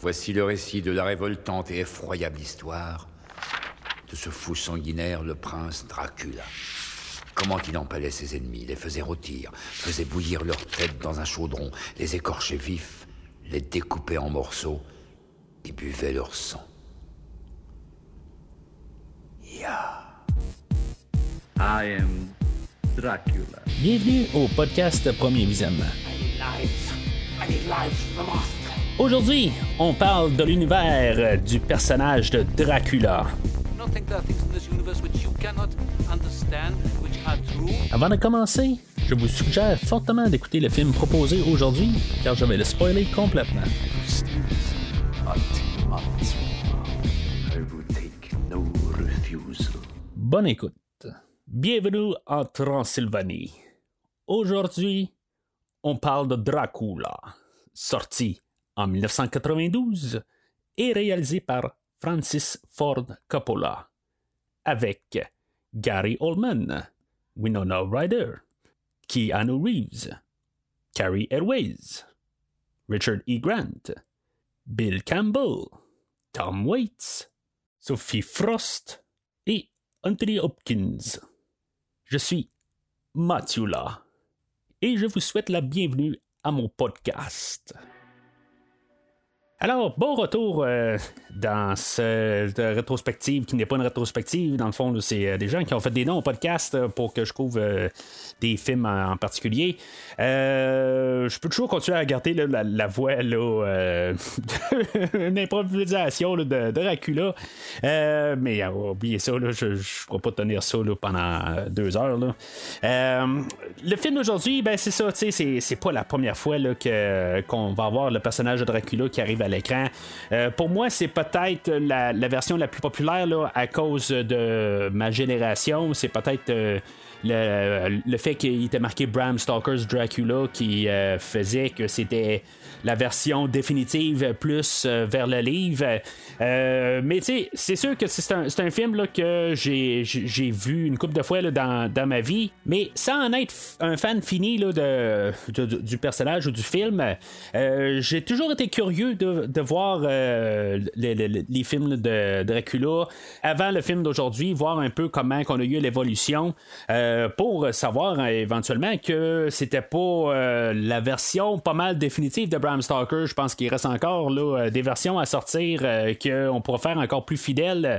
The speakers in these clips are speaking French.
Voici le récit de la révoltante et effroyable histoire de ce fou sanguinaire, le prince Dracula. Comment il empalait ses ennemis, les faisait rôtir, faisait bouillir leur tête dans un chaudron, les écorchait vifs, les découpait en morceaux et buvait leur sang. Ya. I am Dracula. Bienvenue au podcast Premier Visionnement. Aujourd'hui, on parle de l'univers du personnage de Dracula. Avant de commencer, je vous suggère fortement d'écouter le film proposé aujourd'hui, car je vais le spoiler complètement. Bonne écoute. Bienvenue en Transylvanie. Aujourd'hui, on parle de Dracula, sorti en 1992 et réalisé par Francis Ford Coppola, avec Gary Oldman, Winona Ryder, Keanu Reeves, Carrie Airways, Richard E. Grant, Bill Campbell, Tom Waits, Sophie Frost et Anthony Hopkins. Je suis Mathieu et je vous souhaite la bienvenue à mon podcast. Alors, bon retour euh, dans cette rétrospective qui n'est pas une rétrospective. Dans le fond, c'est euh, des gens qui ont fait des noms au podcast euh, pour que je couvre des films en, particulier. Je peux toujours continuer à garder la, voix, là, improvisation de, Dracula. Mais oubliez ça, je ne pourrais pas tenir ça pendant deux heures. Le film d'aujourd'hui, ben, c'est ça, c'est, pas la première fois qu'on va avoir le personnage de Dracula qui arrive à l'écran. Euh, pour moi, c'est peut-être la, la version la plus populaire là, à cause de ma génération. C'est peut-être. Le, le fait qu'il était marqué Bram Stoker's Dracula qui euh, faisait que c'était la version définitive plus euh, vers le livre. Euh, mais tu sais, c'est sûr que c'est un, un film là, que j'ai, vu une couple de fois là, dans, dans ma vie, mais sans en être un fan fini là, de, du personnage ou du film, j'ai toujours été curieux de, de voir les, films de Dracula avant le film d'aujourd'hui, voir un peu comment qu'on a eu l'évolution pour savoir euh, éventuellement que c'était pas euh, la version pas mal définitive de Bram Stoker. Je pense qu'il reste encore euh, des versions à sortir euh, qu'on pourra faire encore plus fidèles. euh,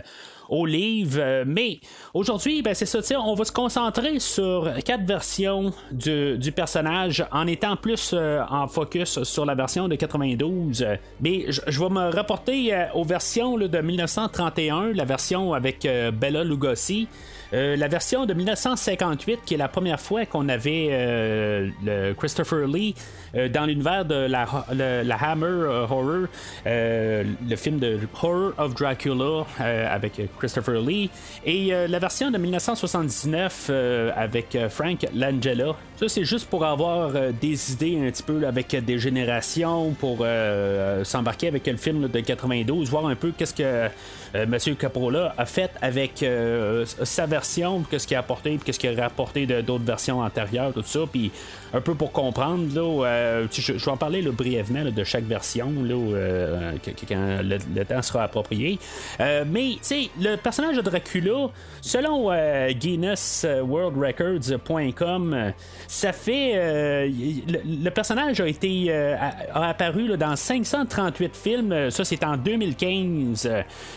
au livre, Euh, mais aujourd'hui, ben, c'est ça, on va se concentrer sur quatre versions du, personnage en étant plus euh, en focus sur la version de 92. Euh, Mais je vais me rapporter euh, aux versions de 1931, la version avec euh, Bella Lugosi. Euh, la version de 1958, qui est la première fois qu'on avait euh, Christopher Lee euh, dans l'univers de la, Hammer Horror, le film de Horror of Dracula avec Christopher Lee, et la version de 1979 euh, avec Frank Langella. Ça, c'est juste pour avoir des idées un petit peu avec des générations, pour s'embarquer avec le film de 92, voir un peu qu'est-ce que Monsieur Capola a fait avec sa version, qu'est-ce qu'il a apporté, puis qu'est-ce qu'il a rapporté de- d'autres versions antérieures, tout ça, puis un peu pour comprendre, là, euh, je, vais en parler brièvement de chaque version, là, euh, quand le, temps sera approprié. Euh, mais, tu sais, le personnage de Dracula, selon euh, Guinness World Records.com, euh, ça fait. le, personnage a été a, apparu dans 538 films. Ça, c'est en 2015.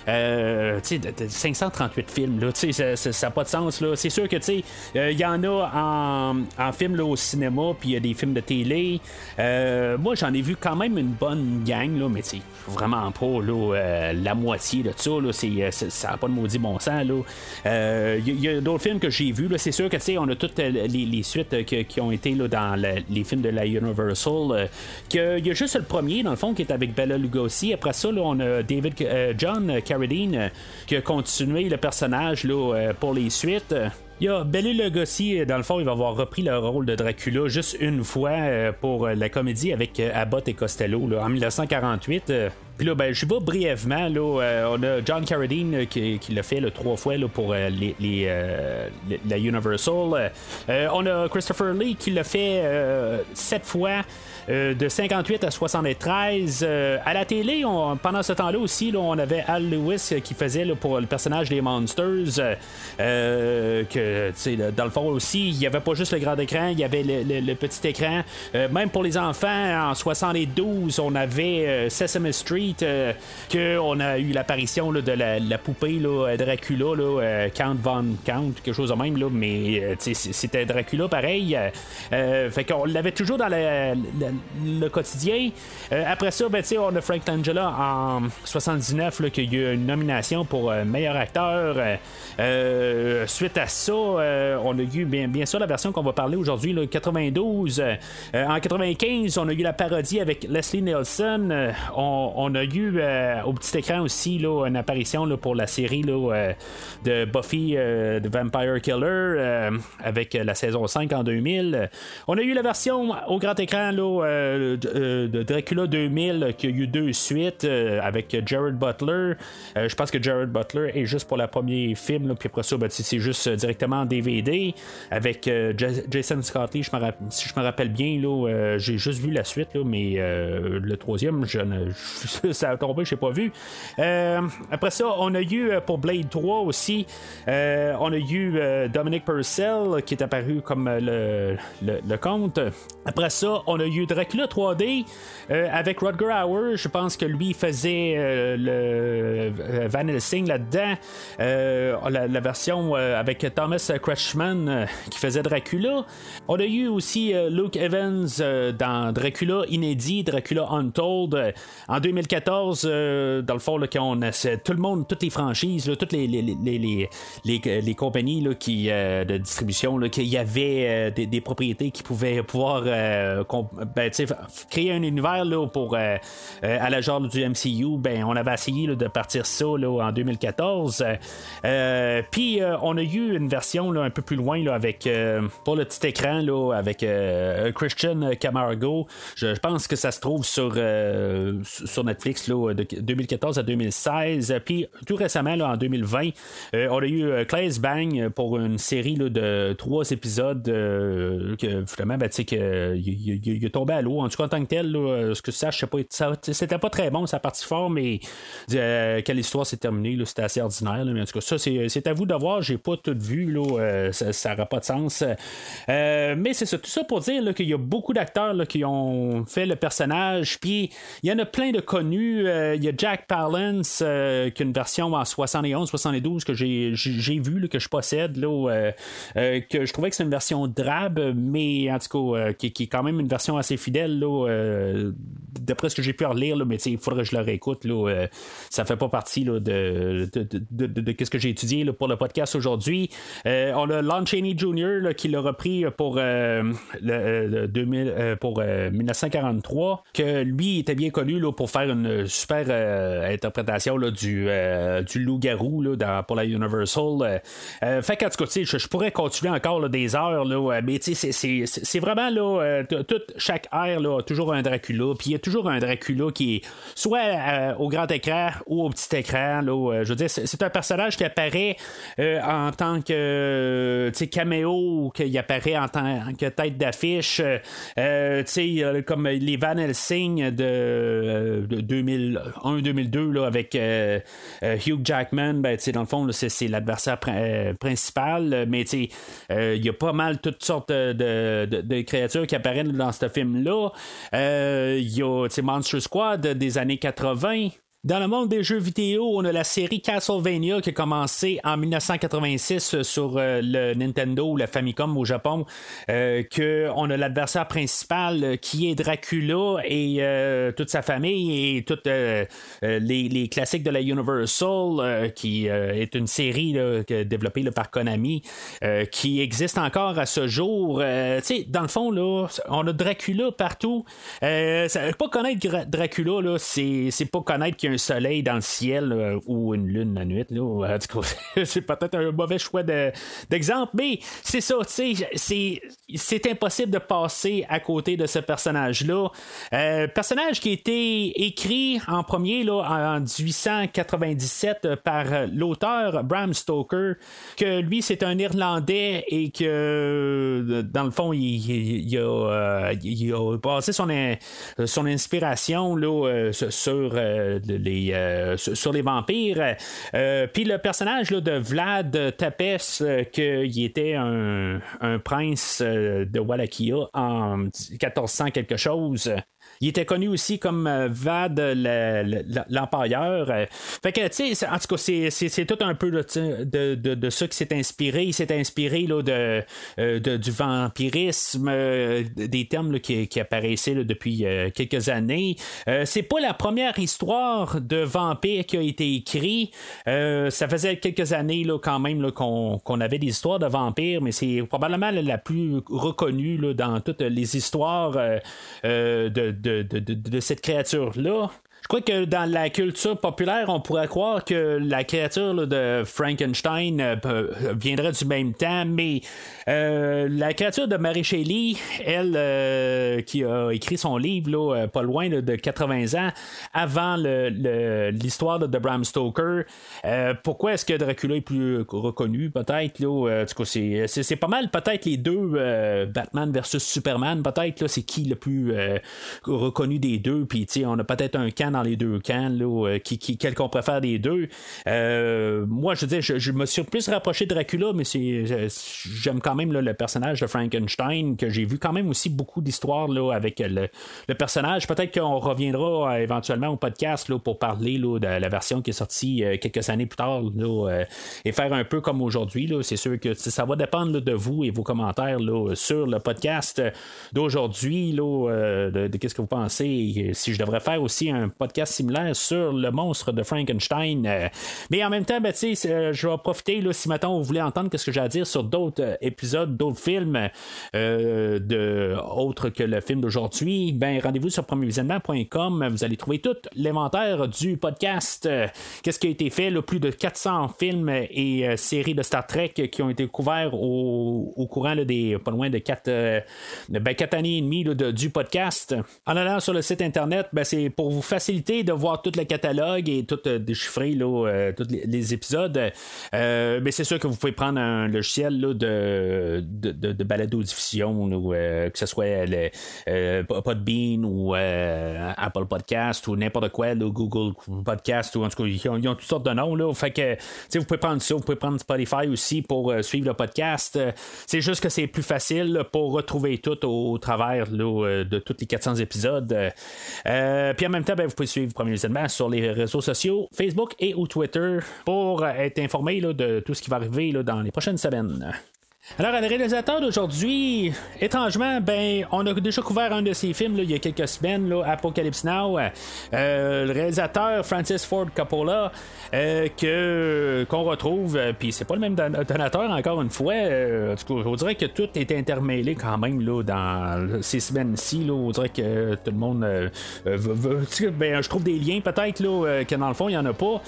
Euh, tu sais, de- de 538 films, là, ça- ça pas de sens. là. C'est sûr que, tu sais, euh, il y en a en, en film là, au cinéma, puis il y a des films de télé. Euh, moi, j'en ai vu quand même une bonne gang, là, mais tu sais, vraiment pas là, euh, la moitié de ça. Là, euh, c'est- ça n'a pas de maudit bon sens. Euh, Il y, a d'autres films que j'ai vus. C'est sûr que, tu sais, on a toutes euh, les, suites euh, qui ont été là, dans les films de la Universal. euh, que- Il y a juste le premier, dans le fond, qui est avec Bella Lugosi. Après ça, là, on a David euh, John Carradine euh, qui a continué le personnage là, euh, pour les suites. Il y a Bela Lugosi, dans le fond, il va avoir repris le rôle de Dracula juste une fois pour la comédie avec Abbott et Costello là, en 1948. Puis là, ben, je vais brièvement. Là, on a John Carradine qui, l'a fait trois fois là, pour les, la Universal. on a Christopher Lee qui l'a fait sept fois. Euh, de 58 à 73. Euh, à la télé, pendant ce temps-là aussi, on avait Al Lewis qui faisait pour le personnage des Monsters. Euh, dans le fond aussi, il n'y avait pas juste le grand écran, il y avait le, petit écran. même pour les enfants, en 72, on avait Sesame Street, que on a eu l'apparition de la, poupée Dracula, Count Von Count, quelque chose de même, mais c'était Dracula pareil. fait qu'on l'avait toujours dans le quotidien. Euh, après ça, ben, on a Frank Langella en 79 qui a eu une nomination pour euh, meilleur acteur. Euh, suite à ça, on a eu bien, bien sûr la version qu'on va parler aujourd'hui, 92. en 95, on a eu la parodie avec Leslie Nielsen. On, a eu au petit écran aussi là, une apparition là, pour la série là, de Buffy the Vampire Killer avec la saison 5 en 2000. On a eu la version au grand écran euh, euh, de, Dracula 2000 qui a eu deux suites euh, avec Jared Butler. je pense que Jared Butler est juste pour le premier film, puis après ça, ben, c'est juste directement DVD avec Jason Scotty, si je me rappelle bien. Là, j'ai juste vu la suite, mais le troisième, ça a tombé, je n'ai pas vu. après ça, on a eu pour Blade 3 aussi, on a eu Dominic Purcell qui est apparu comme le, le, comte. Après ça, on a eu Dracula Dracula 3D euh, avec Rodger Hauer, je pense que lui faisait euh, le euh, Van Helsing là-dedans. La, version avec Thomas Kretschmann qui faisait Dracula. On a eu aussi Luke Evans dans Dracula inédit, Dracula Untold. en 2014, dans le fond, on a, tout le monde, toutes les franchises, toutes les, compagnies de distribution, qu'il y avait des, propriétés qui pouvaient pouvoir ben, créer un univers pour euh, euh, à la genre du MCU, ben on avait essayé de partir ça en 2014. Euh, puis on a eu une version un peu plus loin avec pour le petit écran là, avec Christian Camargo. Je, pense que ça se trouve sur, sur Netflix là, de 2014 à 2016. Puis tout récemment là, en 2020, on a eu Claes Bang pour une série de trois épisodes que finalement ben, que, il, est tombé à l'eau. En tout cas, en tant que tel, euh, ce que ça, je sais pas, c'était pas très bon, ça parti fort, mais euh, quelle histoire s'est terminée, c'était assez ordinaire. mais en tout cas, ça, c'est à vous de voir, j'ai pas tout vu, euh, ça n'aura pas de sens. mais c'est ça, tout ça pour dire qu'il y a beaucoup d'acteurs qui ont fait le personnage, puis il y en a plein de connus. Il y a Jack Palance, qui a une version en 71, 72 que j'ai vu, que je possède, que je trouvais que c'est une version drabe, mais en tout cas, qui, est quand même une version assez fidèle. Euh, d'après ce que j'ai pu relire, là, mais il faudrait que je le réécoute. Là, euh, ça fait pas partie de, ce que j'ai étudié pour le podcast aujourd'hui. Euh, on a Lon Chaney Jr. qui l'a repris pour, le, 2000, pour 1943, que lui était bien connu là, pour faire une super interprétation là, du, du loup-garou pour la Universal. fait qu'en tout cas, je, pourrais continuer encore des heures, mais c'est vraiment là, toute, chaque ère là, toujours un Dracula, puis il y a toujours un Dracula qui est soit euh, au grand écran ou au petit écran. Euh, je veux dire, c'est un personnage qui apparaît euh, en tant que caméo, qu'il apparaît en tant que tête d'affiche, comme les Van Helsing de, 2001-2002 avec Hugh Jackman, ben, dans le fond, c'est l'adversaire principal, mais il y a pas mal toutes sortes de, de créatures qui apparaissent dans ce film-là. Euh, il y a Monster Squad des années 80. Dans le monde des jeux vidéo, on a la série Castlevania qui a commencé en 1986 sur euh, le Nintendo ou la Famicom au Japon. Euh, on a l'adversaire principal euh, qui est Dracula et toute sa famille et toutes les, classiques de la Universal, qui est une série développée par Konami, qui existe encore à ce jour. dans le fond, là, on a Dracula partout. pas connaître Dracula, c'est pas connaître qu'il y a un soleil dans le ciel euh, ou une lune la nuit. Là. c'est peut-être un mauvais choix d'exemple, mais c'est ça, c'est impossible de passer à côté de ce personnage-là. Euh, personnage qui a été écrit en premier là, en 1897 par l'auteur Bram Stoker, que lui c'est un Irlandais et que dans le fond il, a, il a, passé son, son inspiration là, sur, les, sur les vampires. Puis le personnage là, de Vlad Tapes, qu'il était un, prince de Wallachia en 1400 quelque chose. Il était connu aussi comme euh, Vad l'empailleur. Euh, fait que, tu sais, en tout cas, c'est tout un peu de, de, ça qui s'est inspiré. Il s'est inspiré là, de, euh, du vampirisme, des termes qui, apparaissaient depuis quelques années. c'est pas la première histoire de vampire qui a été écrite. ça faisait quelques années là, quand même qu'on avait des histoires de vampires, mais c'est probablement la plus reconnue là, dans toutes les histoires de de, cette créature-là. Crois que dans la culture populaire, on pourrait croire que la créature de Frankenstein euh, viendrait du même temps, mais euh, la créature de Mary Shelley, elle, euh, qui a écrit son livre pas loin de 80 ans, avant l'histoire de Bram Stoker, pourquoi est-ce que Dracula est plus reconnu, peut-être? C'est, pas mal, peut-être les deux Batman versus Superman, peut-être, c'est qui le plus reconnu des deux, puis on a peut-être un camp dans les deux camps, là, euh, qui, quel qu'on préfère des deux. Euh, moi, je veux dire, je, me suis plus rapproché de Dracula, mais c'est, j'aime quand même le personnage de Frankenstein, que j'ai vu quand même aussi beaucoup d'histoires là, avec le, personnage. Peut-être qu'on reviendra euh, éventuellement au podcast là, pour parler là, de la version qui est sortie quelques années plus tard là, et faire un peu comme aujourd'hui. C'est sûr que ça va dépendre de vous et vos commentaires sur le podcast d'aujourd'hui, de qu'est-ce que vous pensez. Si je devrais faire aussi un podcast similaire sur le monstre de Frankenstein. Euh, mais en même temps, ben, euh, je vais profiter, là, si maintenant vous voulez entendre ce que j'ai à dire sur d'autres euh, épisodes, d'autres films, de, autres que le film d'aujourd'hui, ben, rendez-vous sur premiervisionnement.com. Vous allez trouver tout l'inventaire du podcast. Qu'est-ce qui a été fait, plus de 400 films et séries de Star Trek qui ont été couverts au, courant des pas loin de 4, ben, années et demie du podcast. En allant sur le site internet, ben, c'est pour vous faciliter de voir tout le catalogue et tout euh, déchiffrer là, euh, tous les, épisodes. Euh, mais c'est sûr que vous pouvez prendre un logiciel là, de, de, de, de balado-diffusion, que ce soit le, Podbean ou Apple Podcast ou n'importe quoi, Google Podcast ou en tout cas, ils ont, toutes sortes de noms. Là, fait que vous pouvez prendre ça, vous pouvez prendre Spotify aussi pour suivre le podcast. C'est juste que c'est plus facile pour retrouver tout au, travers de tous les 400 épisodes. puis en même temps, ben, vous pouvez suivre Premier Visionnement sur les réseaux sociaux, Facebook et ou Twitter, pour être informé de tout ce qui va arriver dans les prochaines semaines. Alors, le réalisateur d'aujourd'hui, étrangement, ben, on a déjà couvert un de ses films il y a quelques semaines, là, Apocalypse Now. Euh, le réalisateur Francis Ford Coppola, euh, que qu'on retrouve, euh, puis c'est pas le même donateur encore une fois. en tout cas, on dirait que tout est intermêlé quand même là, dans ces semaines-ci. on dirait que tout le monde veut, ben, je trouve des liens peut-être là, que dans le fond, il y en a pas.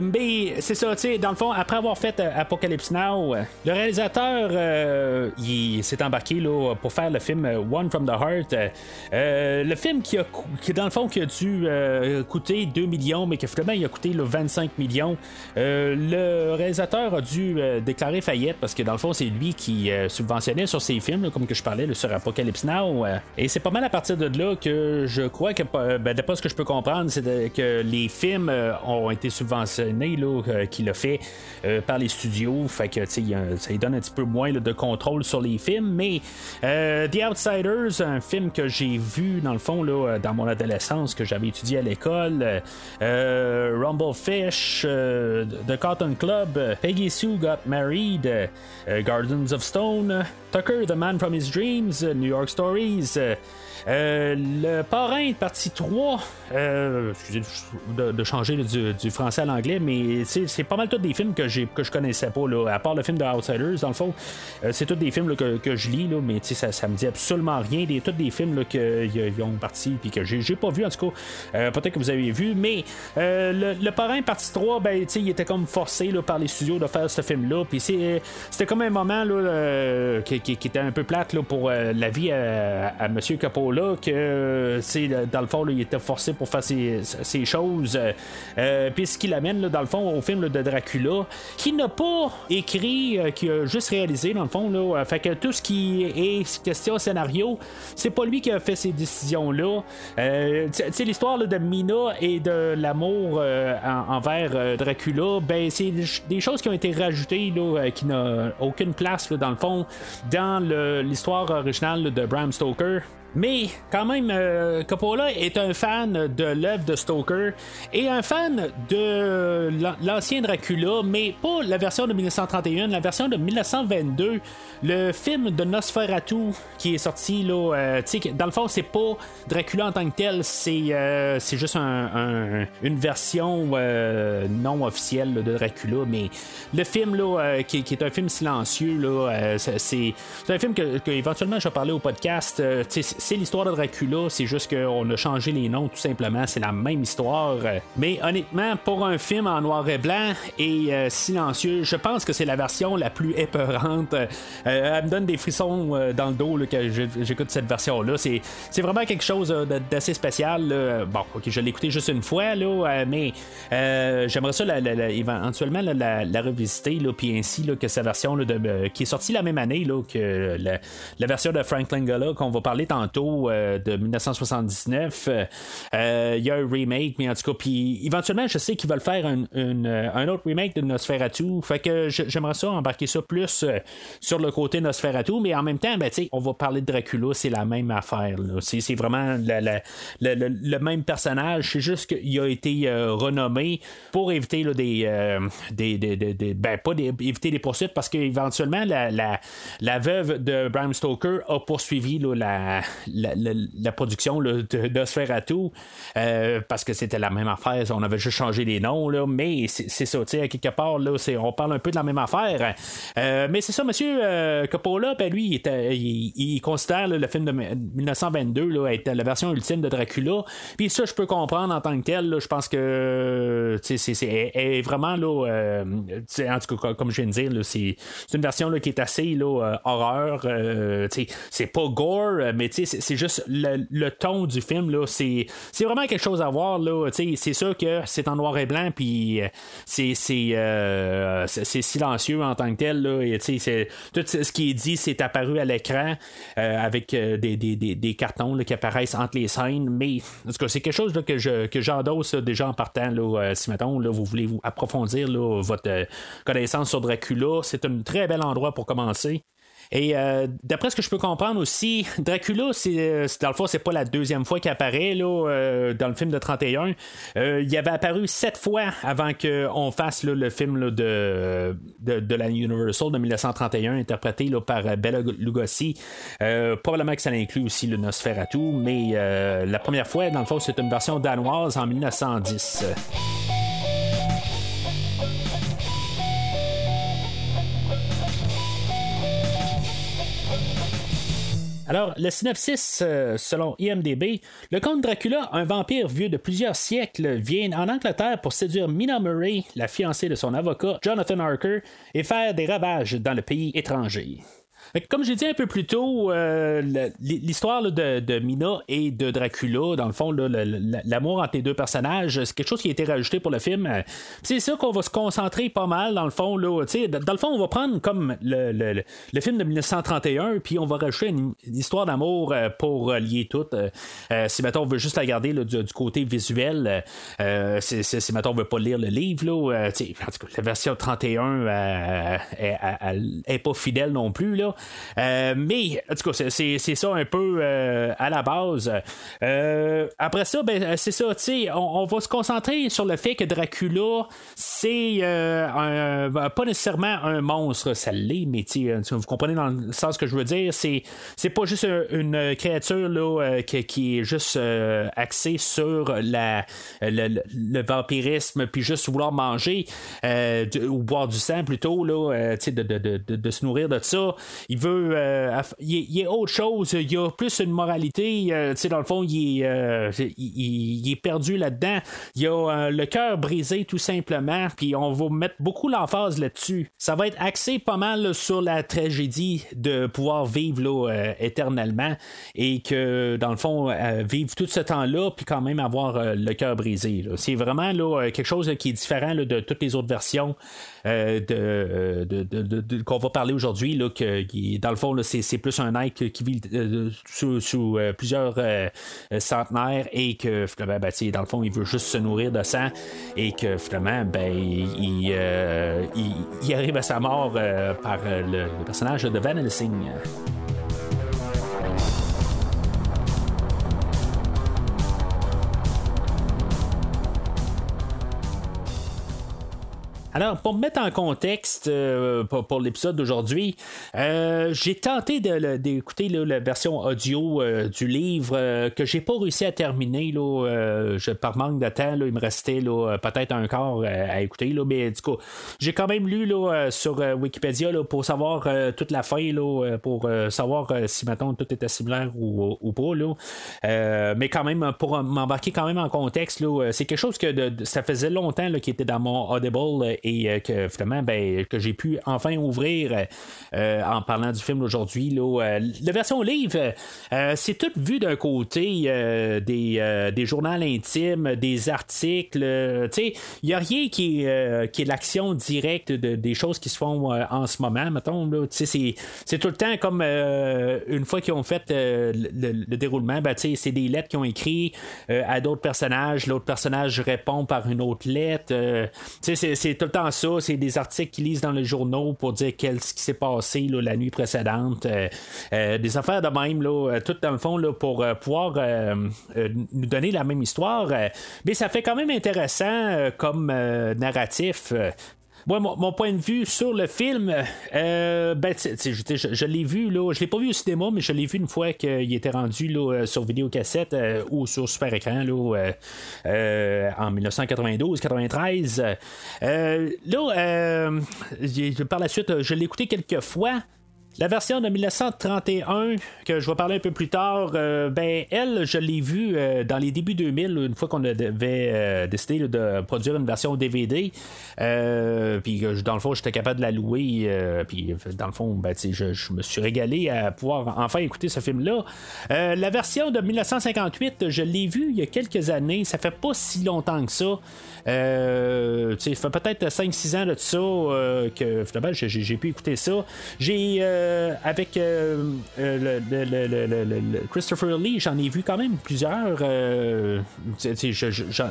mais c'est ça, tu sais, dans le fond, après avoir fait Apocalypse Now, le réalisateur euh, il s'est embarqué là, pour faire le film One from the Heart. Euh, le film qui, a, qui, dans le fond, qui a dû euh, coûter 2 millions, mais qui finalement il a coûté 25 millions. le réalisateur a dû déclarer faillite parce que dans le fond, c'est lui qui subventionnait sur ses films, comme que je parlais sur Apocalypse Now. et c'est pas mal à partir de là que je crois que, ben, d'après ce que je peux comprendre, c'est que les films ont été subventionnés, qu'il a fait par les studios. Fait que, ça lui donne un petit peu moins de contrôle sur les films, mais euh, The Outsiders, un film que j'ai vu dans le fond là, dans mon adolescence, que j'avais étudié à l'école, euh, Rumblefish, euh, The Cotton Club, Peggy Sue Got Married, Gardens of Stone, Tucker, The Man from His Dreams, New York Stories. Le parrain, partie 3, excusez de, de changer du, français à l'anglais, mais c'est pas mal tous des films que, je connaissais pas, à part le film de Outsiders, dans le fond. c'est tous des films que, je lis, mais ça, me dit absolument rien. Des, tous des films qu'ils ont parti puis que j'ai pas vu, en tout cas. Peut-être que vous avez vu, mais le, parrain, partie 3, ben, il était comme forcé par les studios de faire ce film-là. Puis c'était comme un moment qui, qui, était un peu plate pour la vie à, à M. Capola, que dans le fond, il était forcé pour faire ces, choses. Euh, puis ce qui l'amène, dans le fond, au film de Dracula, qui n'a pas écrit, euh, qui a juste réalisé, dans le fond. Là, fait que tout ce qui est question scénario, c'est pas lui qui a fait ces décisions-là. Euh, tu l'histoire de Mina et de l'amour envers Dracula, ben, c'est des choses qui ont été rajoutées, qui n'ont aucune place, dans le fond, dans l'histoire originale de Bram Stoker. Mais quand même, euh, Coppola est un fan de l'œuvre de Stoker et un fan de l'ancien Dracula, mais pas la version de 1931, la version de 1922, le film de Nosferatu qui est sorti là. Euh, dans le fond, c'est pas Dracula en tant que tel, c'est euh, juste une version non officielle de Dracula, mais le film là, qui, est un film silencieux là, c'est un film que, éventuellement je vais parler au podcast l'histoire de Dracula, c'est juste qu'on a changé les noms tout simplement, c'est la même histoire. Mais honnêtement, pour un film en noir et blanc et euh, silencieux, je pense que c'est la version la plus épeurante. Euh, elle me donne des frissons euh, dans le dos là, que j'écoute cette version-là. C'est, vraiment quelque chose d'assez spécial. Bon, ok, je l'ai écouté juste une fois, là, mais j'aimerais ça éventuellement la, revisiter, puis ainsi que sa version de, qui est sortie la même année que la, version de Frank Langella qu'on va parler tantôt euh, de 1979. Euh, il y a un remake, mais en tout cas, puis éventuellement, je sais qu'ils veulent faire un, euh, autre remake de Nosferatu. Fait que j'aimerais ça embarquer ça plus sur le côté Nosferatu, mais en même temps, ben, on va parler de Dracula, c'est la même affaire. C'est vraiment le même personnage, c'est juste qu'il a été renommé pour éviter des, des, des, ben, pas éviter des poursuites parce qu'éventuellement la, veuve de Bram Stoker a poursuivi la, la, production là, de, Sferatu euh, parce que c'était la même affaire. On avait juste changé les noms, là, mais c'est ça, à quelque part, là, on parle un peu de la même affaire. Euh, mais c'est ça, monsieur euh, Coppola, ben, lui, il, considère le film de 1922 là, être la version ultime de Dracula. Puis ça, je peux comprendre en tant que tel. je pense que c'est vraiment là, en tout cas, comme je viens de dire, c'est une version qui est assez horreur. c'est pas gore, mais c'est juste le, ton du film, là, c'est, vraiment quelque chose à voir, là, c'est sûr que c'est en noir et blanc, puis euh, euh, c'est, c'est, silencieux en tant que tel, là, et, c'est, tout ce qui est dit, c'est apparu à l'écran euh, avec des, des, cartons qui apparaissent entre les scènes, mais en tout cas, c'est quelque chose que, je, que j'endosse déjà en partant, là, si mettons, vous voulez vous approfondir votre connaissance sur Dracula, c'est un très bel endroit pour commencer. Et euh, d'après ce que je peux comprendre aussi, Dracula, c'est, euh, dans le fond, c'est pas la deuxième fois qu'il apparaît là, euh, dans le film de 31. il avait apparu sept fois avant qu'on fasse le film de, de, la Universal de 1931, interprété par Bella Lugosi. probablement que ça inclut aussi le Nosferatu, mais la première fois, dans le fond, c'est une version danoise en 1910. Alors, le synopsis, euh, selon IMDB, le comte Dracula, un vampire vieux de plusieurs siècles, vient en Angleterre pour séduire Mina Murray, la fiancée de son avocat Jonathan Harker, et faire des ravages dans le pays étranger. Comme j'ai dit un peu plus tôt, euh, l'histoire de, Mina et de Dracula, dans le fond, l'amour entre les deux personnages, c'est quelque chose qui a été rajouté pour le film. C'est ça qu'on va se concentrer pas mal, dans le fond. Dans le fond, on va prendre comme le, film de 1931, puis on va rajouter une, histoire d'amour euh, pour lier tout. Euh, si maintenant on veut juste la garder du, côté visuel, si, si, on veut pas lire le livre, la version 31 est, pas fidèle non plus. Mais, en tout cas, c'est ça un peu à la base. après ça, ben, c'est ça, tu sais, on, va se concentrer sur le fait que Dracula, c'est pas nécessairement un monstre, ça l'est, mais vous comprenez dans le sens que je veux dire, c'est pas juste une créature là, qui, qui, est juste axée sur la, le, vampirisme, puis juste vouloir manger ou boire du sang plutôt, là, euh, de, de, de, de, se nourrir de ça. Il veut. Euh, il, y a autre chose. Il y a plus une moralité. Euh, dans le fond, il est, il, est perdu là-dedans. Il a le cœur brisé tout simplement. Puis on va mettre beaucoup l'emphase là-dessus. Ça va être axé pas mal sur la tragédie de pouvoir vivre là, éternellement et que dans le fond, vivre tout ce temps-là, puis quand même avoir le cœur brisé. C'est vraiment là, quelque chose qui est différent de toutes les autres versions. Euh, de, de, qu'on va parler aujourd'hui, là, dans le fond, c'est, plus un être qui vit euh, sous, euh, plusieurs centenaires et que finalement, ben, le il veut juste se nourrir de sang et que finalement, ben, il, il, arrive à sa mort par le, personnage de Van Helsing. Alors, pour me mettre en contexte euh, pour, l'épisode d'aujourd'hui, euh, j'ai tenté d'écouter la version audio euh, du livre que j'ai pas réussi à terminer. Je, par manque de temps, il me restait peut-être un quart à écouter. Mais du coup, j'ai quand même lu sur Wikipédia pour savoir toute la fin, pour savoir si maintenant tout était similaire ou, pas. Mais quand même, pour m'embarquer quand même en contexte, c'est quelque chose que ça faisait longtemps qui était dans mon Audible et euh, que finalement ben, que j'ai pu enfin ouvrir euh, en parlant du film aujourd'hui. Euh, la version livre, c'est tout vu d'un côté des, des journaux intimes, des articles. Il n'y a rien qui est, qui l'action directe de, des choses qui se font en ce moment, mettons. C'est tout le temps comme une fois qu'ils ont fait le, déroulement, ben, c'est des lettres qui ont écrit à d'autres personnages. L'autre personnage répond par une autre lettre. c'est tout le temps ça. C'est des articles qu'ils lisent dans les journaux pour dire ce qui s'est passé la nuit précédente. Euh, euh, des affaires de même, euh, tout dans le fond, pour pouvoir nous donner la même histoire. mais ça fait quand même intéressant comme narratif. Moi, mon, point de vue sur le film, euh, ben, je, l'ai vu, là, je l'ai pas vu au cinéma, mais je l'ai vu une fois qu'il était rendu là, sur vidéocassette euh, ou sur super écran là, euh, en 1992-93. là, par la suite, je l'ai écouté quelques fois. La version de 1931, que je vais parler un peu plus tard, euh, ben elle, je l'ai vue euh, dans les débuts 2000, une fois qu'on avait euh, décidé de produire une version DVD. puis dans le fond, j'étais capable de la louer. puis dans le fond, ben, je, je, me suis régalé à pouvoir enfin écouter ce film-là. la version de 1958, je l'ai vue il y a quelques années. Ça fait pas si longtemps que ça. Ça fait peut-être 5-6 ans de ça que finalement j'ai pu écouter ça. J'ai avec euh, le, Christopher Lee, j'en ai vu quand même plusieurs.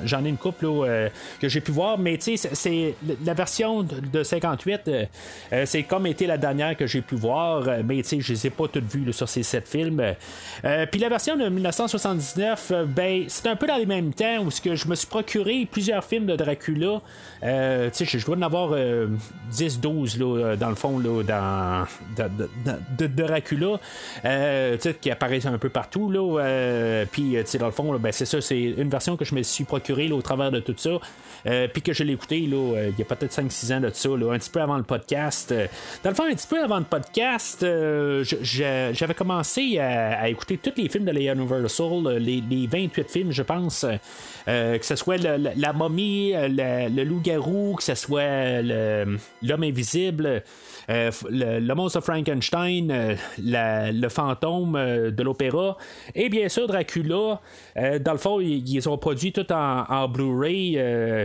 j'en ai une couple que j'ai pu voir, mais c'est la version de, 58, c'est comme été la dernière que j'ai pu voir, mais je les ai pas toutes vues sur ces 7 films. Puis la version de 1979, ben c'est un peu dans les mêmes temps où que je me suis procuré plusieurs films de Dracula, euh, je dois en avoir 10-12 euh, euh, dans le fond là, dans, de, Dracula qui apparaissent un peu partout. Puis dans le fond, ben, c'est ça, c'est une version que je me suis procurée au travers de tout ça. puis que je l'ai écouté il y a peut-être 5-6 ans de ça, un petit peu avant le podcast. Dans le fond, un petit peu avant le podcast, j'avais commencé à, écouter tous les films de la Universal, les, les 28 films, je pense. que ce soit la momie, euh, le, loup-garou, que ce soit l'homme invisible, euh, le, monstre Frankenstein, euh, le fantôme de l'opéra, et bien sûr Dracula. dans le fond, ils, ont produit tout en, Blu-ray,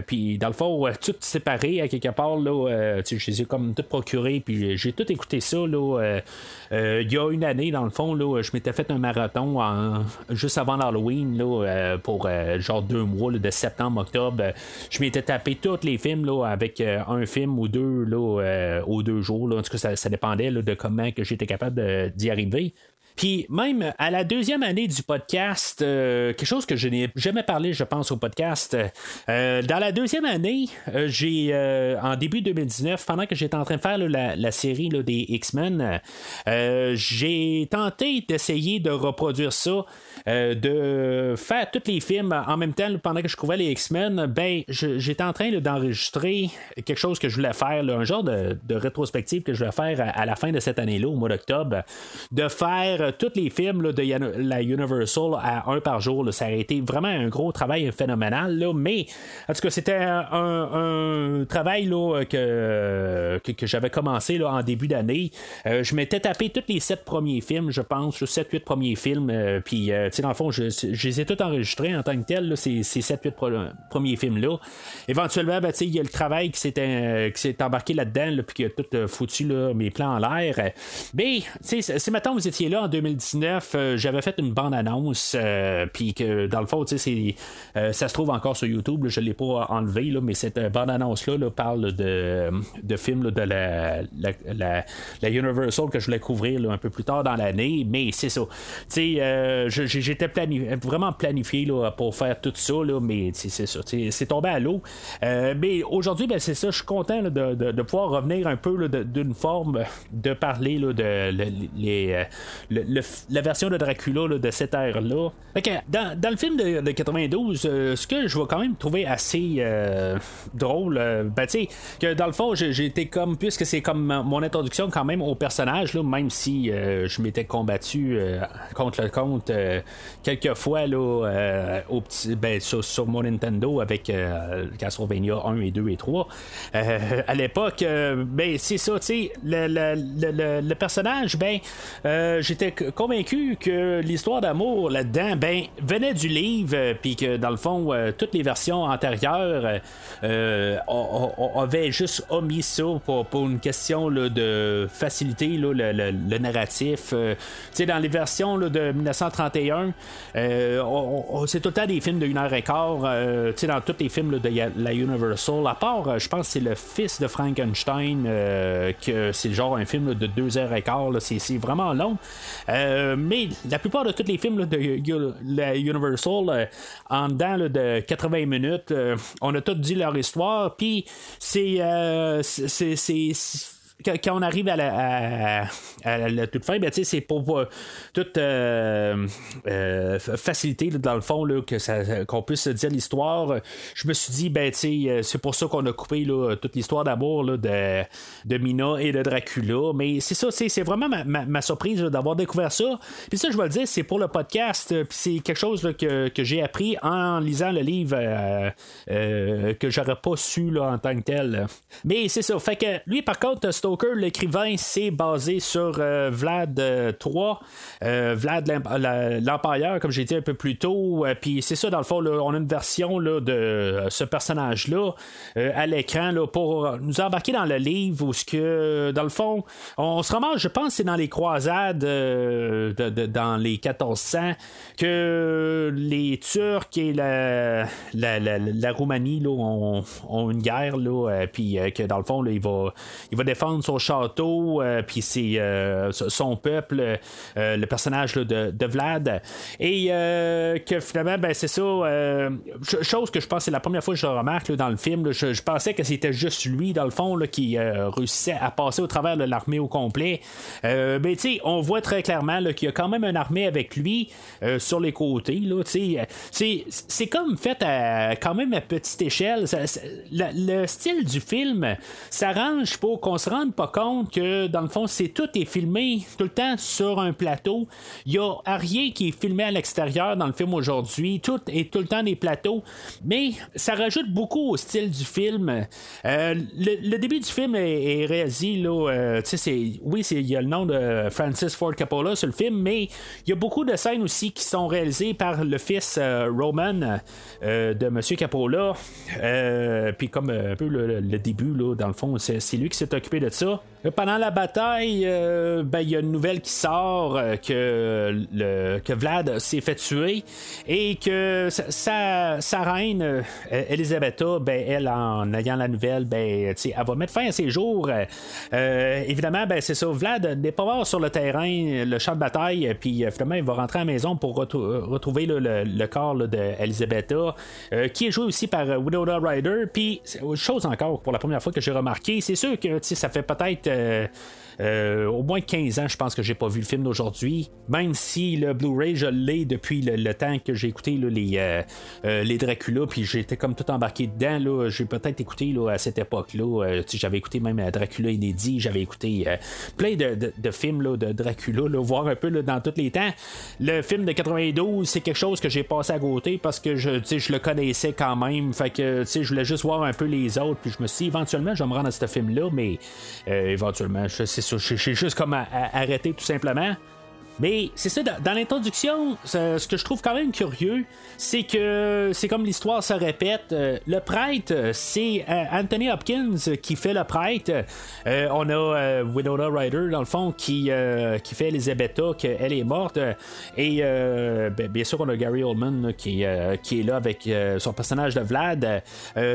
puis dans le fond, tout séparé à quelque part. Là, je les ai comme tout procuré, puis j'ai tout écouté ça. Il y a une année, dans le fond, là, je m'étais fait un marathon juste avant l'Halloween pour genre deux mois, de septembre, octobre je m'étais tapé tous les films là, avec euh, un film ou deux là, euh, aux deux jours. Là. En tout cas, ça, dépendait de comment j'étais capable de- d'y arriver. Puis même à la deuxième année du podcast, euh, quelque chose que je n'ai jamais parlé, je pense, au podcast. euh, dans la deuxième année, euh, j'ai en début 2019, pendant que j'étais en train de faire la, série des X-Men, j'ai tenté d'essayer de reproduire ça, de faire tous les films en même temps pendant que je couvrais les X-Men. Ben, j'étais en train d'enregistrer quelque chose que je voulais faire, un genre de, de rétrospective que je voulais faire à, à la fin de cette année-là, au mois d'octobre, de faire euh, tous les films de la Universal à un par jour. Ça a été vraiment un gros travail phénoménal, mais en tout cas, c'était un, travail que, que, que j'avais commencé en début d'année. Euh, je m'étais tapé tous les sept premiers films, je pense, 7-8 premiers films, euh, puis tu dans le fond, je, les ai tous enregistrés en tant que tel, ces, ces 7-8 pro- premiers films-là. Éventuellement, ben, il y a le travail qui s'est, embarqué là-dedans, là, puis qui a tout foutu mes plans en l'air. Mais, tu sais, si maintenant vous étiez là en 2019, euh, j'avais fait une bande-annonce, euh, puis que dans le fond, euh, ça se trouve encore sur YouTube, je ne l'ai pas enlevé, là, mais cette bande-annonce-là là, parle de, de films de la, la, Universal que je voulais couvrir un peu plus tard dans l'année, mais c'est ça. J'étais vraiment planifié pour faire tout ça, mais c'est ça. C'est tombé à l'eau. Mais aujourd'hui, ben, c'est ça, je suis content de, de- de pouvoir revenir un peu de- d'une forme de parler de le- les, la version de Dracula de cette ère-là. Dans, dans le film de, de 92, euh, ce que je vais quand même trouver assez euh, drôle, euh, ben que dans le fond, j'ai été comme, puisque c'est comme mon introduction quand même au personnage, même si je m'étais combattu contre le compte quelques fois là, au petit, ben, sur, mon Nintendo avec Castlevania 1 et 2 et 3. Euh, à l'époque, ben c'est ça, tu sais, le, le- personnage, ben, j'étais convaincu que l'histoire d'amour là-dedans, ben, venait du livre, euh, puis que dans le fond, euh, toutes les versions antérieures euh, on avait juste omis ça pour, pour une question de faciliter là, le, le- le narratif. Euh, dans les versions là, de 1931, euh, on- on- c'est tout le temps des films de 1 heure et quart. euh, dans tous les films de la Universal, à part, euh, je pense c'est le fils de Frankenstein, euh, que c'est genre un film de 2 heures et quart. c'est vraiment long. Euh, mais la plupart de tous les films de Universal, euh, en dedans de 80 minutes, euh, on a tout dit leur histoire. Puis c'est- c'est- quand, on arrive à la, à, toute fin, ben, c'est pour euh, tout euh, euh, faciliter, là, dans le fond, là, que qu'on puisse dire l'histoire. Je me suis dit, ben, euh, c'est pour ça qu'on a coupé là, toute l'histoire d'amour de, de Mina et de Dracula. Mais c'est ça, c'est, c'est vraiment ma, ma- surprise d'avoir découvert ça. Puis ça, je vais le dire, c'est pour le podcast. Puis c'est quelque chose que, que j'ai appris en lisant le livre que j'aurais pas su en tant que tel. Mais c'est ça. Fait que lui, par contre, Stoker, l'écrivain, c'est basé sur euh, Vlad euh, 3, euh, Vlad l'Emp- la- l'Empailleur, comme j'ai dit un peu plus tôt. Puis c'est ça, dans le fond, on a une version là, de ce personnage-là à l'écran pour nous embarquer dans le livre où que, dans le fond, on se ramasse, je pense, c'est dans les croisades de- de- dans les 1400 que les Turcs et la, Roumanie là, ont, une guerre, là, puis que dans le fond, là, il va défendre son château, euh, puis c'est euh, son peuple, euh, le personnage de, Vlad, et que finalement, ben, c'est ça, ch- chose que je pense c'est la première fois que je le remarque dans le film, je, pensais que c'était juste lui, dans le fond, qui réussissait à passer au travers de l'armée au complet. Euh, ben, tu sais, on voit très clairement qu'il y a quand même une armée avec lui sur les côtés. C'est, comme fait à, quand même à petite échelle. Le style du film s'arrange pour qu'on se rende pas compte que, dans le fond, c'est tout est filmé tout le temps sur un plateau. Il y a rien qui est filmé à l'extérieur dans le film aujourd'hui. Tout est tout le temps des plateaux. Mais ça rajoute beaucoup au style du film. Euh, le, début du film est, réalisé, là, euh, c'est, oui, c'est, il y a le nom de Francis Ford Coppola sur le film, mais il y a beaucoup de scènes aussi qui sont réalisées par le fils euh, Roman euh, de Monsieur Coppola. Puis comme un peu le, le début, là, dans le fond, c'est lui qui s'est occupé de ça. Pendant la bataille, euh, ben, il y a une nouvelle qui sort euh, que, le, que Vlad s'est fait tuer et que sa, reine, euh, Elisabetta, ben, elle, en ayant la nouvelle, ben, elle va mettre fin à ses jours. Évidemment, ben, c'est ça. Vlad n'est pas mort sur le terrain, le champ de bataille, puis finalement, il va rentrer à la maison pour retrouver le, le corps d'Elisabetta, euh, qui est joué aussi par Winona Ryder. Puis, chose encore, pour la première fois que j'ai remarqué, c'est sûr que ça fait peut-être. Euh, au moins 15 ans, je pense que j'ai pas vu le film d'aujourd'hui. Même si le Blu-ray, je l'ai depuis le, temps que j'ai écouté les, euh, euh, les Dracula, puis j'étais comme tout embarqué dedans. Là. J'ai peut-être écouté là, à cette époque-là. euh, j'avais écouté même Dracula inédit, j'avais écouté plein de, de- films là, de Dracula, voir un peu dans tous les temps. Le film de 92, c'est quelque chose que j'ai passé à côté parce que je, je le connaissais quand même. Fait que je voulais juste voir un peu les autres. Puis je me suis dit, éventuellement, je vais me rendre à ce film-là, mais euh, éventuellement, je- c'est juste comme à- à- arrêté tout simplement. Mais c'est ça, dans, l'introduction, ce, que je trouve quand même curieux, c'est que c'est comme l'histoire se répète. Euh, le prêtre, c'est euh, Anthony Hopkins qui fait le prêtre. Euh, on a Winona Ryder, dans le fond, qui, qui fait Elisabetta, qu'elle est morte. Et ben, bien sûr, on a Gary Oldman qui, qui est là avec son personnage de Vlad.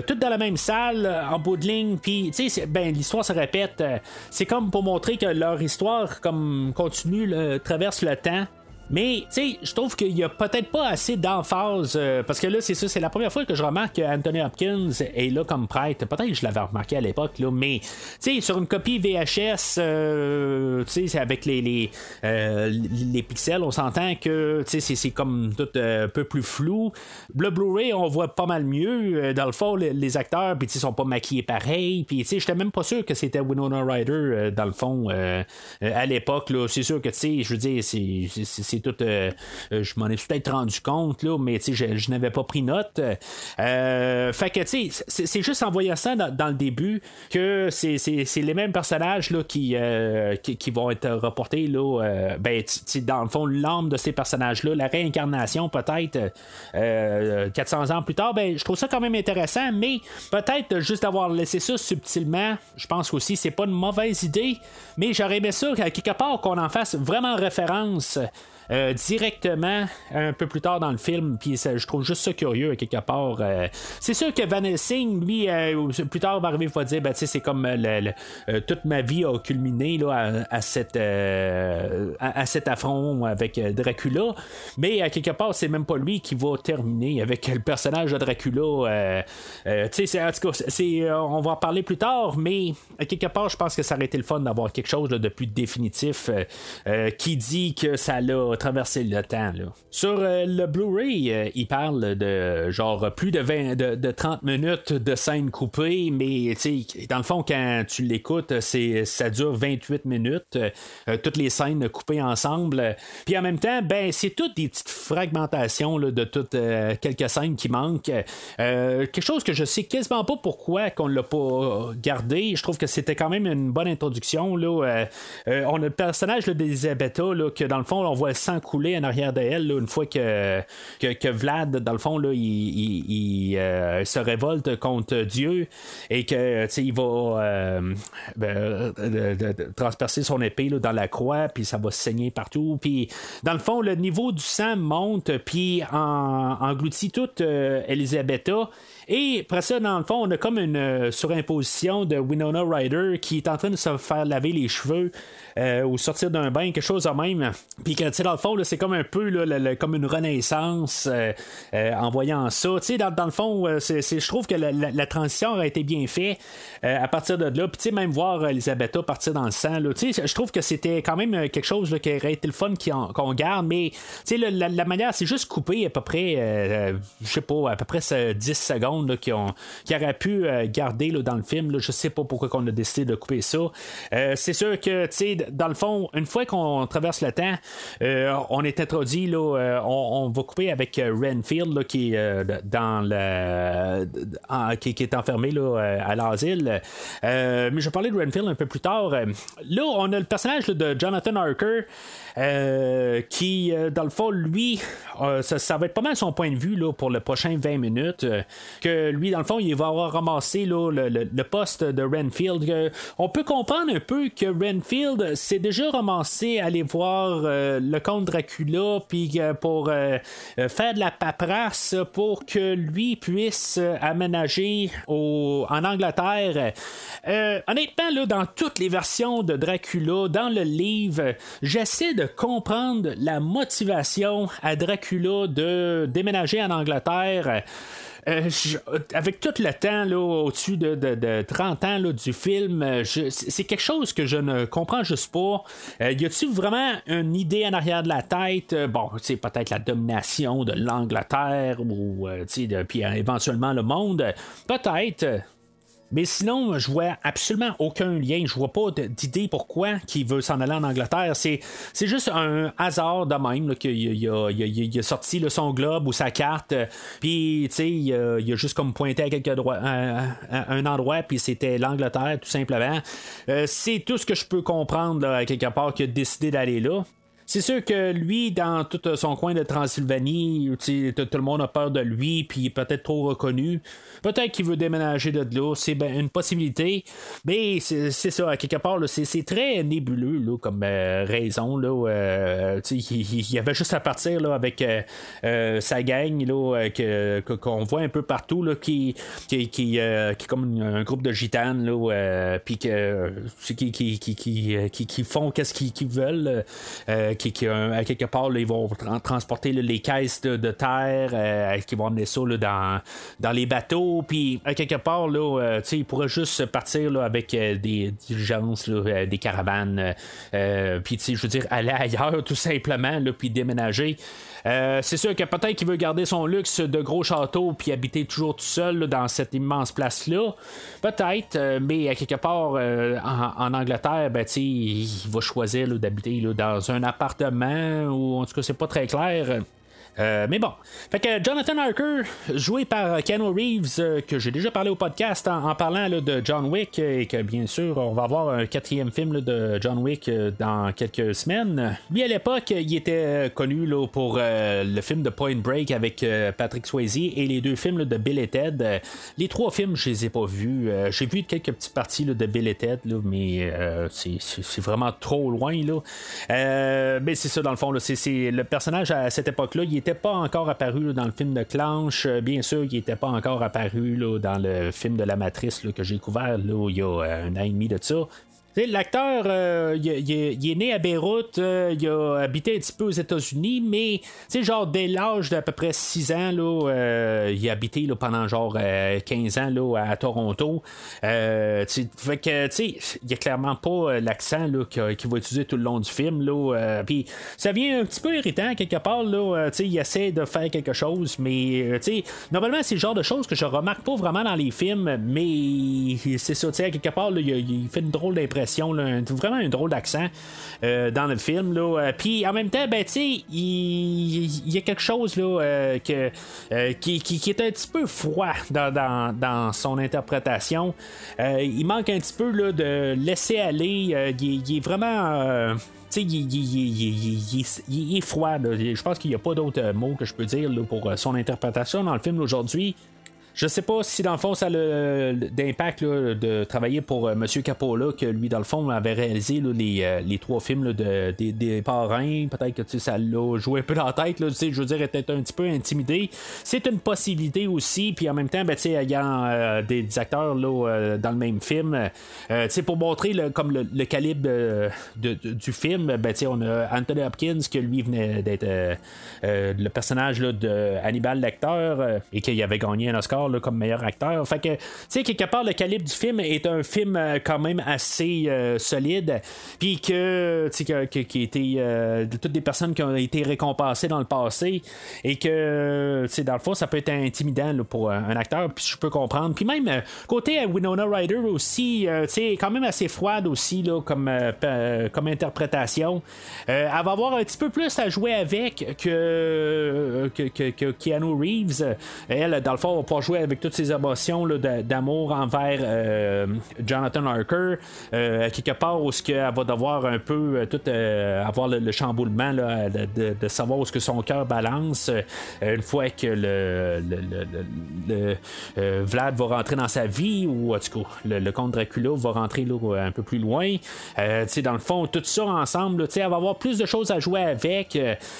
Tout dans la même salle, en bout de ligne. Puis, tu sais, ben, l'histoire se répète. C'est comme pour montrer que leur histoire comme continue, le- traverse le temps. Mais, tu sais, je trouve qu'il y a peut-être pas assez d'emphase. euh, parce que là, c'est ça, c'est la première fois que je remarque que Anthony Hopkins est là comme prêtre. Peut-être que je l'avais remarqué à l'époque, là. Mais, tu sais, sur une copie VHS, euh, tu sais, avec les, les, euh, les pixels, on s'entend que, tu sais, c'est- comme tout euh, un peu plus flou. Le Blu-ray, on voit pas mal mieux. Euh, Dans le fond, les, acteurs, puis, tu sont pas maquillés pareil. Puis, tu sais, j'étais même pas sûr que c'était Winona Ryder, euh, dans le fond, euh, euh, à l'époque, là. C'est sûr que, tu sais, je veux dire, c'est- tout. euh, euh, je m'en ai peut-être rendu compte, là, mais, je, je n'avais pas pris note. Euh, fait que, tu sais, c'est- juste en voyant ça dans, le début que c'est les mêmes personnages, là, qui, qui, qui vont être reportés, là. ben, dans le fond, l'âme de ces personnages-là, la réincarnation, peut-être, euh, 400 ans plus tard, ben, je trouve ça quand même intéressant, mais peut-être juste d'avoir laissé ça subtilement, je pense aussi c'est pas une mauvaise idée, mais j'aurais aimé ça, à quelque part, qu'on en fasse vraiment référence. Euh, directement un peu plus tard dans le film, puis je trouve juste ça curieux à quelque part. euh. c'est sûr que Van Helsing, lui, euh, plus tard va arriver, il va dire, ben, c'est comme toute ma vie a culminé à, cet affront avec Dracula, mais à quelque part, c'est même pas lui qui va terminer avec le personnage de Dracula. en tout on va en parler plus tard, mais à quelque part, je pense que ça aurait été le fun d'avoir quelque chose de plus définitif qui dit que ça l'a traversé le temps. Sur euh, le Blu-ray, euh, il parle de genre plus de, 20, de, de 30 minutes de scènes coupées, mais dans le fond, quand tu l'écoutes, ça dure 28 minutes, euh, toutes les scènes coupées ensemble. Puis en même temps, ben, c'est toutes des petites fragmentations de toutes quelques scènes qui manquent. Quelque chose que je sais quasiment pas pourquoi qu'on l'a pas gardé. Je trouve que c'était quand même une bonne introduction. Là. On a le personnage d'Elisabetta, que dans le fond, on voit sang en arrière d'elle une fois que, que, que Vlad, dans le fond, là, il, euh, se révolte contre Dieu et que il va euh, ben, de transpercer son épée là, dans la croix, puis ça va saigner partout. Puis dans le fond, le niveau du sang monte, puis en, engloutit toute euh, Elisabetta. Et après ça, dans le fond, on a comme une euh, surimposition de Winona Ryder qui est en train de se faire laver les cheveux euh, ou sortir d'un bain, quelque chose de même. Puis que, tu sais, dans le fond, c'est comme un peu le- comme une renaissance euh, euh, en voyant ça. Tu sais, dans, dans le fond, je trouve que la, transition aurait été bien faite à partir de là. Puis, même voir Elisabetta partir dans le sang, tu sais, je trouve que c'était quand même quelque chose qui aurait été le fun qu'on garde. Mais, tu sais, le- la, la manière, c'est juste coupé à peu près, je sais pas, à peu près euh, 10 secondes qui, ont, qui auraient pu garder dans le film. Je sais pas pourquoi on a décidé de couper ça. C'est sûr que, tu sais, dans le fond, une fois qu'on traverse le temps, euh, on est introduit, euh, on, va couper avec euh, Renfield, qui est dans le, qui, est enfermé à l'asile. Mais je vais parler de Renfield un peu plus tard. Là, on a le personnage de Jonathan Harker, qui, dans le fond, lui, ça, va être pas mal son point de vue pour le prochain 20 minutes. que lui, dans le fond, il va avoir ramassé le, poste de Renfield. On peut comprendre un peu que Renfield s'est déjà ramassé à aller voir euh, le comte Dracula, puis euh, pour euh, faire de la paperasse pour que lui puisse aménager au, en Angleterre. Honnêtement, là, dans toutes les versions de Dracula, dans le livre, j'essaie de comprendre la motivation à Dracula de déménager en Angleterre. Euh, avec tout le temps là, au-dessus de, de- de 30 ans là, du film, euh, c'est quelque chose que je ne comprends juste pas. Euh, y a-t-il vraiment une idée en arrière de la tête? Bon, c'est peut-être la domination de l'Angleterre ou puis éventuellement le monde. Peut-être. Mais sinon, je vois absolument aucun lien. Je vois pas d'idée pourquoi qu'il veut s'en aller en Angleterre. C'est, c'est juste un hasard de même qu'il a, sorti son globe ou sa carte. Puis, tu sais, il, a- juste comme pointé à, quelque droit- à- à- à un endroit, puis c'était l'Angleterre, tout simplement. Euh, c'est tout ce que je peux comprendre, là, à quelque part, qu'il a décidé d'aller là. C'est sûr que lui, dans tout son coin de Transylvanie, tout le monde a peur de lui, puis il est peut-être trop reconnu. Peut-être qu'il veut déménager de là, c'est ben une possibilité. Mais c'est ça, quelque part, c'est très nébuleux là, comme euh, raison. Là, euh, il, avait juste à partir là, avec euh, euh, sa gang euh, que- qu'on voit un peu partout, là, qui, qui, qui, euh, qui est comme un groupe de gitanes, là, euh, puis qui, qui, qui, qui, font qu'est-ce qu'ils veulent. Qui, euh, à quelque part, là, ils vont tra- transporter les caisses de, terre, euh, qui vont emmener ça dans, dans les bateaux? Puis, à quelque part, là, euh, ils pourraient juste partir avec des diligences, des caravanes. puis, je veux dire, aller ailleurs, tout simplement, puis déménager. Euh, c'est sûr que peut-être qu'il veut garder son luxe de gros château puis habiter toujours tout seul dans cette immense place-là. Peut-être, euh, mais à quelque part euh, en, Angleterre, ben, il va choisir d'habiter dans un appartement ou en tout cas, c'est pas très clair. Euh, mais bon. Fait que Jonathan Harker, joué par Keanu Reeves, euh, que j'ai déjà parlé au podcast en, parlant de John Wick, euh, et que bien sûr, on va avoir un quatrième film de John Wick dans quelques semaines. Lui, à l'époque, il était connu là, pour le film de Point Break avec Patrick Swayze et les deux films de Bill et Ted. Les trois films, je les ai pas vus. J'ai vu quelques petites parties de Bill et Ted, mais c'est- vraiment trop loin. Là. Mais c'est ça, dans le fond, c'est- le personnage à cette époque-là, il n'était pas encore apparu dans le film de Clanche. Euh, bien sûr, il n'était pas encore apparu dans le film de la Matrice que j'ai couvert il y a euh, un an et demi de ça. L'acteur, euh, il, est- né à Beyrouth, euh, il a habité un petit peu aux États-Unis, mais genre dès l'âge d'à peu près 6 ans, euh, il a habité là, pendant genre euh, 15 ans là, à Toronto. Fait que, il a clairement pas l'accent qu'il va utiliser tout le long du film. Puis ça vient un petit peu irritant quelque part. Là, il essaie de faire quelque chose, mais normalement, c'est le genre de choses que je remarque pas vraiment dans les films, mais c'est ça, à quelque part, il fait une drôle d'impression, vraiment un drôle d'accent euh, dans le film. Là. Euh, Puis en même temps, ben, il, il y a quelque chose là, euh, que, qui, est un petit peu froid dans, dans- son interprétation. Il manque un petit peu là, de laisser aller. Il, est- vraiment. il, est froid. Je pense qu'il n'y a pas d'autres euh, mots que je peux dire pour son interprétation dans le film aujourd'hui. Je sais pas si dans le fond ça a d'impact de travailler pour euh, Monsieur Capola, que lui dans le fond avait réalisé euh, les trois films de, des, parrains. Peut-être que ça l'a joué un peu dans la tête. Tu sais, je veux dire, était un petit peu intimidé. C'est une possibilité aussi. Puis en même temps, ben, tu sais, ayant euh, des, des acteurs là, euh, dans le même film, tu sais, pour montrer le, comme le, calibre du film, ben, tu sais, on a Anthony Hopkins que lui venait d'être le personnage de Hannibal Lecter et qu'il avait gagné un Oscar comme meilleur acteur. Fait que, tu sais, quelque part, le calibre du film est un film euh, quand même assez euh, solide. Puis que, tu sais, qui a été euh, de toutes des personnes qui ont été récompensées dans le passé et que, tu sais, dans le fond, ça peut être intimidant pour euh, un acteur. Puis je peux comprendre. Puis même, côté Winona Ryder aussi, tu sais, quand même assez froide aussi, là, comme, comme interprétation. Elle va avoir un petit peu plus à jouer avec que, que, que, que Keanu Reeves. Elle, dans le fond, va pouvoir jouer avec toutes ses émotions d'amour envers euh, Jonathan Harker, euh, quelque part où ce qu'elle va devoir un peu euh, tout avoir le, le chamboulement de, savoir où ce que son cœur balance une fois que le, Vlad va rentrer dans sa vie ou en tout cas le, comte Dracula va rentrer un peu plus loin. Dans le fond, tout ça ensemble, elle va avoir plus de choses à jouer avec.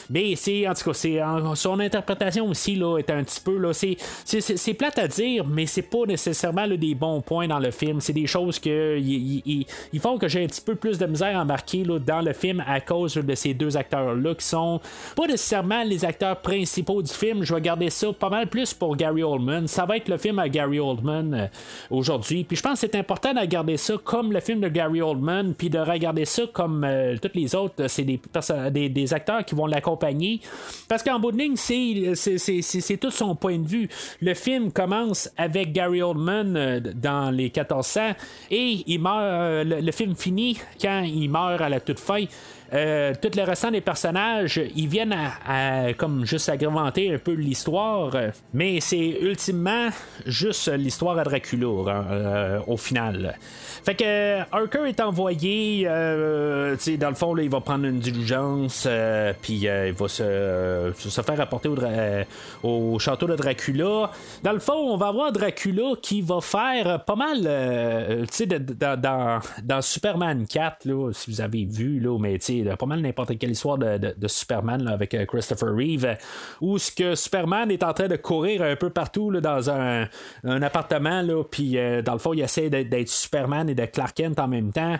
mais c'est en tout cas, c'est son interprétation aussi là, est un petit peu là, c'est- c'est à dire, mais c'est pas nécessairement là, des bons points dans le film. C'est des choses que ils- font que j'ai un petit peu plus de misère à là, dans le film à cause de ces deux acteurs-là qui sont pas nécessairement les acteurs principaux du film. Je vais garder ça pas mal plus pour Gary Oldman. Ça va être le film à Gary Oldman euh, aujourd'hui. Puis je pense que c'est important de garder ça comme le film de Gary Oldman, puis de regarder ça comme euh, les autres. C'est des, des, des acteurs qui vont l'accompagner. Parce qu'en bout de ligne, c'est tout son point de vue. Le film commence avec Gary Oldman euh, dans les 1400 et il meurt. euh, le, le film finit quand il meurt à la toute fin. Euh, tout le restant des personnages, ils viennent à, comme juste agrémenter un peu l'histoire, mais c'est ultimement juste l'histoire à Dracula hein, euh, au final. Fait que euh, Harker est envoyé, euh, dans le fond, il va prendre une diligence, euh, puis il va se, faire apporter au, château de Dracula. Dans le fond, on va avoir Dracula qui va faire pas mal, tu sais, dans, dans Superman 4, là, si vous avez vu, là, mais tu sais, de pas mal n'importe quelle histoire de, de- Superman avec euh, Christopher Reeve, euh, où ce que Superman est en train de courir un peu partout là, dans un, un appartement, puis euh, dans le fond, il essaie d'être, Superman et de Clark Kent en même temps.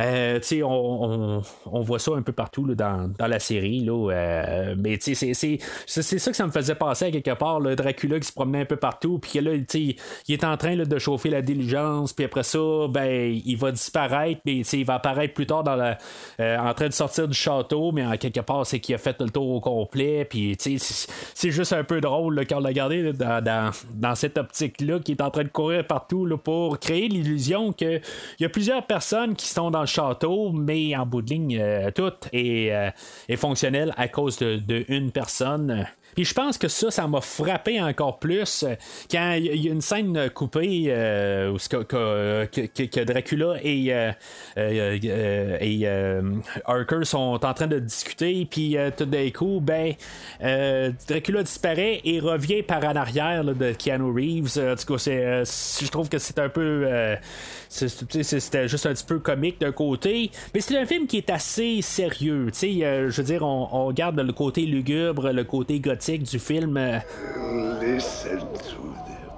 Euh, on, on, on voit ça un peu partout là, dans, dans la série, là, euh, mais c'est, c'est, c'est, c'est ça que ça me faisait passer à quelque part, là, Dracula qui se promenait un peu partout, puis là, il est en train de chauffer la diligence, puis après ça, ben, il va disparaître, mais il va apparaître plus tard dans la, euh, en train de sortir du château, mais en quelque part, c'est qu'il a fait le tour au complet, puis c'est, juste un peu drôle là, quand on l'a regardé là, dans, dans, cette optique-là, qui est en train de courir partout là, pour créer l'illusion que il y a plusieurs personnes qui sont dans le château, mais en bout de ligne, euh, tout est, euh, à cause de, de personne. Puis je pense que ça, ça m'a frappé encore plus euh, quand il y a- une scène coupée euh, où que, que, que- Dracula et, euh, et Harker sont en train de discuter, puis tout d'un coup, ben, Dracula disparaît et revient par en arrière de Keanu Reeves. En tout cas, je trouve que c'est un peu. c'était juste un petit peu comique d'un côté, mais c'est un film qui est assez sérieux. Je veux dire, on, on regarde le côté lugubre, le côté gothique du film. Listen to them.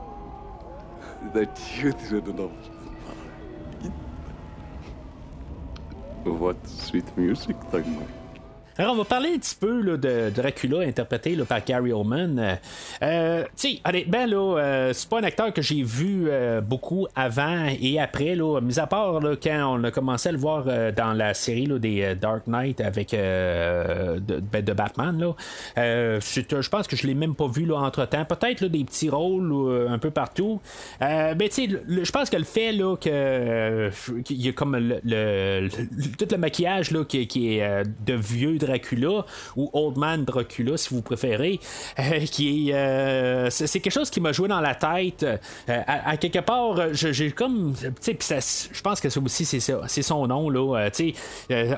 The children of night. What sweet music make. Alors, on va parler un petit peu de Dracula interprété par Gary Oldman. Euh, tu sais, là, euh, c'est pas un acteur que j'ai vu euh, beaucoup avant et après, là, mis à part là, quand on a commencé à le voir euh, dans la série des Dark Knight avec de, ben, de Batman. Je pense que je l'ai même pas vu là, entre-temps. Peut-être là, des petits rôles un peu partout. Mais tu sais, je pense que le fait là, que, qu'il y a comme le, tout le maquillage là, qui, qui est de vieux Dracula ou Old Man Dracula si vous préférez, euh, qui euh, c'est, quelque chose qui m'a joué dans la tête. Euh, à, quelque part, je- j'ai comme, je pense que ça aussi c'est c'est son nom là,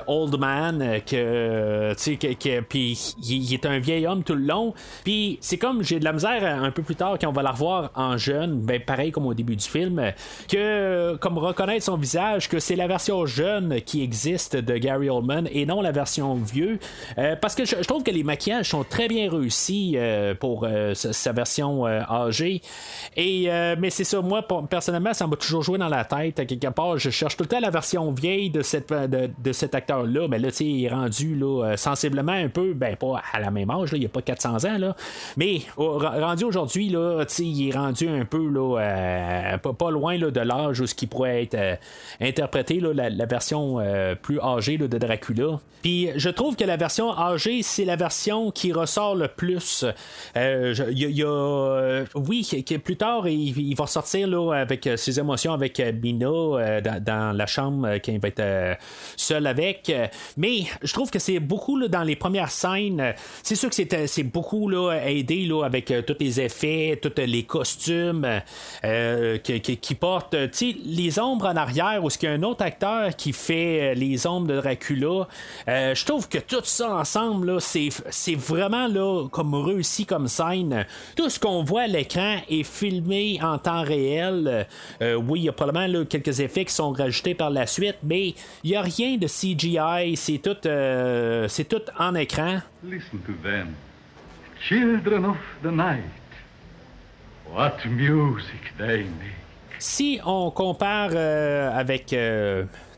Old Man, que, que, que- puis il, il est un vieil homme tout le long, puis c'est comme j'ai de la misère un peu plus tard quand on va la revoir en jeune, ben pareil comme au début du film, que comme reconnaître son visage, que c'est la version jeune qui existe de Gary Oldman et non la version vieux. Euh, parce que je, trouve que les maquillages sont très bien réussis euh, pour euh, sa, version âgée. Et, mais c'est ça, moi, personnellement, ça m'a toujours joué dans la tête. À quelque part, je cherche tout le temps la version vieille de, cette, de, de cet acteur-là. Mais là, il est rendu là, sensiblement un peu, ben pas à la même âge, là, il n'y a pas 400 ans, là. Mais rendu aujourd'hui, là, il est rendu un peu là, pas, pas loin là, de l'âge où ce qui pourrait être interprété, là, la, la version plus âgée là, de Dracula. Puis je trouve que la version âgée, c'est la version qui ressort le plus. Il y, a, oui, plus tard, il, va sortir là, avec ses émotions avec Bina dans, la chambre qu'il va être seul avec. Mais je trouve que c'est beaucoup dans les premières scènes. C'est sûr que c'est beaucoup là, aidé là, avec tous les effets, tous les costumes qui, qui, portent. les ombres en arrière, où est-ce qu'il y a un autre acteur qui fait les ombres de Dracula. je trouve que tout ça ensemble, c'est vraiment là, comme réussi comme scène. Tout ce qu'on voit à l'écran est filmé en temps réel. Euh, oui, il y a probablement quelques effets qui sont rajoutés par la suite, mais il n'y a rien de CGI. C'est tout, euh, c'est tout en écran. Listen to them. Children of the night. What music they make. Si on compare euh, avec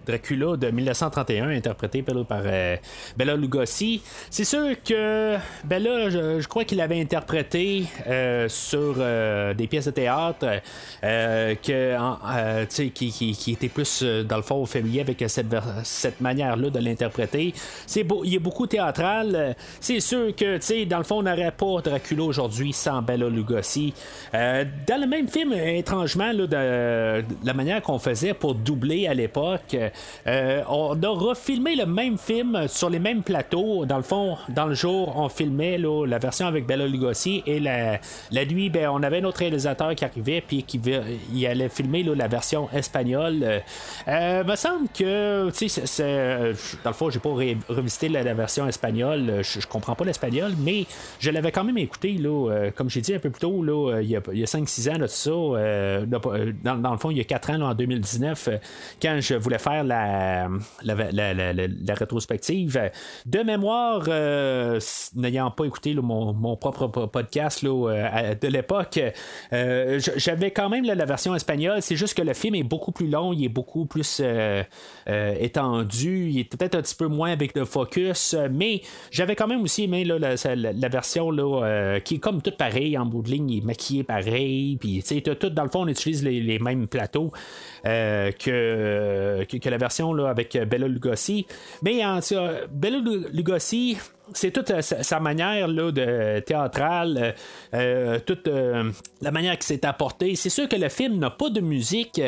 Dracula de 1931, interprété par, euh, Bella Lugosi. C'est sûr que Bella, je, crois qu'il avait interprété euh, sur euh, des pièces de théâtre que, qui, qui, était plus dans le fond familier avec cette, cette manière-là de l'interpréter. C'est beau, il est beaucoup théâtral. C'est sûr que dans le fond, on n'aurait pas Dracula aujourd'hui sans Bella Lugosi. dans le même film, étrangement, la manière qu'on faisait pour doubler à l'époque, euh, on a refilmé le même film sur les mêmes plateaux. Dans le fond, dans le jour, on filmait la version avec Bella Lugosi et la, nuit, ben, on avait notre réalisateur qui arrivait puis qui allait filmer la version espagnole. Euh, euh, me semble que, sais, dans le fond, j'ai pas revisité la, version espagnole. Je, comprends pas l'espagnol, mais je l'avais quand même écouté, comme j'ai dit un peu plus tôt, il y a, 5-6 ans ça. Dans, le fond, il y a 4 ans, en 2019, quand je voulais faire la, la, rétrospective. De mémoire, euh, n'ayant pas écouté mon, propre podcast euh, de l'époque, euh, j'avais quand même la version espagnole. C'est juste que le film est beaucoup plus long, il est beaucoup plus étendu, il est peut-être un petit peu moins avec de focus, mais j'avais quand même aussi aimé la, version là, qui est comme tout pareil, en bout de ligne, il est maquillé pareil, puis tout, dans le fond, on utilise les, mêmes plateaux que, que, la version là, avec Bella Lugosi. Mais en Bella Lugosi, c'est toute euh, sa, manière là, de théâtrale, euh, euh, toute la manière qui s'est apportée. C'est sûr que le film n'a pas de musique,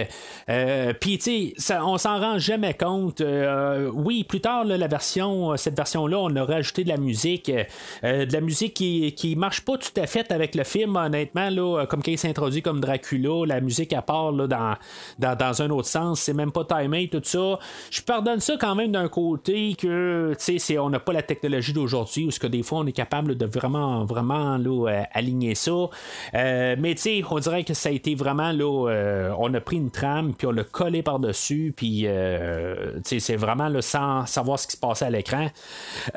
puis tu sais, on s'en rend jamais compte. oui, plus tard, la version, cette version-là, on a rajouté de la musique, de la musique qui, qui marche pas tout à fait avec le film, honnêtement, là, comme quand il s'introduit comme Dracula, la musique à part là, dans, dans, un autre sens, c'est même pas timé, tout ça. Je pardonne ça quand même d'un côté que, tu sais, on n'a pas la technologie d'aujourd'hui aujourd'hui, où ce que des fois on est capable de vraiment, vraiment là, euh, aligner ça. Euh, mais tu sais, on dirait que ça a été vraiment là, euh, on a pris une trame puis on l'a collé par-dessus, puis c'est vraiment là, sans savoir ce qui se passait à l'écran.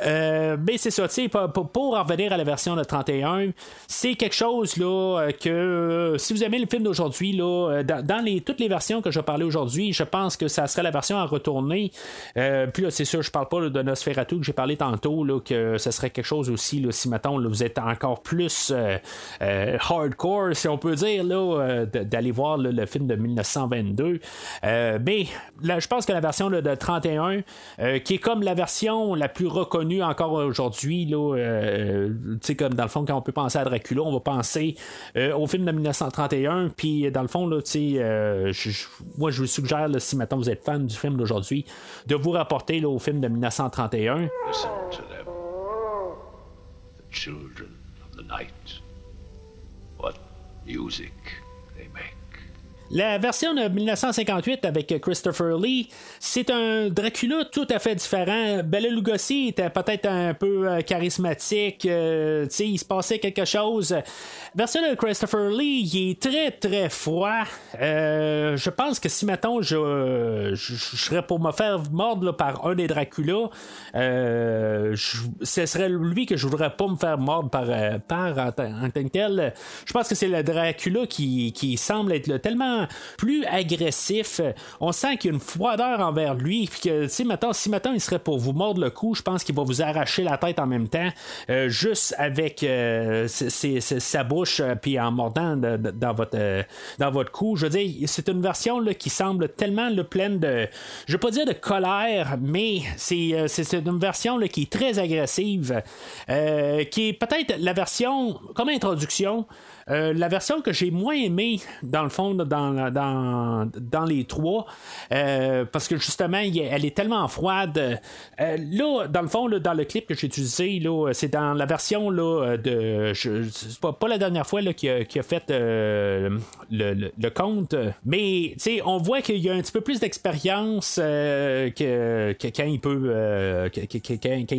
mais c'est ça, tu sais, pour, pour, revenir à la version de 31, c'est quelque chose là que si vous aimez le film d'aujourd'hui, là, dans, les, toutes les versions que je parlais aujourd'hui, je pense que ça serait la version à retourner. puis là, c'est sûr, je parle pas de Nosferatu que j'ai parlé tantôt, là, que ce serait quelque chose aussi, si maintenant vous êtes encore plus euh, euh, hardcore, si on peut dire, euh, d'aller voir le film de 1922. mais là, je pense que la version de 31, qui est comme la version la plus reconnue encore aujourd'hui, comme dans le fond, quand on peut penser à Dracula, on va penser au film de 1931, puis dans le fond, moi je vous suggère, si maintenant vous êtes fan du film d'aujourd'hui, de vous rapporter au film de 1931. Children of the night. What music. La version de 1958 avec Christopher Lee, c'est un Dracula tout à fait différent. Bela Lugosi était peut-être un peu euh, charismatique, euh, il se passait quelque chose. Version de Christopher Lee, il est très très froid. Euh, je pense que si maintenant je, serais pour me faire mordre par un des Dracula, ce serait lui que je voudrais pas me faire mordre par, par en, tant que tel. Je pense que c'est le Dracula qui, qui semble être tellement plus agressif. On sent qu'il y a une froideur envers lui. Puis que, sais, maintenant, si maintenant il serait pour vous mordre le cou, je pense qu'il va vous arracher la tête en même temps, euh, juste avec euh, sa bouche, euh, puis en mordant dans votre dans votre cou. Je veux dire, c'est une version là, qui semble tellement pleine de, je veux pas dire de colère, mais c'est une version là, qui est très agressive, qui est peut-être la version comme introduction. Euh, la version que j'ai moins aimée, dans le fond, dans, dans, dans les trois, euh, parce que justement, elle est tellement froide. Euh, là, dans le fond, là, dans le clip que j'ai utilisé, là, c'est dans la version là, de. je- c'est pas, pas la dernière fois là, qu'il, a, a fait le, le, le compte, mais on voit qu'il y a un petit peu plus d'expérience que, que quand il peut.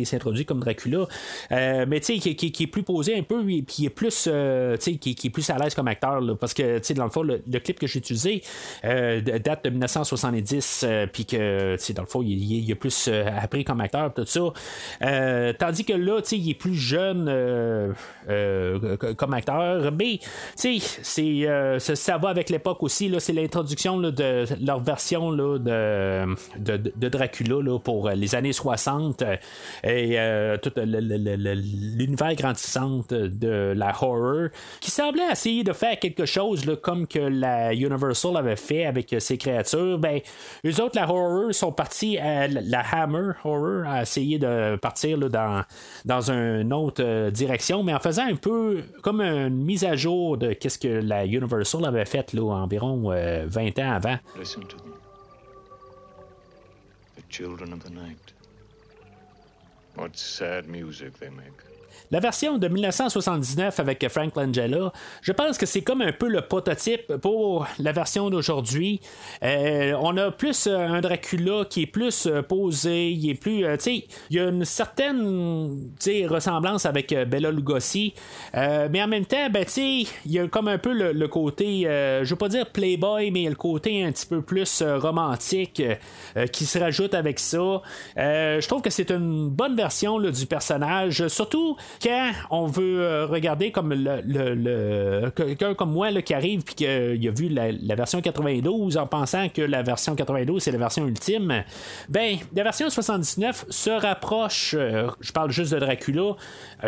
s'introduit comme Dracula. Mais tu sais, qui, est plus posé un peu, puis il est plus. tu qui est plus à l'aise comme acteur, parce que, tu sais, dans le fond, le, clip que j'ai utilisé euh, date de 1970, euh, puis que, tu sais, dans le fond, il, il- il est plus euh, appris comme acteur, tout ça. Tandis que là, tu sais, il est plus jeune comme acteur, mais, tu sais, ça, ça va avec l'époque aussi, c'est l'introduction de leur version là, de, de, Dracula là, pour les années 60 euh, et tout l'univers grandissant de la horror qui semblait essayer de faire quelque chose comme que la Universal avait fait avec ses créatures. Ben, eux autres, la horror, sont partis à la la Hammer Horror à essayer de partir dans, dans une autre euh, direction, mais en faisant un peu comme une mise à jour de qu'est-ce que la Universal avait fait environ euh, 20 ans avant. What sad music they make. La version de 1979 avec Frank Langella, je pense que c'est comme un peu le prototype pour la version d'aujourd'hui. Euh, on a plus euh, un Dracula qui est plus euh, posé, il est plus, tu sais, il y a une certaine, ressemblance avec Bella Lugosi, mais en même temps, ben, il y a comme un peu le, côté, je veux pas dire playboy, mais le côté un petit peu plus romantique qui se rajoute avec ça. Je trouve que c'est une bonne version du personnage, surtout quand on veut euh, regarder comme le, le- quelqu'un comme moi qui arrive puis qu'il a vu la, version 92 en pensant que la version 92 c'est la version ultime. Ben, la version 79 se rapproche. euh, je parle juste de Dracula. euh,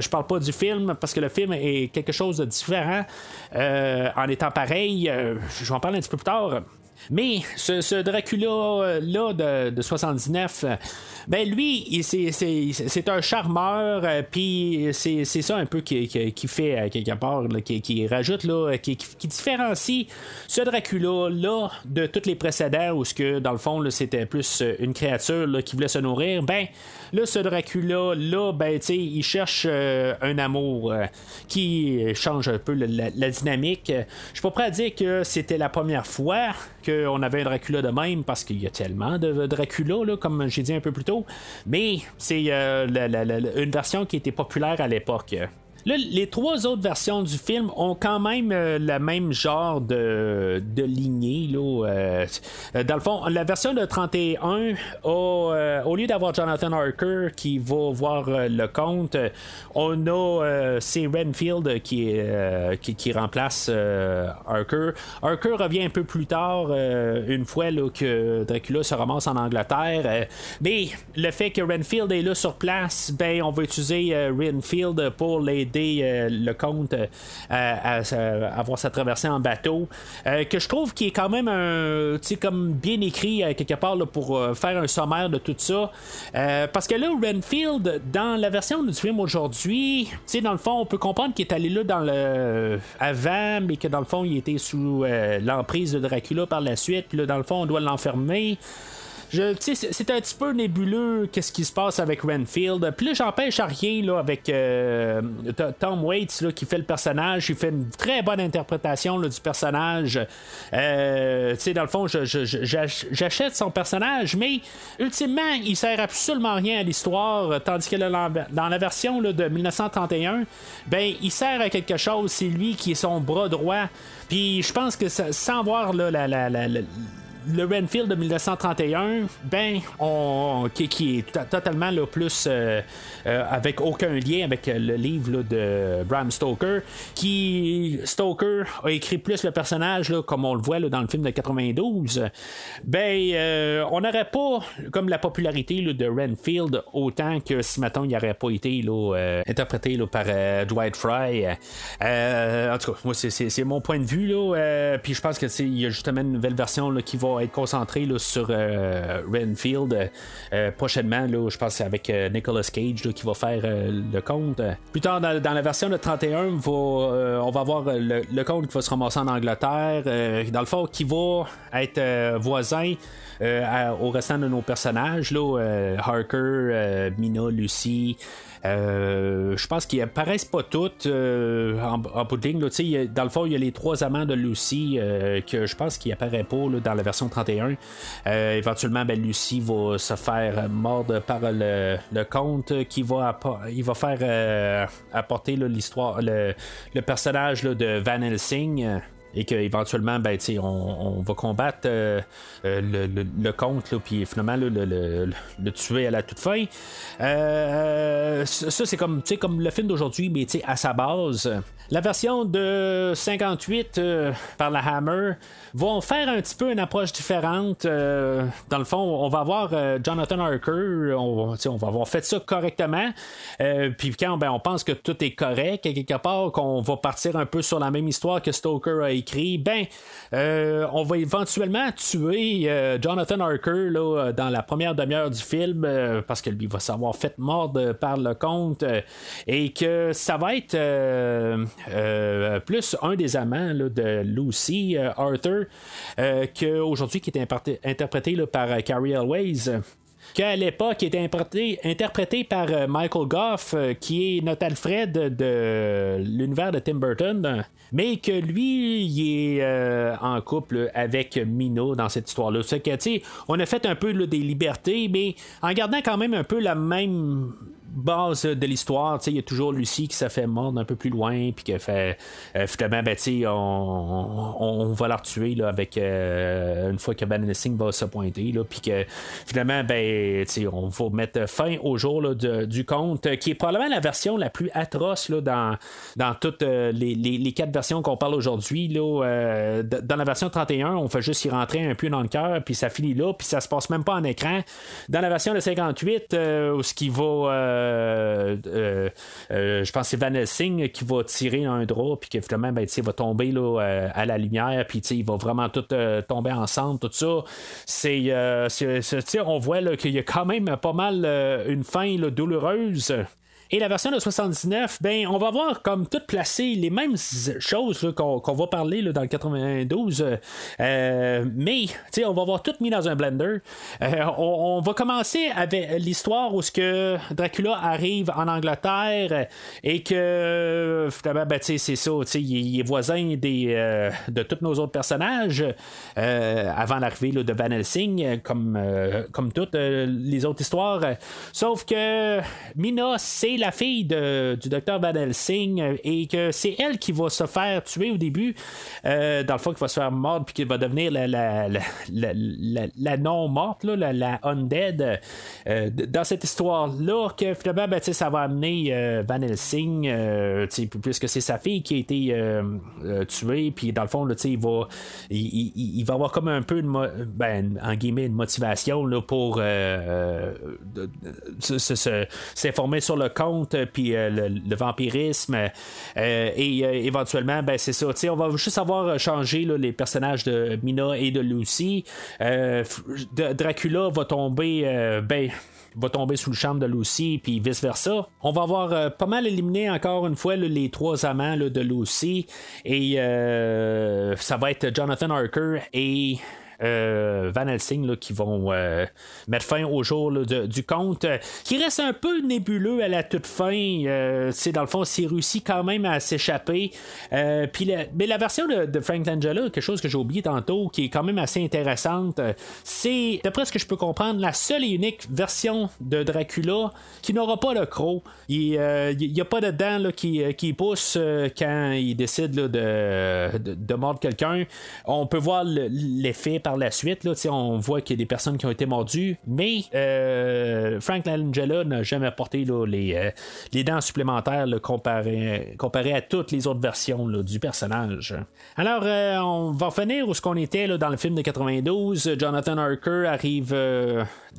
je parle pas du film parce que le film est quelque chose de différent euh, en étant pareil. euh, je vais en parler un petit peu plus tard. Mais ce, Dracula-là de, de 79, euh, ben lui, c'est- un charmeur, euh, puis c'est ça un peu qui, fait, euh, quelque part, qui, rajoute, là, qui, différencie ce Dracula-là de tous les précédents, où ce que, dans le fond, c'était plus euh, une créature qui voulait se nourrir. Ben, là, ce Dracula-là, ben, tu il cherche euh, un amour euh, qui change un peu la, la- dynamique. Je suis pas prêt à dire que c'était la première fois qu'on avait un Dracula de même parce qu'il y a tellement de Dracula, comme j'ai dit un peu plus tôt. Mais c'est euh, une version qui était populaire à l'époque. Les trois autres versions du film ont quand même euh, le même genre de, de lignée. Là, euh, dans le fond, la version de 31, a, euh, au lieu d'avoir Jonathan Harker qui va voir le compte, euh, on a c'est Renfield qui, qui, qui remplace Harker. Harker revient un peu plus tard, une fois que Dracula se ramasse en Angleterre. mais le fait que Renfield est là sur place, ben on va utiliser Renfield pour euh, le comte euh, à, avoir sa traversée en bateau. euh, que je trouve qui est quand même un, comme bien écrit quelque part là, pour faire un sommaire de tout ça. Parce que là, Renfield, dans la version du film aujourd'hui, dans le fond, on peut comprendre qu'il est allé là dans le avant, mais que dans le fond, il était sous l'emprise de Dracula par la suite. Puis là, dans le fond, on doit l'enfermer. C'est- un petit peu nébuleux qu'est-ce qui se passe avec Renfield. Puis là, j'empêche à rien là, avec euh, Tom Waits là, qui fait le personnage. Il fait une très bonne interprétation du personnage. Euh, dans le fond, j'achète son personnage, mais ultimement, il sert absolument rien à l'histoire. Tandis que dans la version de 1931, ben, il sert à quelque chose. C'est lui qui est son bras droit. Puis je pense que sans voir là, la- le Renfield de 1931, ben, on, qui, est to- totalement plus euh, euh, avec aucun lien avec le livre de Bram Stoker, qui Stoker a écrit plus le personnage là, comme on le voit dans le film de 92. Ben, euh, on n'aurait pas comme la popularité de Renfield autant que si maintenant il n'aurait pas été interprété par Dwight Fry. En tout cas, moi c'est, mon point de vue là. puis je pense que tu sais, il y a justement une nouvelle version qui va être concentrée là, sur euh, Renfield euh, prochainement. Là, je pense que c'est avec euh, Nicolas Cage qui va faire euh, le compte. Plus tard dans, la version de 31, va, euh, on va avoir euh, le, le compte qui va se ramasser en Angleterre. euh, dans le fond, qui va être euh, voisin. Euh, au restant de nos personnages, là, euh, Harker, euh, Mina, Lucy, je pense qu'ils apparaissent pas toutes en, en dans le fond, il y a les trois amants de Lucy que je pense qu'ils apparaissent pas là, dans la version 31. Euh, éventuellement, ben, Lucy va se faire mordre par le, le qui va, il va faire apporter l'histoire, le, le personnage là, de Van Helsing. Et qu'éventuellement, ben, on, on va combattre euh, euh, le, le, le comte, puis finalement le, le- tuer à la toute fin. Euh, ça, c'est comme, comme le film d'aujourd'hui, mais à sa base. La version de 58 euh, par la Hammer vont faire un petit peu une approche différente. Dans le fond, on va avoir Jonathan Harker, on, on va avoir fait ça correctement. Puis quand ben, on pense que tout est correct, quelque part, qu'on va partir un peu sur la même histoire que Stoker a écrit, ben, euh, on va éventuellement tuer euh, Jonathan Harker là, dans la première demi-heure du film, euh, parce que lui va s'avoir fait mordre par le comte, et que ça va être plus un des amants de Lucy, Arthur, qu'aujourd'hui qui est interprété, par Carrie Elways qu'à l'époque était interprété, par euh, Michael Goff, euh, qui est notre Alfred de l'univers de Tim Burton, mais que lui, il est euh, en couple avec Mino dans cette histoire-là. C'est que, on a fait un peu des libertés, mais en gardant quand même un peu la même base de l'histoire, il y a toujours Lucie qui s'est fait mordre un peu plus loin, puis qui fait euh, finalement, ben, on, on, on va la retuer là, avec euh, une fois que Van Helsing va se pointer, puis que finalement, ben, on va mettre fin au jour là, du conte, qui est probablement la version la plus atroce là, dans, dans toutes euh, les, les- quatre versions qu'on parle aujourd'hui. Dans la version 31, on fait juste y rentrer un peu dans le cœur, puis ça finit là, puis ça se passe même pas en écran. Dans la version de 58, euh, où ce qui va. Euh, euh, euh, je pense que c'est Van Helsing qui va tirer un drap, puis que finalement, ben, il va tomber là, à la lumière, puis il va vraiment tout tomber ensemble, tout ça. C'est. on voit qu'il y a quand même pas mal une fin douloureuse. Et la version de 79, ben, on va voir comme tout placé les mêmes choses qu'on, va parler dans le 92, euh, euh, mais on va voir tout mis dans un blender. Euh, on, va commencer avec l'histoire où ce que Dracula arrive en Angleterre et que finalement, ben, c'est ça, il, est voisin des, euh, de tous nos autres personnages avant l'arrivée de Van Helsing, comme, comme toutes les autres histoires. Sauf que Mina, c'est la fille de- du docteur Van Helsing euh, et que c'est elle qui va se faire tuer au début. Euh, dans le fond, qui va se faire mordre puis qui va devenir la, la, la, non-morte, la, undead. euh, dans cette histoire-là, que finalement, ben, ça va amener euh, Van Helsing, puisque c'est sa fille qui a été tuée, puis dans le fond, là, il va, il, il- va avoir comme un peu ben, en une motivation là, pour s'informer sur le compte, puis euh, le, vampirisme, euh, et euh, éventuellement, ben, c'est ça, on va juste avoir changé les personnages de Mina et de Lucy. Euh, Dracula va tomber, euh, ben, va tomber sous le charme de Lucy, puis vice-versa. On va avoir euh, pas mal éliminé encore une fois les trois amants de Lucy, et euh, ça va être Jonathan Harker et euh, Van Helsing qui vont euh, mettre fin au jour du conte, euh, qui reste un peu nébuleux à la toute fin. Euh, c'est dans le fond, s'il réussit quand même à s'échapper. Euh, mais la version de, Frank Langella, quelque chose que j'ai oublié tantôt, qui est quand même assez intéressante, euh, c'est, d'après ce que je peux comprendre, la seule et unique version de Dracula qui n'aura pas le croc. Il n'y a pas de dents là, qui, euh, pousse euh, quand il décide de, de, de mordre quelqu'un. On peut voir le- l'effet par la suite. Là, on voit qu'il y a des personnes qui ont été mordues, mais euh, Frank Langella n'a jamais porté les, euh, les dents supplémentaires comparé, comparé, à toutes les autres versions du personnage. Alors, euh, on va revenir où ce qu'on était dans le film de 92. Jonathan Harker arrive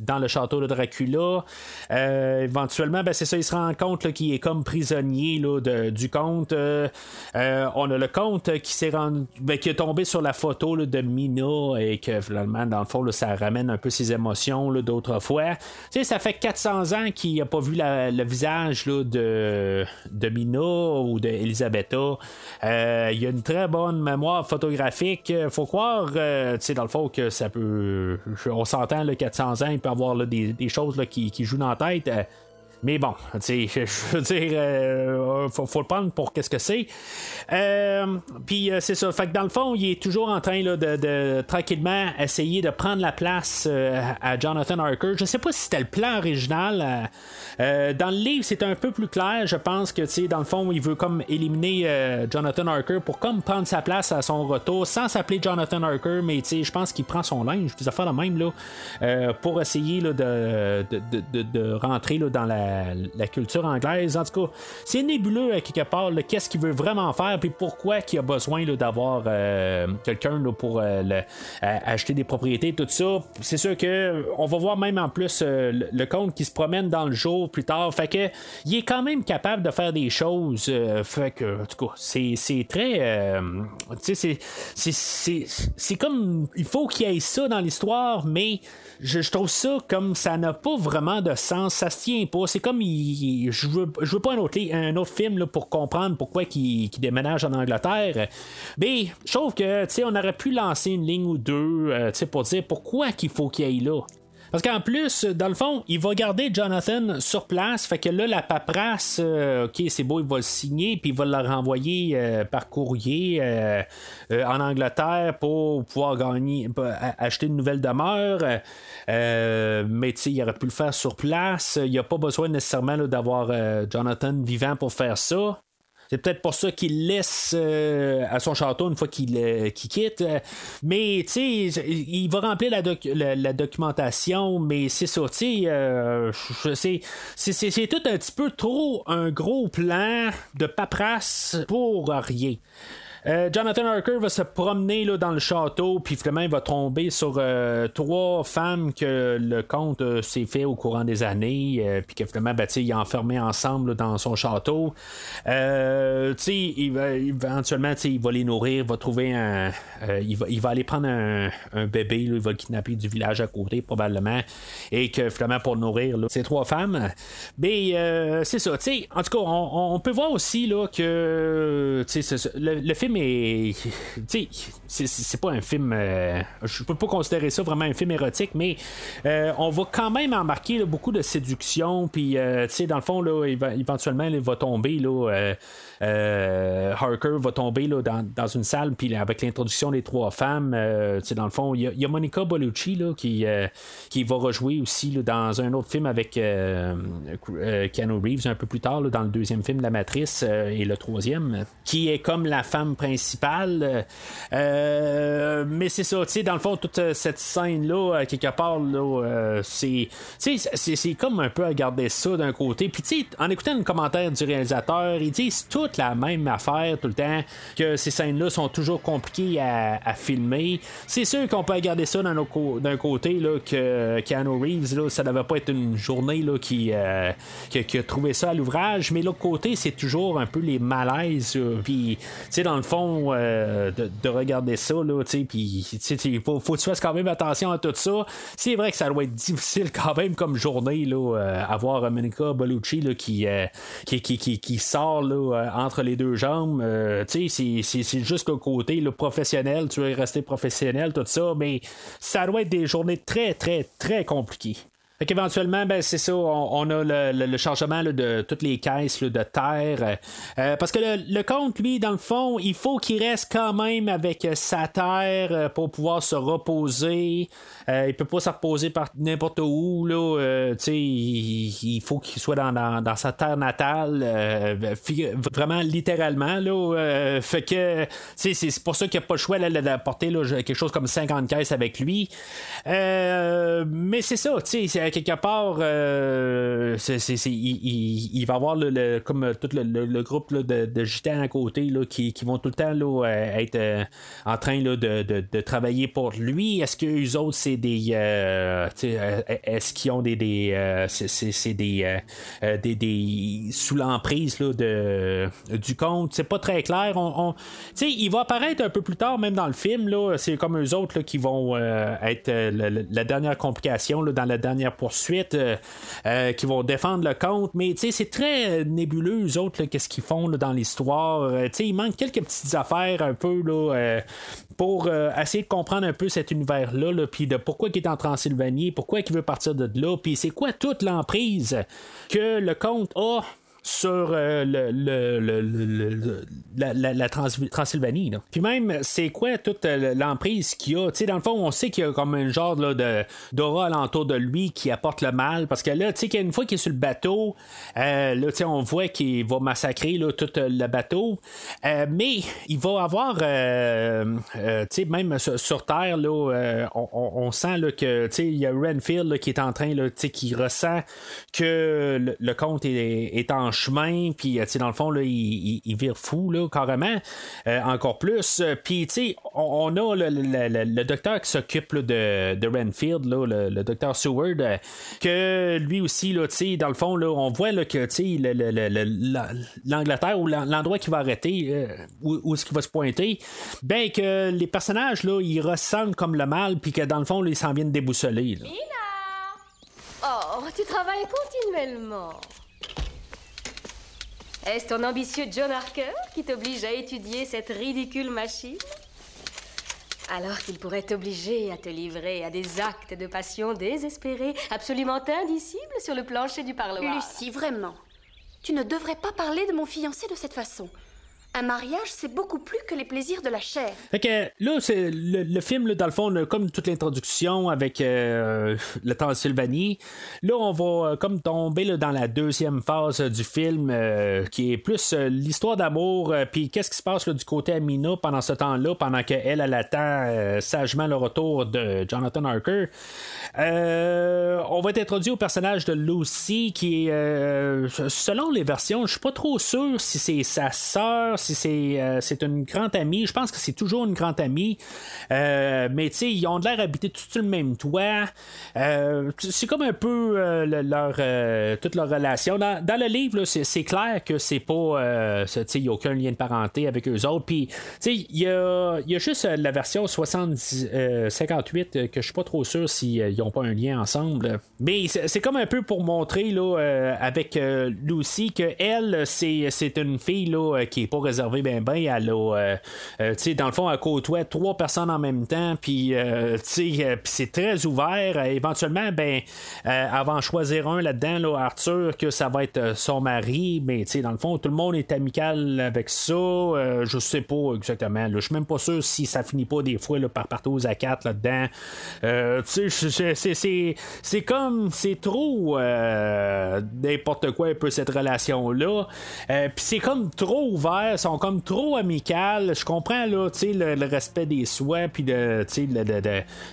dans le château de Dracula. éventuellement, ben, c'est ça, il se rend compte qu'il est comme prisonnier de, du comte. on a le comte qui s'est rendu, ben, qui est tombé sur la photo de Mina et que finalement, dans le fond, ça ramène un peu ses émotions d'autrefois. Tu sais, ça fait 400 ans qu'il n'a pas vu le visage de, de Mina ou d'Elisabetta. Euh, il a une très bonne mémoire photographique. Faut croire, euh, tu sais, dans le fond, que ça peut. On s'entend, le 400 ans, avoir des, choses qui, qui, jouent dans la tête. Mais bon, je veux dire, euh, faut, le prendre pour qu'est-ce que c'est. Euh, puis euh, c'est ça. Fait que dans le fond, il est toujours en train de, tranquillement essayer de prendre la place à Jonathan Harker. Je sais pas si c'était le plan original. dans le livre, c'est un peu plus clair. Je pense que, dans le fond, il veut comme éliminer Jonathan Harker pour comme prendre sa place à son retour sans s'appeler Jonathan Harker, mais je pense qu'il prend son linge, des affaires de même, là, pour essayer là, de, de, rentrer là, dans la la, culture anglaise. En tout cas, c'est nébuleux à quelque part qu'est-ce qu'il veut vraiment faire, puis pourquoi il a besoin d'avoir euh, quelqu'un pour euh, acheter des propriétés, tout ça. C'est sûr que on va voir même en plus euh, le, comte qui se promène dans le jour plus tard. Fait que il est quand même capable de faire des choses. fait que, en tout cas, c'est, très. tu sais, c'est comme. Il faut qu'il y ait ça dans l'histoire, mais je, trouve ça comme ça n'a pas vraiment de sens. Ça se tient pas. C'est comme je veux, je veux pas un autre, film pour comprendre pourquoi il, déménage en Angleterre. Mais je trouve que on aurait pu lancer une ligne ou deux euh, pour dire pourquoi qu'il faut qu'il aille là. Parce qu'en plus, dans le fond, il va garder Jonathan sur place. Fait que là, la paperasse, euh, ok, c'est beau, il va le signer, puis il va le renvoyer euh, par courrier euh, en Angleterre pour pouvoir gagner, acheter une nouvelle demeure. mais tu sais, il aurait pu le faire sur place. Il n'y a pas besoin nécessairement d'avoir Jonathan vivant pour faire ça. C'est peut-être pour ça qu'il laisse euh, à son château une fois qu'il euh, quitte. Mais, tu sais, il va remplir la, documentation, mais c'est ça, tu sais, euh, c'est tout un petit peu trop un gros plan de paperasse pour rien. Euh, Jonathan Harker va se promener là, dans le château, puis finalement, il va tomber sur euh, trois femmes que le comte euh, s'est fait au courant des années, puis que finalement, ben, il a enfermé ensemble dans son château. il va, éventuellement, il va les nourrir, il va trouver un. il, va, il va aller prendre un, bébé, il va le kidnapper du village à côté, probablement, et que finalement, pour nourrir ces trois femmes. Mais c'est ça, en tout cas, on, peut voir aussi là, que le, le film mais c'est pas un film. Euh, je peux pas considérer ça vraiment un film érotique, mais euh, on va quand même embarquer beaucoup de séduction. Puis, euh, tu sais, dans le fond, là, éventuellement, il va tomber. Là, Harker va tomber là, dans, une salle, puis avec l'introduction des trois femmes, tu sais, dans le fond, il y, a Monica Bellucci là, qui, qui va rejouer aussi là, dans un autre film avec Keanu Reeves un peu plus tard, dans le deuxième film, La Matrice, et le troisième, qui est comme la femme principale. Euh, mais c'est ça, tu sais, dans le fond, toute euh, cette scène-là, quelque part, là, euh, c'est, c'est comme un peu à garder ça d'un côté. Puis, tu sais, en écoutant le commentaire du réalisateur, ils disent toute la même affaire tout le temps, que ces scènes-là sont toujours compliquées à, filmer. C'est sûr qu'on peut regarder ça d'un côté, là, que Keanu Reeves, là, ça devait pas être une journée là, qui, qui, a trouvé ça à l'ouvrage, mais l'autre côté, c'est toujours un peu les malaises. Puis, tu sais, dans le fond, euh, de, regarder ça, là, tu puis il faut, faut que tu fasses quand même attention à tout ça. C'est vrai que ça doit être difficile quand même comme journée, là, euh, avoir Monica Bellucci là, qui, euh, qui, qui, qui, sort là, entre les deux jambes. tu sais, c'est juste le côté le professionnel, tu veux rester professionnel, tout ça, mais ça doit être des journées très, très, très compliquées. Fait qu'éventuellement, ben, c'est ça, on, a le, changement là, de toutes les caisses de terre. euh, parce que le, le comte, lui, dans le fond, il faut qu'il reste quand même avec euh, sa terre euh, pour pouvoir se reposer. Il peut pas se reposer par n'importe où. Là, il, il faut qu'il soit dans, sa terre natale. fi- vraiment littéralement. Là, fait que c'est pour ça qu'il n'y a pas le choix d'apporter quelque chose comme 50 caisses avec lui. Mais c'est ça, tu sais, à quelque part, euh, il, il- il va avoir le, comme tout le, groupe de, de gitans à côté là, qui, vont tout le temps là, euh, être euh, en train de, de- de travailler pour lui. Est-ce que eux autres, c'est des. euh, euh, est-ce qu'ils ont des. des euh, c'est, des, euh, euh, des, sous l'emprise du compte? C'est pas très clair. On, il va apparaître un peu plus tard, même dans le film. C'est comme eux autres qui vont euh, être euh, la, la- dernière complication dans la dernière poursuite, euh, euh, qui vont défendre le compte. Mais c'est très nébuleux, eux autres, qu'est-ce qu'ils font là, dans l'histoire. Euh, il manque quelques petites affaires un peu là, pour essayer de comprendre un peu cet univers-là, là, puis de pourquoi il est en Transylvanie, pourquoi il veut partir de là, puis c'est quoi toute l'emprise que le comte a sur euh, le, la, la- la Trans- Transylvanie. Puis même, c'est quoi toute euh, l'emprise qu'il y a? Dans le fond, on sait qu'il y a comme un genre là, de, d'aura alentour de lui qui apporte le mal. Parce que là, tu sais, qu'une fois qu'il est sur le bateau, euh, on voit qu'il va massacrer tout le bateau. Mais il va avoir, même sur, Terre, là, on, sent là, que, il y a Renfield qui est en train, là, qui ressent que le, comte est, est en chemin, puis, euh, dans le fond, là, il, vire fou, là, carrément, euh, encore plus. Euh, Puis, on, on a le, le- le- le docteur qui s'occupe de, de Renfield, là, le, docteur Seward, que lui aussi, là, dans le fond, là, on voit là, que, l'Angleterre ou l'en- l'endroit qui va arrêter, où, où est-ce qu'il va se pointer, ben que les personnages, là, ils ressentent comme le mal, puis que dans le fond, là, ils s'en viennent déboussoler. là. Oh, tu travailles continuellement. Est-ce ton ambitieux John Harker qui t'oblige à étudier cette ridicule machine? Alors qu'il pourrait t'obliger à te livrer à des actes de passion désespérés, absolument indicibles sur le plancher du parloir. Lucie, vraiment. Tu ne devrais pas parler de mon fiancé de cette façon. Un mariage, c'est beaucoup plus que les plaisirs de la chair. Fait que là, c'est le, film, là, dans le fond, comme toute l'introduction avec euh, la Transylvanie, là, on va euh, comme tomber dans la deuxième phase euh, du film, euh, qui est plus l'histoire d'amour, puis qu'est-ce qui se passe du côté Amina pendant ce temps-là, pendant qu'elle, elle attend sagement le retour de Jonathan Harker. On va être introduit au personnage de Lucy, qui est, selon les versions, je suis pas trop sûr si c'est sa sœur, c'est euh, c'est une grande amie. Je pense que c'est toujours une grande amie. Euh, mais tu sais, ils ont l'air d'habiter tout sur le même toit. Euh, c'est comme un peu le- leur toute leur relation. Dans, le livre, c'est, clair que c'est pas. il n'y a aucun lien de parenté avec eux autres. Puis, tu sais, il y a, y a juste la version 70, euh, 58 euh, que je suis pas trop sûr s'ils n'ont pas un lien ensemble. Mais c'est, comme un peu pour montrer là, avec Lucy que elle, c'est, une fille là, qui est pas réservée ben ben. Elle a, euh, euh, dans le fond, elle côtoie trois personnes en même temps. Puis, euh, c'est très ouvert. Éventuellement, ben, va en choisir un là-dedans, là, Arthur, que ça va être son mari. Mais, sais, dans le fond, tout le monde est amical avec ça. Je sais pas exactement. Je suis même pas sûr si ça finit pas des fois là, par partout aux A4 là-dedans. Euh, c'est- comme, c'est trop n'importe quoi un peu cette relation-là. Puis c'est comme trop ouvert, sont comme trop amical. Je comprends là, le, le respect des soins, puis de,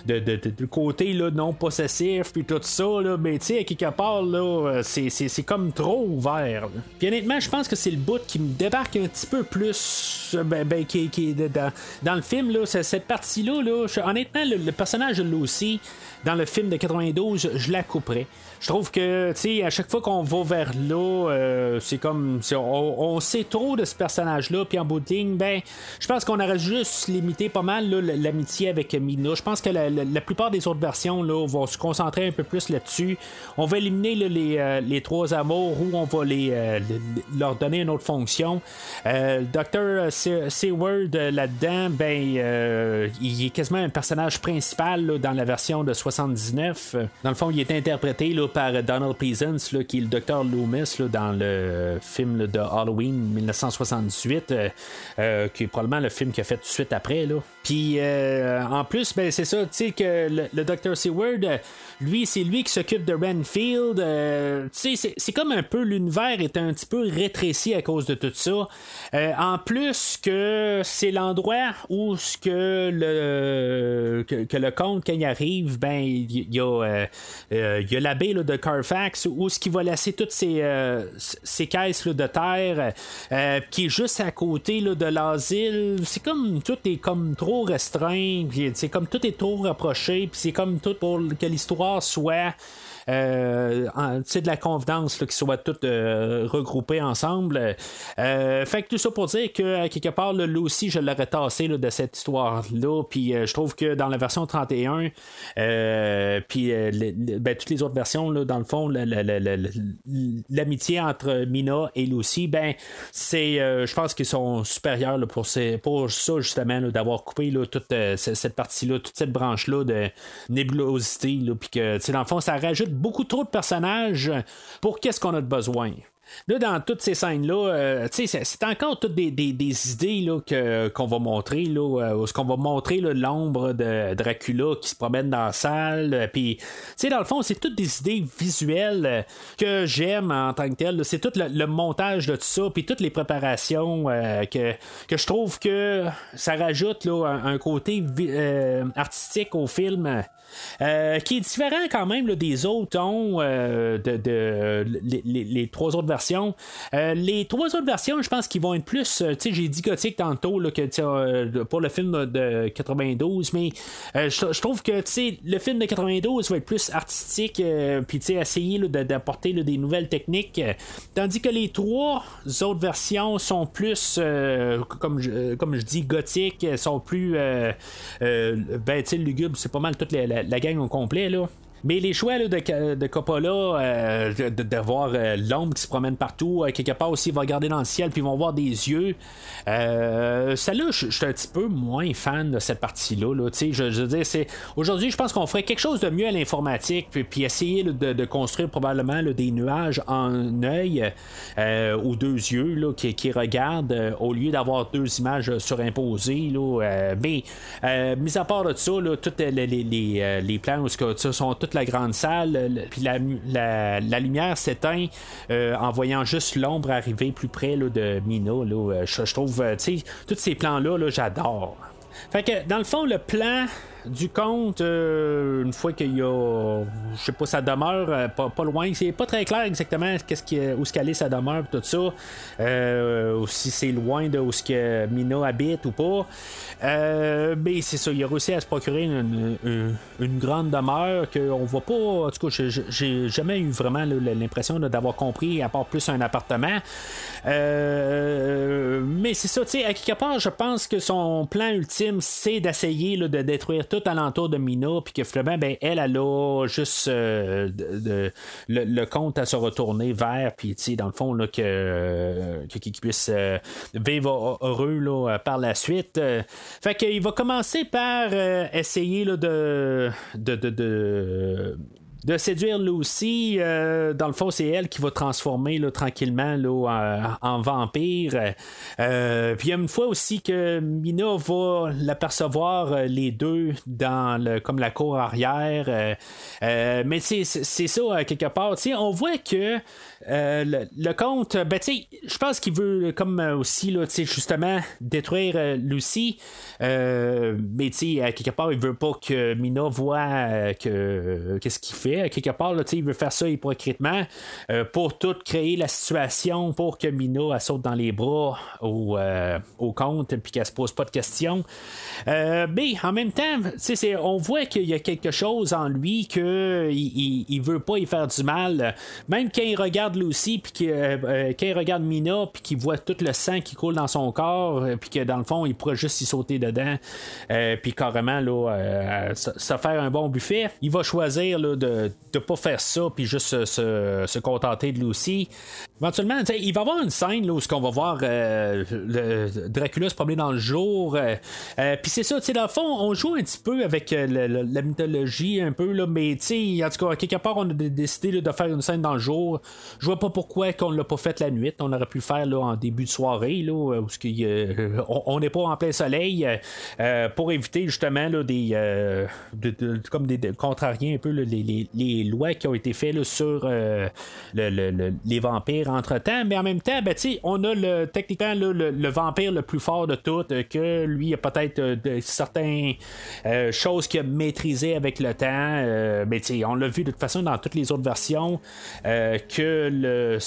le, côté là, non possessif, puis tout ça, là, mais à quelque part, là, c'est, c'est, c'est comme trop ouvert. là. Puis honnêtement, je pense que c'est le bout qui me débarque un petit peu plus, ben, ben, qui, qui dans, le film, là, cette partie-là, là, je- honnêtement, le, personnage de Lucy, dans le film de 92, je la couperais. Je trouve que, tu sais, à chaque fois qu'on va vers là, euh, c'est comme. on, sait trop de ce personnage-là, puis en bout de ligne, ben, je pense qu'on aurait juste limité pas mal l'amitié avec Mina. Je pense que la, la- plupart des autres versions là, vont se concentrer un peu plus là-dessus. On va éliminer là, les, euh, les trois amours ou on va les, euh, le- leur donner une autre fonction. Le Dr. Se- Seward là-dedans, ben, il est quasiment un personnage principal là, dans la version de 79. Euh, Dans le fond, il est interprété là, par Donald Pleasance, là, qui est le Dr. Loomis là, dans le film de Halloween 1978, euh, euh, qui est probablement le film qu'il a fait tout de suite après. Puis euh, en plus, ben, c'est ça, tu sais que le, le Dr. Seward, lui, c'est lui qui s'occupe de Renfield. euh, c'est- comme un peu l'univers est un petit peu rétréci à cause de tout ça. Euh, en plus que c'est l'endroit où ce que le que, le comte quand il arrive, ben il y, a euh, euh, il y baie là, de Carfax où ce qui va laisser toutes ces, euh, ces caisses de terre euh, qui est juste à côté de l'asile. C'est comme tout est comme trop restreint, c'est comme tout est trop rapproché, puis c'est comme tout pour que l'histoire soit euh, tu sais, de la convenance là, qui soit toutes euh, regroupées ensemble. Euh, fait que tout ça pour dire que quelque part, là, aussi, je l'aurais tassé de cette histoire-là. Puis euh, je trouve que dans la version 31, euh, puis euh, ben, toutes les autres versions, là, dans le fond, la- la- la- la- la- l'amitié entre Mina et Lucy, ben, c'est, euh, je pense qu'ils sont supérieurs pour, pour ça, justement, d'avoir coupé là, toute euh, ce- cette partie-là, toute cette branche-là de nébulosité. là, Puis que, dans le fond, ça rajoute beaucoup trop de personnages pour qu'est-ce qu'on a de besoin. Là, dans toutes ces scènes-là, euh, c'est- encore toutes des, des- idées là, que, qu'on va montrer, là, euh, où ce qu'on va montrer l'ombre de Dracula qui se promène dans la salle. euh, Puis, dans le fond, c'est toutes des idées visuelles que j'aime en tant que tel. là. C'est tout le, montage de tout ça, puis toutes les préparations que, je trouve que ça rajoute là, un, côté artistique au film. Euh, qui est différent quand même des autres tons euh, de, les, trois autres versions. Euh, les trois autres versions, je pense qu'ils vont être plus. tu sais, j'ai dit gothique tantôt que pour le film de 92, mais je, trouve que le film de 92 va être plus artistique, puis essayer d'apporter des nouvelles techniques, tandis que les trois autres versions sont plus, comme, je, comme je dis, gothiques, sont plus, ben tu sais, lugubre, c'est pas mal toute la- la gang au complet là. Mais les choix là, de, de Coppola, euh, de, voir euh, l'ombre qui se promène partout, euh, quelque part aussi, il va regarder dans le ciel, puis ils vont voir des yeux. Celle-là, je suis un petit peu moins fan de cette partie-là. Là. Veux dire, aujourd'hui, je pense qu'on ferait quelque chose de mieux à l'informatique, puis, puis essayer de, de construire probablement des nuages en œil ou deux yeux là, qui, qui regardent au lieu d'avoir deux images surimposées. Là, mais, mis à part de ça, là, toutes les, les, les, les plans où sont toute la grande salle, le- puis la lumière s'éteint euh, en voyant juste l'ombre arriver plus près là, de Mina. Là, Euh, je, je trouve, euh, tu sais, tous ces plans-là, là, j'adore. Fait que, dans le fond, le plan du conte, euh, une fois qu'il y a, je sais pas, ça demeure euh, pas, loin, c'est pas très clair exactement où est sa demeure, tout ça, euh, si c'est loin de où ce que Mina habite ou pas. Mais c'est ça, il a réussi à se procurer une, une- grande demeure qu'on voit pas. En tout cas, j'ai- jamais eu vraiment l'impression d'avoir compris, à part plus un appartement. Mais c'est ça, tu sais, à quelque part, je pense que son plan ultime, c'est d'essayer de détruire tout alentour de Mina, puis que finalement, ben, elle, a juste euh, le, compte à se retourner vers, puis tu sais, dans le fond, là, que, euh, qu'il puisse euh, vivre heureux là, euh, par la suite. Fait qu'il va commencer par essayer là, de, de, de séduire Lucy. euh, dans le fond, c'est elle qui va transformer là, tranquillement là, en, en vampire. Euh, puis il y a une fois aussi que Mina va l'apercevoir euh, les deux dans le, comme la cour arrière. Euh, euh, mais c'est, ça, euh, quelque part. Tu sais, on voit que euh, le, comte, ben, tu sais, je pense qu'il veut comme euh, aussi, là, justement, détruire euh, Lucy. Euh, mais tu à quelque part, il veut pas que Mina voit euh, que qu'est-ce qu'il fait. Quelque part, là, il veut faire ça hypocritement euh, pour tout créer la situation pour que Mina elle saute dans les bras au, euh, au compte puis qu'elle se pose pas de questions. Euh, mais en même temps, on voit qu'il y a quelque chose en lui que il, il, veut pas y faire du mal. Même quand il regarde Lucy puis que, quand il regarde Mina puis qu'il voit tout le sang qui coule dans son corps puis que dans le fond il pourrait juste y sauter dedans puis carrément là, se, faire un bon buffet, il va choisir de ne pas faire ça puis juste se, contenter de Lucy. Éventuellement, il va y avoir une scène là, où on va voir euh, le Dracula se promener dans le jour. Euh, euh, puis c'est ça, dans le fond, on joue un petit peu avec la mythologie un peu, là, mais en tout cas, quelque part, on a décidé de faire une scène dans le jour. Je vois pas pourquoi qu'on l'a pas fait la nuit. On aurait pu le faire là, en début de soirée, là, où on n'est pas en plein soleil, pour éviter justement là, des, comme des, contrariens un peu les, les, lois qui ont été faites sur les vampires entre-temps, mais en même temps, ben, on a le, techniquement le, vampire le plus fort de tout, euh, que lui a peut-être euh, certaines euh, choses qu'il a maîtrisées avec le temps, mais on l'a vu de toute façon dans toutes les autres versions, que le,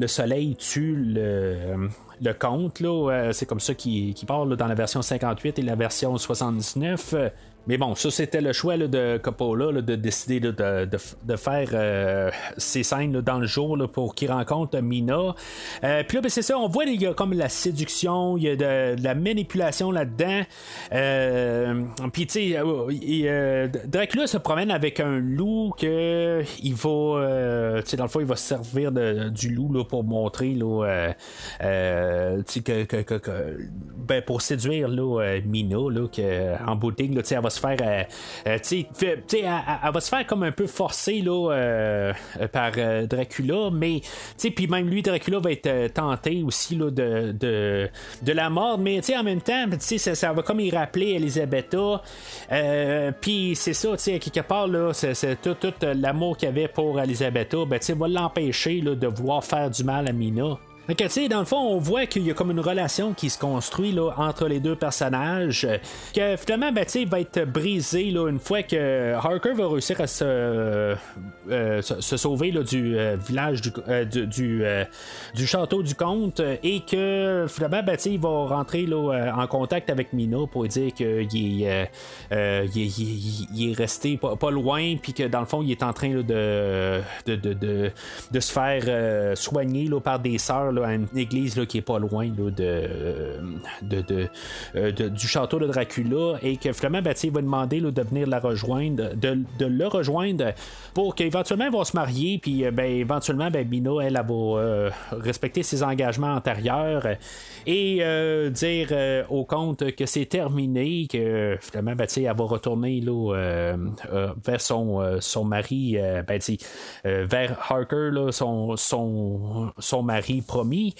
le, soleil tue le le compte. c'est comme ça qu'il parle dans la version 58 et la version 79. Mais bon, ça c'était le choix de Coppola de décider de, faire euh, ces scènes dans le jour pour qu'il rencontre Mina. Euh, puis là, ben, c'est ça, on voit il y a comme la séduction, il y a de, la manipulation là-dedans. Euh, puis tu sais, Dracula se promène avec un loup que il va, tu sais, dans le fond, il va se servir du loup pour montrer là, que, ben, pour séduire là, Mina, là, en boutique, là, elle va se faire. Euh, euh, sais, elle, va se faire comme un peu forcée là, euh, par Dracula, mais puis même lui, Dracula va être tenté aussi là, de, de, de la mort, mais en même temps, ça, ça va comme y rappeler Elisabetta. puis c'est ça, quelque part, là, c'est, tout, l'amour qu'il avait pour Elisabetta, ben, va l'empêcher de vouloir faire du mal à Mina. Donc, tu sais, dans le fond, on voit qu'il y a comme une relation qui se construit là, entre les deux personnages, euh, que finalement, ben, tu va être brisé là, une fois que Harker va réussir à se, euh, se, sauver là, du euh, village du, du, château du comte et que finalement, ben, il va rentrer là, en contact avec Mina pour dire qu'il est, il est, resté pas, loin, puis que dans le fond, il est en train de, de, de, de, se faire soigner par des sœurs à une église là, qui est pas loin de, de, euh, de, du château de Dracula et que finalement ben, va demander de venir la rejoindre, de, le rejoindre pour qu'éventuellement ils vont se marier puis euh, ben, éventuellement ben, elle, elle, va euh, respecter ses engagements antérieurs et dire au comte que c'est terminé, que finalement ben, elle va retourner là, vers son, son mari, ben, vers Harker, là, son, son, son mari promis promis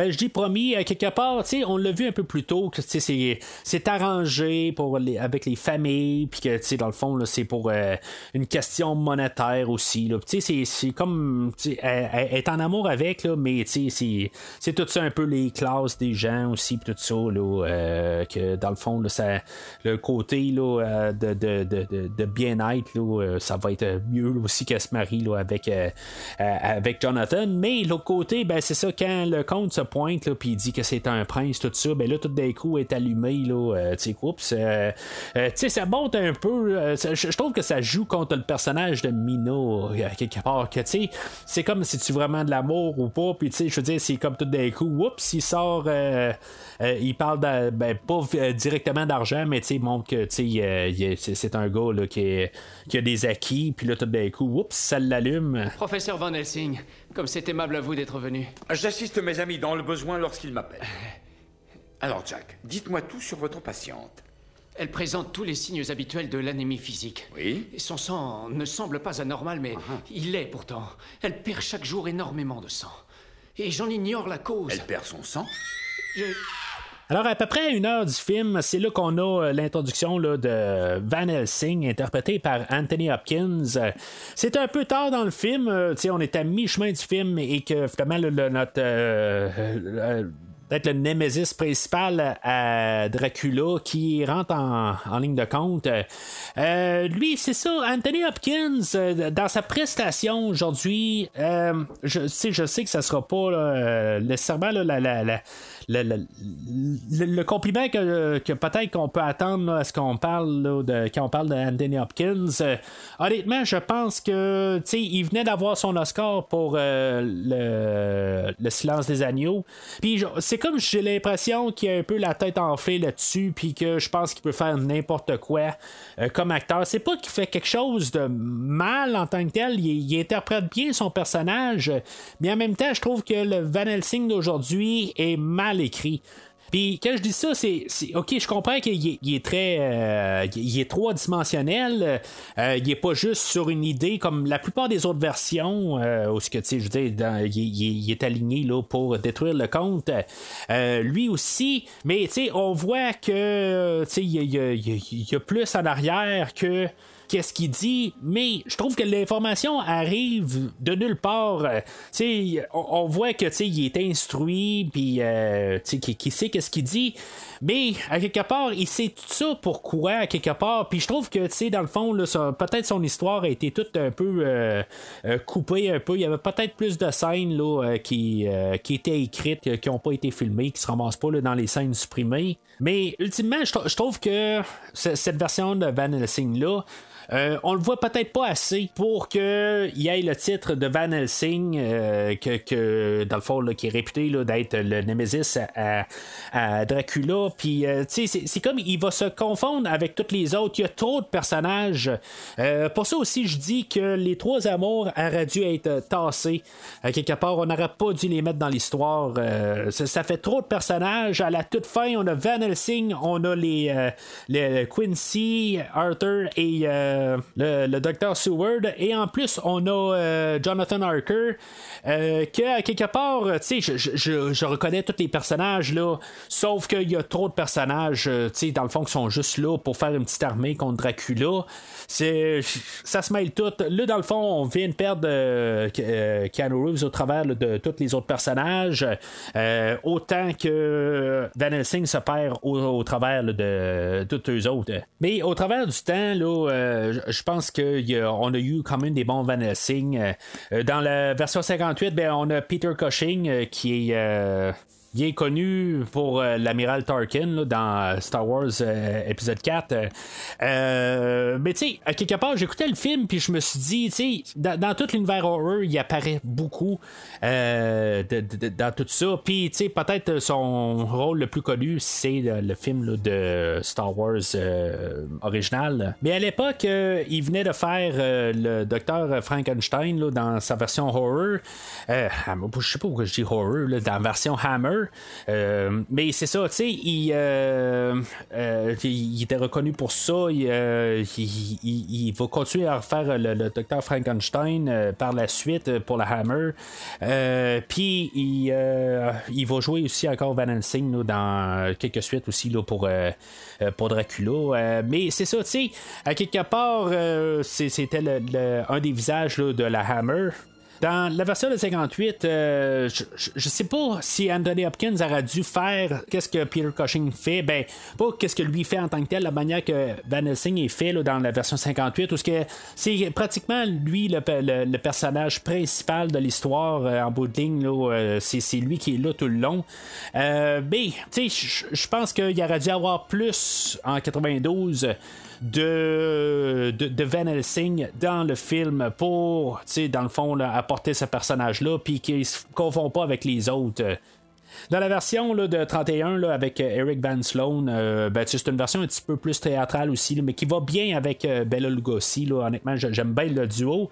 ben, je dis promis, euh, quelque part, on l'a vu un peu plus tôt que c'est arrangé pour les, avec les familles, puis que dans le fond, c'est pour euh, une question monétaire aussi. C'est comme être en amour avec, là, mais c'est tout ça un peu les classes des gens aussi, tout ça, là, euh, que dans le fond, ça, le côté là, de, de, de, de bien-être, ça va être mieux aussi qu'elle se marie là, avec, avec Jonathan. Mais l'autre côté, ben, c'est ça, quand le compte se pointe, puis il dit que c'est un prince, tout ça, ben là, tout d'un coup, est allumé, là, euh, tu sais, euh, euh, ça monte un peu, je trouve que ça joue contre le personnage de Mina, quelque part, que, tu sais, c'est comme si tu vraiment de l'amour ou pas, puis, tu sais, je veux dire, c'est comme tout d'un coup, oups, il sort, il parle, ben, pas directement d'argent, mais, tu sais, montre que, tu sais, c'est un gars, là, qui, qui a des acquis, puis là, tout d'un coup, oups, ça l'allume. Professeur Van Helsing, comme c'est aimable à vous d'être venu. J'assiste mes amis dans le besoin lorsqu'ils m'appellent. Alors, Jack, dites-moi tout sur votre patiente. Elle présente tous les signes habituels de l'anémie physique. Oui. Son sang ne semble pas anormal, mais uh-huh. il l'est pourtant. Elle perd chaque jour énormément de sang. Et j'en ignore la cause. Elle perd son sang? Je... Alors, à peu près une heure du film, c'est là qu'on a euh, l'introduction de Van Helsing, interprété par Anthony Hopkins. C'est un peu tard dans le film, euh, on est à mi-chemin du film et que finalement, le, notre. Euh, peut-être le némésis principal à Dracula qui rentre en, ligne de compte. Euh, lui, c'est ça, Anthony Hopkins, euh, dans sa prestation aujourd'hui, euh, je, sais, je sais que ça sera pas là, nécessairement là, la, la le, le, le, compliment que, que peut-être qu'on peut attendre là, à ce qu'on parle de, quand on parle d'Anthony Hopkins. Euh, honnêtement, je pense que il venait d'avoir son Oscar pour euh, le, le, silence des agneaux. Puis c'est comme j'ai l'impression qu'il a un peu la tête enflée là-dessus, puis que je pense qu'il peut faire n'importe quoi euh, comme acteur. C'est pas qu'il fait quelque chose de mal en tant que tel, il, il, interprète bien son personnage, mais en même temps, je trouve que le Van Helsing d'aujourd'hui est mal écrit. Puis quand je dis ça, c'est, ok, je comprends qu'il est, très, euh, il est trois dimensionnel. Euh, il est pas juste sur une idée comme la plupart des autres versions euh, où ce que tu sais, je dans, il, il, est aligné là pour détruire le compte. Euh, lui aussi, mais tu sais, on voit que tu sais, il y a plus en arrière que qu'est-ce qu'il dit, mais je trouve que l'information arrive de nulle part. Euh, on, on, voit que il est instruit, puis euh, qu'il sait qu'est-ce qu'il dit, mais à quelque part, il sait tout ça pourquoi, à quelque part. Puis je trouve que, dans le fond, peut-être son histoire a été toute un peu euh, euh, coupée, un peu. Il y avait peut-être plus de scènes là, qui, qui étaient écrites, qui n'ont pas été filmées, qui se ramassent pas là, dans les scènes supprimées. Mais ultimement, je, trouve que cette version de Van Helsing-là, euh, on le voit peut-être pas assez pour qu'il y ait le titre de Van Helsing, euh, que, dans le fond, qui est réputé d'être le Nemesis à, Dracula. Puis, euh, tu sais, c'est comme il va se confondre avec tous les autres. Il y a trop de personnages. pour ça aussi, je dis que les trois amours auraient dû être tassés. quelque part, on n'aurait pas dû les mettre dans l'histoire. Ça, ça, fait trop de personnages. À la toute fin, on a Van Helsing, on a les, les Quincy, Arthur et euh, le, le docteur Seward. Et en plus, on a euh, Jonathan Harker, euh, que à quelque part, tu sais, je, je, je, reconnais tous les personnages là, sauf qu'il y a trop de personnages, tu sais, dans le fond, qui sont juste là pour faire une petite armée contre Dracula. C'est, ça se mêle tout. Là, dans le fond, on vient de perdre Keanu au travers de tous les autres personnages, autant que Van Helsing se perd au, travers là, de tous eux autres. Mais au travers du temps, là, je pense qu'on a, eu quand même des bons Van Helsing. Euh, dans la version 58, ben, on a Peter Cushing euh, qui est euh, bien connu pour euh, l'amiral Tarkin dans Star Wars euh, épisode 4. Euh, mais tu sais, à quelque part, j'écoutais le film puis je me suis dit, tu sais, dans, tout l'univers horror, il apparaît beaucoup dans tout ça. Puis tu sais, peut-être son rôle le plus connu, c'est le, film de Star Wars original. Mais à l'époque, il venait de faire le docteur Frankenstein là, dans sa version horror. je sais pas pourquoi je dis horror, dans la version Hammer. Euh, mais c'est ça, tu sais, il, euh, euh, il, était reconnu pour ça. Il, il, va continuer à refaire le, le docteur Frankenstein par la suite pour la Hammer. Puis il, il va jouer aussi encore Van Helsing dans quelques suites aussi là, pour, pour Dracula. mais c'est ça, tu sais, à quelque part, c'était le, un des visages de la Hammer. Dans la version de 58, euh, je, je, sais pas si Anthony Hopkins aurait dû faire qu'est-ce que Peter Cushing fait. Ben, pas qu'est-ce que lui fait en tant que tel, la manière que Van Helsing est fait là, dans la version 58, où c'est pratiquement lui le, personnage principal de l'histoire euh, en bout de ligne. Euh, c'est lui qui est là tout le long. mais, tu sais, je pense qu'il aurait dû avoir plus en 92 de, de, Van Helsing dans le film pour, dans le fond, apporter ce personnage-là, puis qu'il ne se confond pas avec les autres. Dans la version là, de 31 là, avec euh, Eric Van Sloan, euh, ben, c'est une version un petit peu plus théâtrale aussi, mais qui va bien avec euh, Bella Lugosi. Honnêtement, j'aime bien le duo.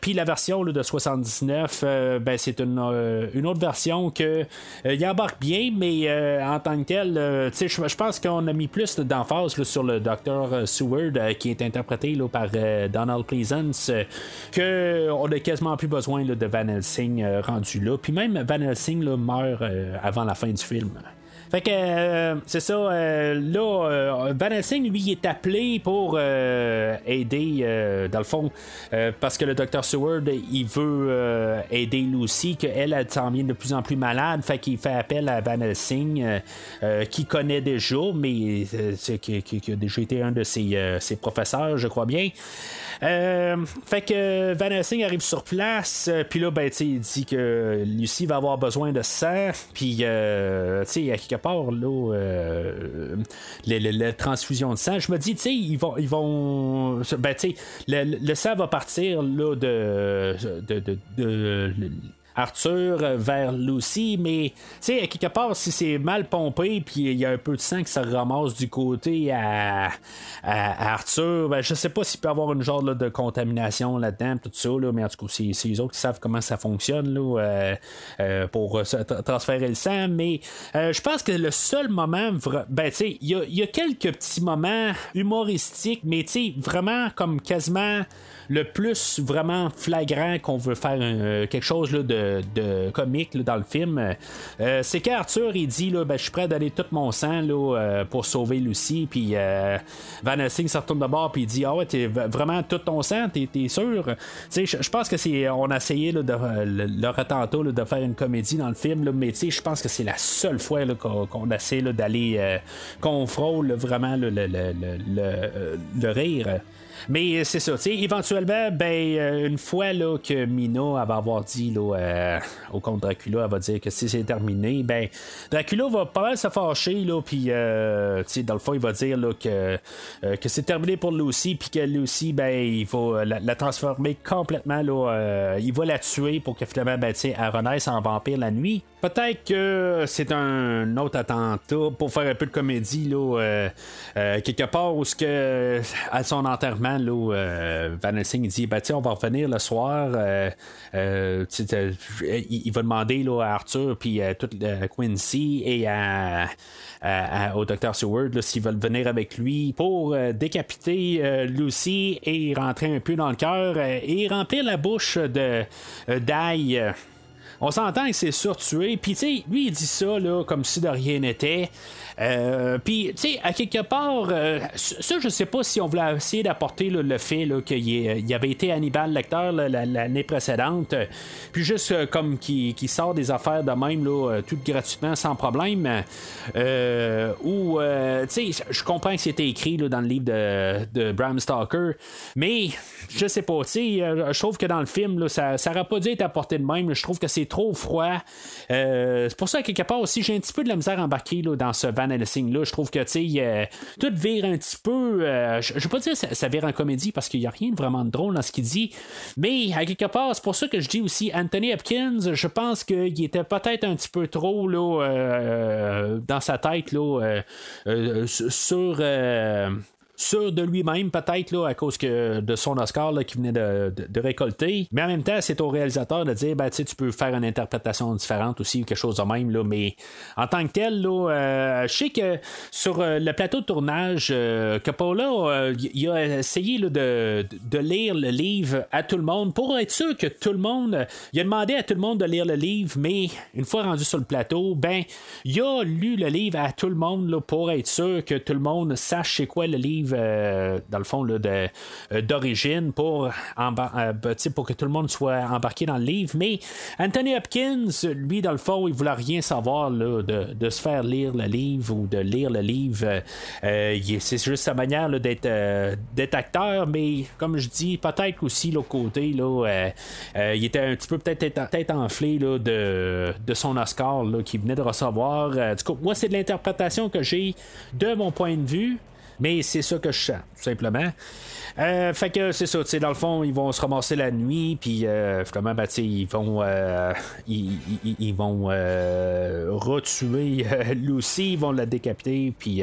Puis la version de 79, ben, c'est une, autre version que il embarque bien, mais en tant que tel, je pense qu'on a mis plus d'emphase sur le Dr. Seward qui est interprété par Donald Pleasance, qu'on a quasiment plus besoin de Van Helsing rendu là. Puis même Van Helsing là, euh, avant la fin du film. Fait que euh, c'est ça. euh, là, euh, Van Helsing, lui, est appelé pour euh, aider, dans le fond, parce que le Dr. Seward, il veut aider Lucy, qu'elle, elle s'en vient de plus en plus malade. Fait qu'il fait appel à Van Helsing, qui connaît déjà, mais qui, a déjà été un de ses, ses professeurs, je crois bien. Fait que Van Helsing arrive sur place, puis là, ben, il dit que Lucie va avoir besoin de sang, puis, tu sais, part, là, euh, de sang, je me dis, tu sais, ils vont, ils vont, ben, tu sais, le, sang va partir, là, de, de- de- Arthur vers Lucy, mais tu sais, quelque part, si c'est mal pompé, puis il y a un peu de sang qui se ramasse du côté à, Arthur, ben, je sais pas s'il peut y avoir une genre de contamination là-dedans, tout ça, mais en tout cas, c'est, les autres qui savent comment ça fonctionne euh, euh, pour euh, transférer le sang, mais euh, je pense que le seul moment, ben, tu sais, il y y a quelques petits moments humoristiques, mais tu sais, vraiment comme quasiment le plus vraiment flagrant qu'on veut faire un- quelque chose de, de comique dans le film, euh, c'est qu'Arthur il dit là, ben, je suis prêt donner tout mon sang là, euh, pour sauver Lucie. Puis euh, Van Helsing se retourne de bord puis il dit ah ouais t'es vraiment tout ton sang, t'es, t'es sûr? Je pense que c'est on a essayé de le, tantôt de faire une comédie dans le film, mais je pense que c'est la seule fois qu'on, qu'on essaie d'aller euh, qu'on frôle vraiment le, le, le- le rire. Mais c'est ça, tu éventuellement, ben, euh, une fois là, que Mina va avoir dit là, euh, au comte Dracula, elle va dire que si c'est terminé, ben, Dracula va pas mal se fâcher, là, puis, euh, dans le fond, il va dire là, que, euh, que c'est terminé pour Lucy, puis que Lucy, ben, il va la, transformer complètement, là, euh, il va la tuer pour que finalement, ben, tu elle renaisse en vampire la nuit. Peut-être que c'est un autre attentat pour faire un peu de comédie, là, euh, euh, quelque part où ce que, à son enterrement, là, euh, Van Helsing dit ben, on va revenir le soir. euh, euh, il, va demander là, à Arthur, puis à toute Quincy et au Dr. Seward s'ils veulent venir avec lui pour décapiter Lucy et rentrer un peu dans le cœur et remplir la bouche de d'ail. On s'entend que c'est surtué. Puis, tu sais, lui, il dit ça, là, comme si de rien n'était. Euh, Puis, tu sais, à quelque part, euh, ça, je sais pas si on voulait essayer d'apporter le fait qu'il y ait- il y avait été Hannibal Lecter l'année précédente. Puis, juste euh, comme qui, sort des affaires de même, là, tout gratuitement, sans problème. Ou, tu sais, je comprends que c'était écrit dans le livre de, Bram Stoker. Mais, je sais pas, tu sais, je trouve que dans le film, là, ça n'aurait pas dû être apporté de même. Je trouve que c'est trop froid. Euh, c'est pour ça, quelque part aussi, j'ai un petit peu de la misère à embarquer là, dans ce Van Helsing-là. Je trouve que, euh, tout vire un petit peu. euh, je je vais pas dire ça, ça vire en comédie parce qu'il n'y a rien de vraiment de drôle dans ce qu'il dit. Mais, à quelque part, c'est pour ça que je dis aussi Anthony Hopkins, je pense qu'il était peut-être un petit peu trop là, euh, dans sa tête là, sur. Sûr de lui-même, peut-être, là, à cause que de son Oscar là, qu'il venait de, récolter. Mais en même temps, c'est au réalisateur de dire ben, tu peux faire une interprétation différente aussi, quelque chose de même. Là, mais en tant que tel, là, euh, je sais que sur euh, le plateau de tournage, euh, Coppola, euh, il a essayé là, de, de lire le livre à tout le monde pour être sûr que tout le monde. Il a demandé à tout le monde de lire le livre, mais une fois rendu sur le plateau, ben, il a lu le livre à tout le monde là, pour être sûr que tout le monde sache c'est quoi le livre, euh, dans le fond, là, euh, d'origine, pour, euh, ben, pour que tout le monde soit embarqué dans le livre. Mais Anthony Hopkins, lui, dans le fond, il voulait rien savoir là, de, de se faire lire le livre ou de lire le livre. C'est juste sa manière là, d'être, acteur, mais comme je dis, peut-être aussi l'autre côté, là, il était un petit peu peut-être tête- tête enflé là, de, de son Oscar qu'il venait de recevoir. Du coup, moi, c'est de l'interprétation que j'ai de mon point de vue. Mais c'est ça que je sens, tout simplement. Euh, fait que c'est ça, tu sais, dans le fond, ils vont se ramasser la nuit, puis euh, finalement, ben, ils vont, euh, ils, vont euh, retuer Lucy, ils vont la décapiter, puis,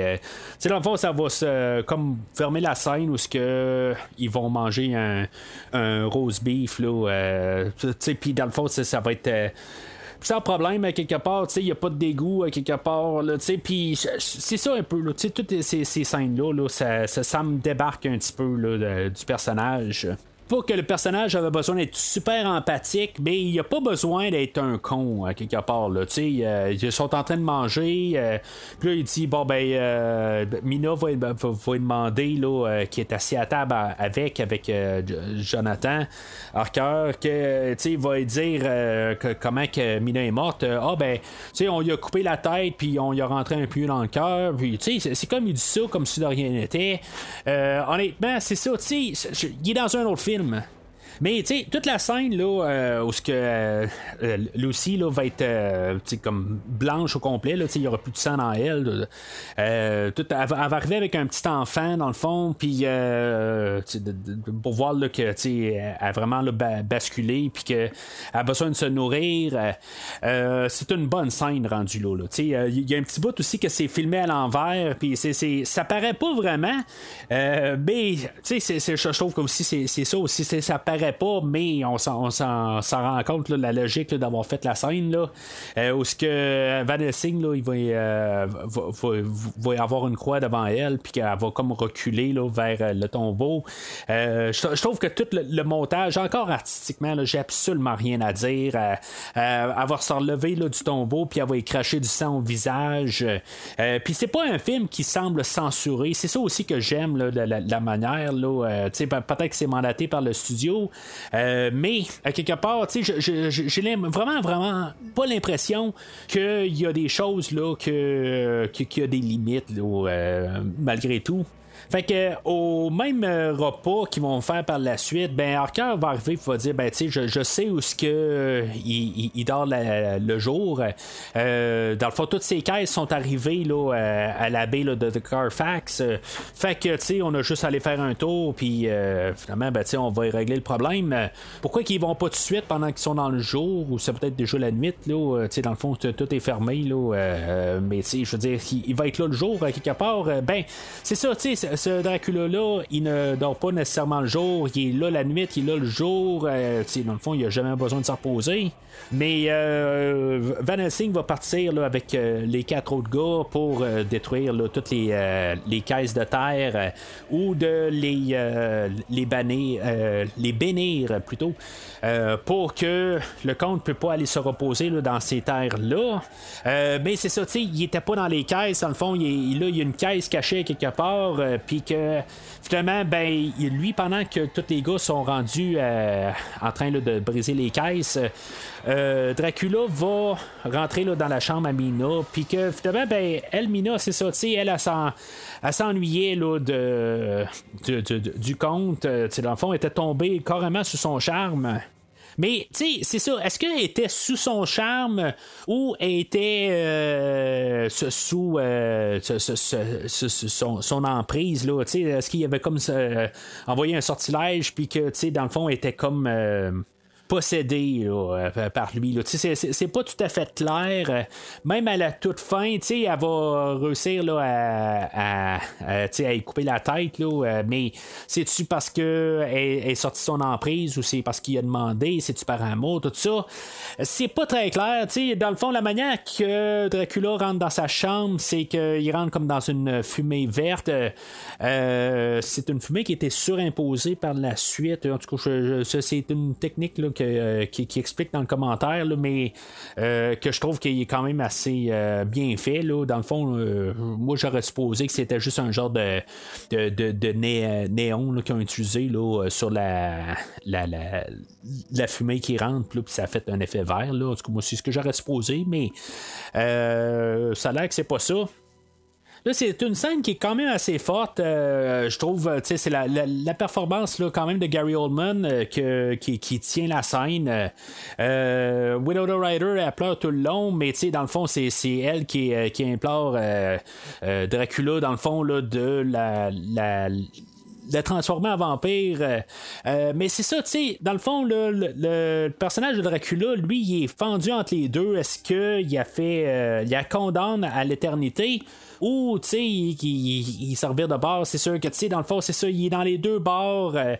tu dans le fond, ça va se, comme fermer la scène où ce que ils vont manger un, un rose beef, là, tu sais, puis dans le fond, ça va être. Euh, sans problème à quelque part, tu sais, il n'y a pas de dégoût à quelque part, tu sais, puis c'est- ça un peu, là, tu sais, toutes ces, ces scènes-là, là, ça, ça, me débarque un petit peu là, du personnage. Pas que le personnage avait besoin d'être super empathique, mais il a pas besoin d'être un con à quelque part. Là. Euh, ils sont en train de manger. Euh, puis là, il dit bon ben euh, Mina va, va, va demander là, qui est assis à table avec avec Jonathan Harker que il va lui dire que, comment que Mina est morte. Ah ben on lui a coupé la tête puis on lui a rentré un peu dans le cœur. Puis c'est comme il dit ça comme si de rien n'était. honnêtement, c'est ça. Il est dans un autre film. فيلمه Mais tu sais, toute la scène là, euh, où ce que euh, euh, Lucy là, va être comme blanche au complet, il n'y aura plus de sang dans elle. elle, va, arriver avec un petit enfant dans le fond, puis pour voir là, que elle a vraiment là, basculé, puis qu'elle a besoin de se nourrir. c'est une bonne scène rendue là. Il y a un petit bout aussi que c'est filmé à l'envers, puis c'est, ça paraît pas vraiment. mais je trouve que c'est, ça aussi, ça paraît pas, mais on s'en, rend compte, la logique d'avoir fait la scène. Là, euh, où ce que Van là, il va, euh, avoir une croix devant elle, puis qu'elle va comme reculer là, vers euh, le tombeau. je, trouve que tout le, montage, encore artistiquement, j'ai absolument rien à dire. elle va se relever là, du tombeau, puis elle va du sang au visage. puis c'est pas un film qui semble censuré. C'est ça aussi que j'aime, la, manière. Là, peut-être que c'est mandaté par le studio, euh, mais, à quelque part, j'ai vraiment, vraiment pas l'impression qu'il y a des choses là, que, qu'il y a des limites euh, malgré tout. Fait que au même euh, repas qu'ils vont faire par la suite, ben Harker va arriver et va dire ben tu sais, je, sais où ce que euh, il, dort le jour. Euh, dans le fond, toutes ces caisses sont arrivées là, à la baie de, Carfax. fait que tu sais, on a juste à aller faire un tour, puis finalement, ben tu on va y régler le problème. Pourquoi qu'ils vont pas tout de suite pendant qu'ils sont dans le jour, ou c'est peut-être déjà la nuit, là, tu sais, dans le fond, tout est fermé, là, mais tu sais, je veux dire, il, va être là le jour, quelque part. ben, c'est ça, tu sais, ce Dracula-là, il ne dort pas nécessairement le jour, il est là la nuit, il est là le jour. Euh, dans le fond, il a jamais besoin de se reposer. Mais euh, Van Helsing va partir là, avec euh, les quatre autres gars pour détruire là, toutes les, caisses de terre ou de les, les bannir, les bénir plutôt. pour que le comte ne peut pas aller se reposer là, dans ces terres-là. mais c'est ça, il était pas dans les caisses, dans le fond, il, il y a une caisse cachée quelque part, puis que finalement, ben, lui, pendant que tous les gars sont rendus euh, en train de briser les caisses, euh, Dracula va rentrer dans la chambre à Mina, puis que finalement, ben, elle, Mina, c'est ça, elle, elle, s'ennuyait là, de, du conte. Euh, dans le fond, elle était tombée carrément sous son charme. Mais, tu sais, c'est ça. Est-ce qu'elle était sous son charme ou elle était euh, sous euh, son, emprise, là? Est-ce qu'il avait comme euh, envoyé un sortilège, puis que, tu sais, dans le fond, elle était comme possédé euh, par lui. C'est pas tout à fait clair. Même à la toute fin, elle va réussir là, à, à, y couper la tête. Euh, mais c'est-tu parce qu'elle est sortie son emprise ou c'est parce qu'il a demandé? C'est-tu par amour? Tout ça. C'est pas très clair. Dans le fond, la manière que Dracula rentre dans sa chambre, c'est qu'il rentre comme dans une fumée verte. Euh, c'est une fumée qui était surimposée par la suite. En tout cas, c'est une technique euh, qui, explique dans le commentaire, mais euh, que je trouve qu'il est quand même assez euh, bien fait. Dans le fond, moi j'aurais supposé que c'était juste un genre de, néon qu'ils ont utilisé sur la, fumée qui rentre, puis ça a fait un effet vert. En tout cas, moi, c'est ce que j'aurais supposé, mais ça a l'air que c'est pas ça. C'est une scène qui est quand même assez forte. Euh, je trouve, tu sais, c'est la, performance là, quand même de Gary Oldman euh, qui, tient la scène. Euh, Winona Ryder, elle pleure tout le long, mais tu sais, dans le fond, c'est, elle qui, qui implore Dracula, dans le fond, là, de la, transformer en vampire. mais c'est ça, tu sais, dans le fond, le, le, personnage de Dracula, lui, il est fendu entre les deux. Est-ce qu'il a fait. il a condamne à l'éternité? Ou, tu sais, il, servir de bord, c'est sûr que, tu sais, dans le fond, c'est ça, il est dans les deux bords. Euh,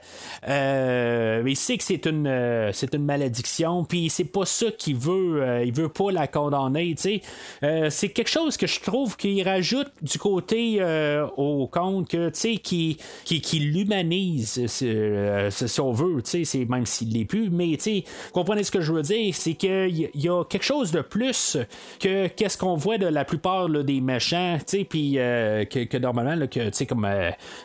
euh, il sait que c'est une, euh, c'est une malédiction, puis c'est pas ça qu'il veut. il veut pas la condamner, tu sais. c'est quelque chose que je trouve qu'il rajoute du côté au compte que, tu sais, qui, qui, qui l'humanise, euh, si on veut, c'est même s'il l'est plus, mais comprenez ce que je veux dire, c'est qu'il y a quelque chose de plus que qu'est-ce qu'on voit de la plupart des méchants, puis que, que, normalement, que, comme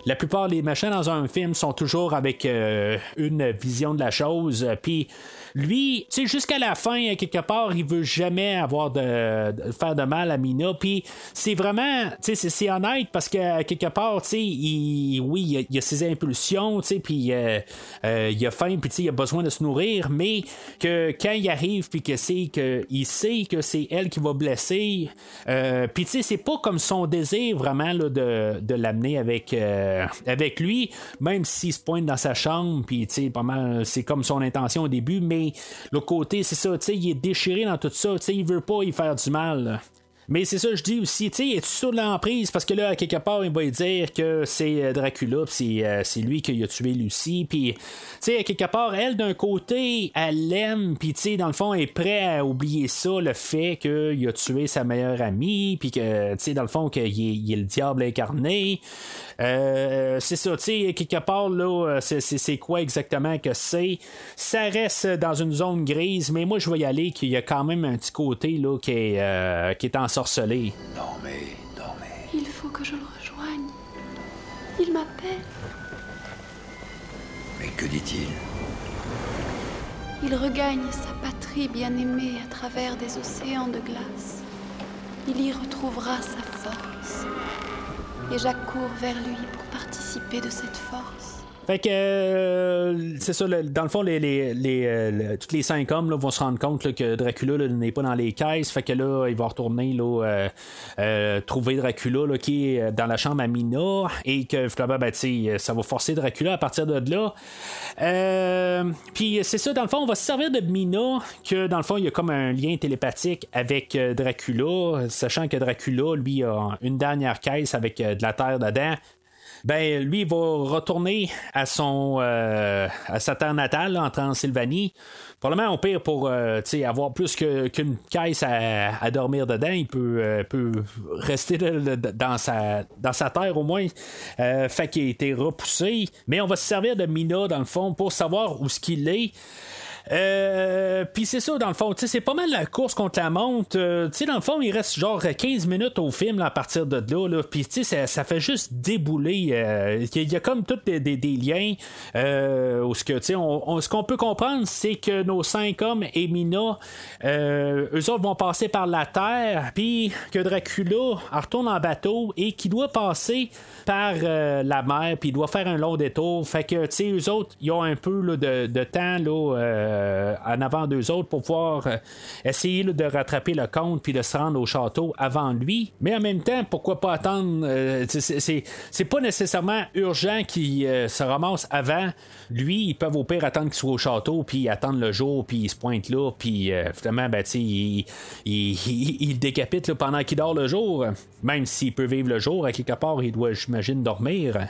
la plupart des méchants dans un film sont toujours avec une vision de la chose, puis lui, tu sais, jusqu'à la fin, quelque part, il veut jamais avoir de, faire de mal à Mina. Puis c'est vraiment, tu sais, c'est honnête parce que quelque part, tu sais, il, oui, il a, ses impulsions, tu sais, puis euh, euh, il a faim, puis tu sais, il a besoin de se nourrir, mais que quand il arrive, puis que c'est que il sait que c'est elle qui va blesser, euh, puis tu sais, c'est pas comme son désir vraiment là, de, de l'amener avec, avec lui, même s'il se pointe dans sa chambre, puis tu sais, c'est comme son intention au début, mais le côté, c'est ça, tu sais, il est déchiré dans tout ça, il veut pas y faire du mal. Mais c'est ça, je dis aussi, tu sais, es-tu sur l'emprise? Parce que là, à quelque part, il va dire que c'est euh, Dracula, puis euh, c'est, lui qui a tué Lucie, puis, tu sais, à quelque part, elle, d'un côté, elle l'aime, puis, tu sais, dans le fond, elle est prête à oublier ça, le fait qu'il a tué sa meilleure amie, puis que, tu sais, dans le fond, qu'il est, le diable incarné. Euh, c'est ça, tu sais, quelque part, là, c'est, quoi exactement que c'est? Ça reste dans une zone grise, mais moi, je vais y aller qu'il y a quand même un petit côté, là, qui est, qui est en Dormez, dormez. Il faut que je le rejoigne. Il m'appelle. Mais que dit-il? Il regagne sa patrie bien-aimée à travers des océans de glace. Il y retrouvera sa force. Et j'accours vers lui pour participer de cette force. Fait que euh, c'est ça, dans le fond, les, les, les, euh, tous les cinq hommes là, vont se rendre compte que Dracula n'est pas dans les caisses. Fait que là, il va retourner là, euh, trouver Dracula qui est dans la chambre à Mina et que finalement, ben, ça va forcer Dracula à partir de là. Puis c'est ça, dans le fond, on va se servir de Mina, que dans le fond, il y a comme un lien télépathique avec Dracula, sachant que Dracula, lui, a une dernière caisse avec de la terre dedans ben lui va retourner à son euh, à sa terre natale en Transylvanie. Probablement au pire pour euh, avoir plus qu'une caisse à, dormir dedans, il peut, euh, peut rester dans, sa, dans sa terre au moins. fait qu'il a été repoussé. Mais on va se servir de Mina dans le fond pour savoir où ce qu'il est. Euh, puis c'est ça, dans le fond, c'est pas mal la course contre la montre. Euh, dans le fond, il reste genre 15 minutes au film à partir de là. là. Puis ça, ça fait juste débouler. Euh, il y, a comme tous des, liens. ce qu'on peut comprendre, c'est que nos cinq hommes et Mina, eux autres vont passer par la Terre. Puis que Dracula retourne en bateau et qui doit passer par la mer. Puis il doit faire un long détour. Fait que, tu sais, eux autres, ils ont un peu de, de temps là euh, en avant d'eux autres pour pouvoir euh, essayer de rattraper le compte puis de se rendre au château avant lui. Mais en même temps, pourquoi pas attendre euh, C'est pas nécessairement urgent qu'il se ramasse avant. Lui, ils peuvent au pire attendre qu'il soit au château puis attendre le jour puis il se pointe là puis finalement, ben, il, il, il, décapite pendant qu'il dort le jour. Même s'il peut vivre le jour, à quelque part, il doit, j'imagine, dormir.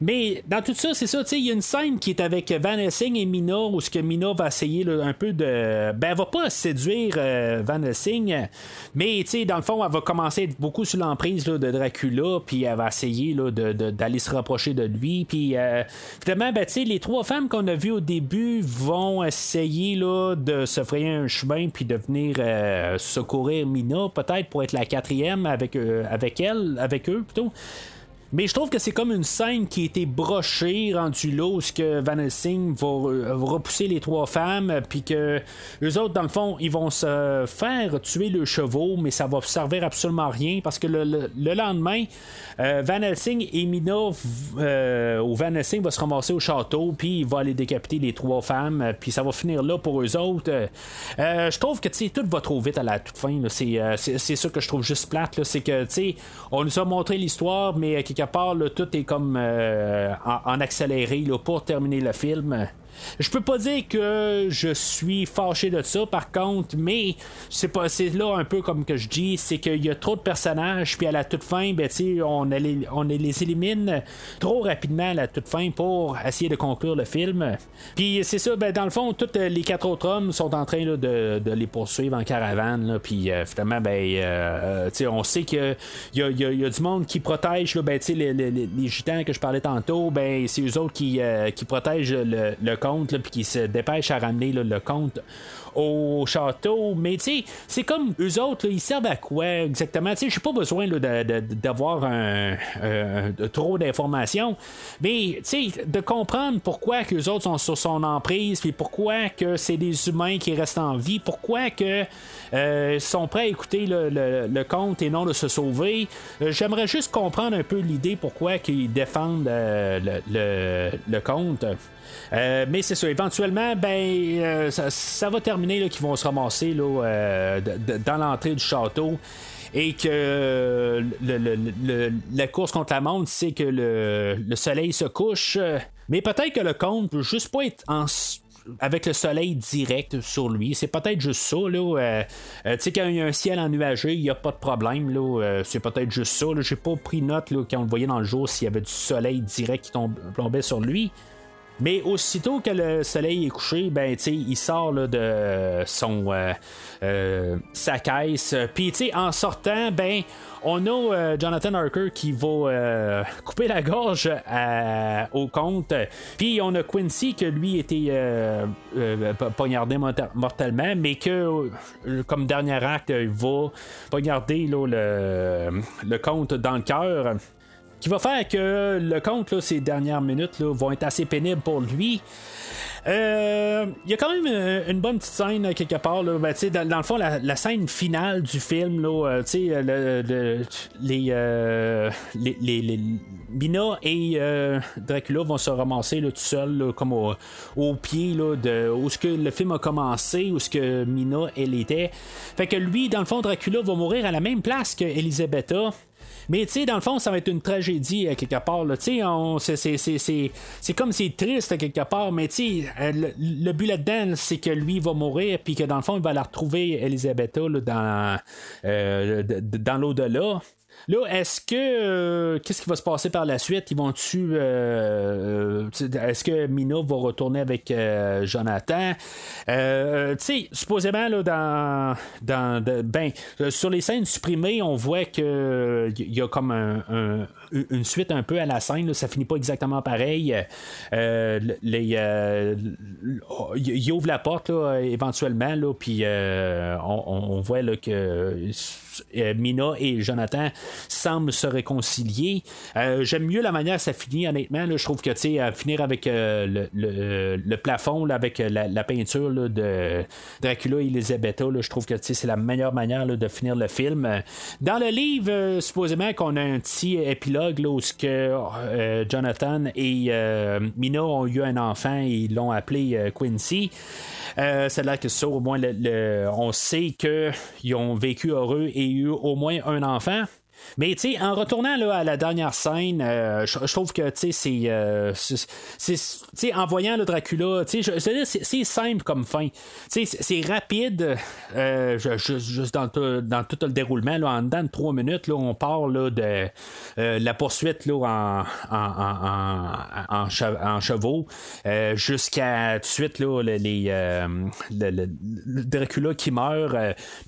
Mais dans tout ça, c'est ça, il y a une scène qui est avec Van Helsing et Mina, où ce que Mina va essayer un peu de. Ben, elle va pas séduire euh, Van Helsing, mais dans le fond, elle va commencer à être beaucoup sous l'emprise de Dracula, puis elle va essayer d'aller se rapprocher de lui. Puis euh, finalement, ben, les trois femmes qu'on a vues au début vont essayer là, de se frayer un chemin, puis de venir euh, secourir Mina, peut-être pour être la quatrième avec, avec elle, avec eux plutôt. Mais je trouve que c'est comme une scène qui a été brochée, rendue là, où que Van Helsing va, repousser les trois femmes, puis que les autres, dans le fond, ils vont se faire tuer le chevaux, mais ça va servir absolument à rien, parce que le, lendemain, euh, Van Helsing et Mina, euh, ou Van Helsing va se ramasser au château, puis il va aller décapiter les trois femmes, puis ça va finir là pour eux autres. Euh, je trouve que tout va trop vite à la toute fin. C'est ça que je trouve juste plate. C'est que, tu sais, on nous a montré l'histoire, mais part, tout est comme euh, en, accéléré pour terminer le film. Je peux pas dire que je suis fâché de ça, par contre, mais c'est pas c'est là un peu comme que je dis, c'est qu'il y a trop de personnages, puis à la toute fin, ben, on, les, on les élimine trop rapidement à la toute fin pour essayer de conclure le film. Puis c'est ça, ben, dans le fond, tous les quatre autres hommes sont en train de, de, les poursuivre en caravane, puis euh, finalement, ben, euh, euh, on sait qu'il y a, y, a, du monde qui protège là, ben, les, les, les, gitans que je parlais tantôt, ben, c'est eux autres qui, qui protègent le, le puis qui se dépêchent à ramener le compte au château. Mais tu sais, c'est comme eux autres, ils servent à quoi exactement? Tu sais, j'ai pas besoin d'avoir un, trop d'informations. Mais tu sais, de comprendre pourquoi que les autres sont sur son emprise, puis pourquoi que c'est des humains qui restent en vie, pourquoi que euh, sont prêts à écouter le, le, et non de se sauver. Euh, j'aimerais juste comprendre un peu l'idée pourquoi qu'ils défendent euh, le, le, conte. mais c'est ça, éventuellement, ben, ça, va terminer qu'ils vont se ramasser là, dans l'entrée du château et que la course contre la montre, c'est que le, soleil se couche. Mais peut-être que le conte peut juste pas être avec le soleil direct sur lui. C'est peut-être juste ça. Là, euh, euh, tu sais, quand il y a un ciel ennuagé, il n'y a pas de problème. Là, euh, c'est peut-être juste ça. J'ai pas pris note là, quand on le voyait dans le jour s'il y avait du soleil direct qui tombait sur lui. Mais aussitôt que le soleil est couché, ben, il sort de son sa caisse. Puis, en sortant, ben, on a euh, Jonathan Harker qui va euh, couper la gorge au compte. Puis on a Quincy que lui était euh, poignardé mortellement, mais que comme dernier acte, il va poignarder le, le compte dans le cœur qui va faire que le compte, ces dernières minutes, vont être assez pénibles pour lui. Euh, il y a quand même euh, une bonne petite scène quelque part. Ben, dans, le fond, la, scène finale du film, euh, les, Mina et Dracula vont se ramasser tout seul, comme au, pied de où ce que le film a commencé, où ce que Mina elle était. Fait que lui, dans le fond, Dracula va mourir à la même place que Elisabetta. Mais tu sais, dans le fond, ça va être une tragédie à euh, quelque part. C'est comme c'est triste à quelque part, mais tu sais, euh, le, but là-dedans, c'est que lui va mourir, puis que dans le fond, il va la retrouver, Elisabetta, dans, euh, dans l'au-delà. Là, est-ce que. Euh, qu'est-ce qui va se passer par la suite? Ils vont-tu. Euh, euh, est-ce que Mina va retourner avec Jonathan? tu sais, supposément, là, dans. dans ben, sur les scènes supprimées, on voit qu'il y a comme un, une suite un peu à la scène. ça finit pas exactement pareil. les, il ouvre la porte éventuellement, là, puis on, on, voit là, que Mina et Jonathan semblent se réconcilier. Euh, j'aime mieux la manière que ça finit, honnêtement. je trouve que, finir avec euh, le, plafond, avec euh, la, peinture de Dracula et Elisabetta, je trouve que, c'est la meilleure manière de finir le film. Dans le livre, supposément qu'on a un petit épilogue où que, Jonathan et Mina ont eu un enfant et ils l'ont appelé Quincy. c'est là que ça, au moins, on sait qu'ils ont vécu heureux et eu au moins un enfant. Mais tu sais, en retournant là, à la dernière scène, euh, je, trouve que tu sais, euh, c'est. en voyant le Dracula, tu c'est simple comme fin. C'est rapide, euh, juste dans, dans, tout le déroulement. Là, en dedans de trois minutes, là, on part là, de la poursuite là, en, en, en, en, chevaux jusqu'à tout de suite là, les, le, Dracula qui meurt.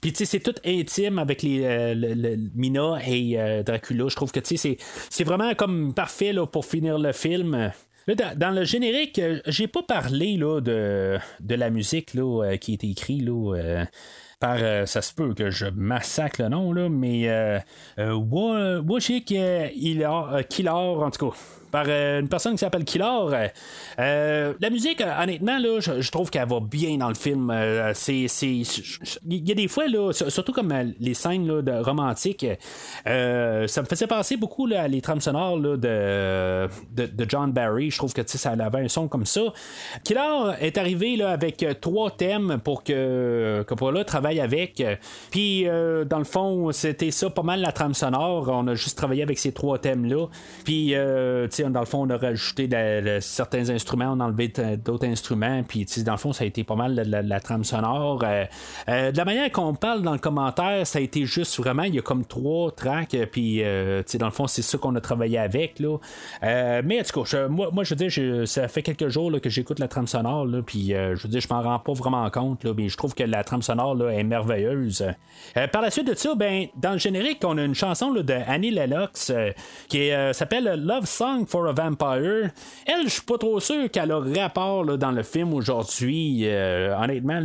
Puis tu sais, c'est tout intime avec les Mina et euh, Dracula. Je trouve que c'est vraiment comme parfait pour finir le film. dans, le générique, euh, j'ai pas parlé de, la musique là, euh, qui est écrite par ça se peut que je massacre le nom là, mais Wojcik Killer en tout cas par euh, une personne qui s'appelle Killer. Euh, la musique, euh, honnêtement, là, je, trouve qu'elle va bien dans le film. c'est, il y a des fois, là, surtout comme les scènes là, romantiques, ça me faisait penser beaucoup là, à les trames sonores de, de, John Barry. Je trouve que ça avait un son comme ça. Killer est arrivé là, avec trois thèmes pour que Coppola travaille avec. Puis, euh, dans le fond, c'était ça pas mal la trame sonore. On a juste travaillé avec ces trois thèmes-là. Puis, euh, dans le fond, on a rajouté certains instruments, on a enlevé d'autres instruments. Puis, dans le fond, ça a été pas mal la, trame sonore. Euh, euh, de la manière qu'on parle dans le commentaire, ça a été juste vraiment, il y a comme trois tracks. Puis, euh, tu sais, dans le fond, c'est ça qu'on a travaillé avec. Là. Mais, en tout cas, moi, moi, je veux dire, ça fait quelques jours que j'écoute la trame sonore. Là, puis, je veux dire, je m'en rends pas vraiment compte. Là, mais je trouve que la trame sonore là, est merveilleuse. Par la suite de ça, ben, dans le générique, on a une chanson là, de Annie Lennox qui s'appelle Love Song for a Vampire. Elle, je suis pas trop sûr qu'elle a rapport dans le film aujourd'hui. Euh, honnêtement,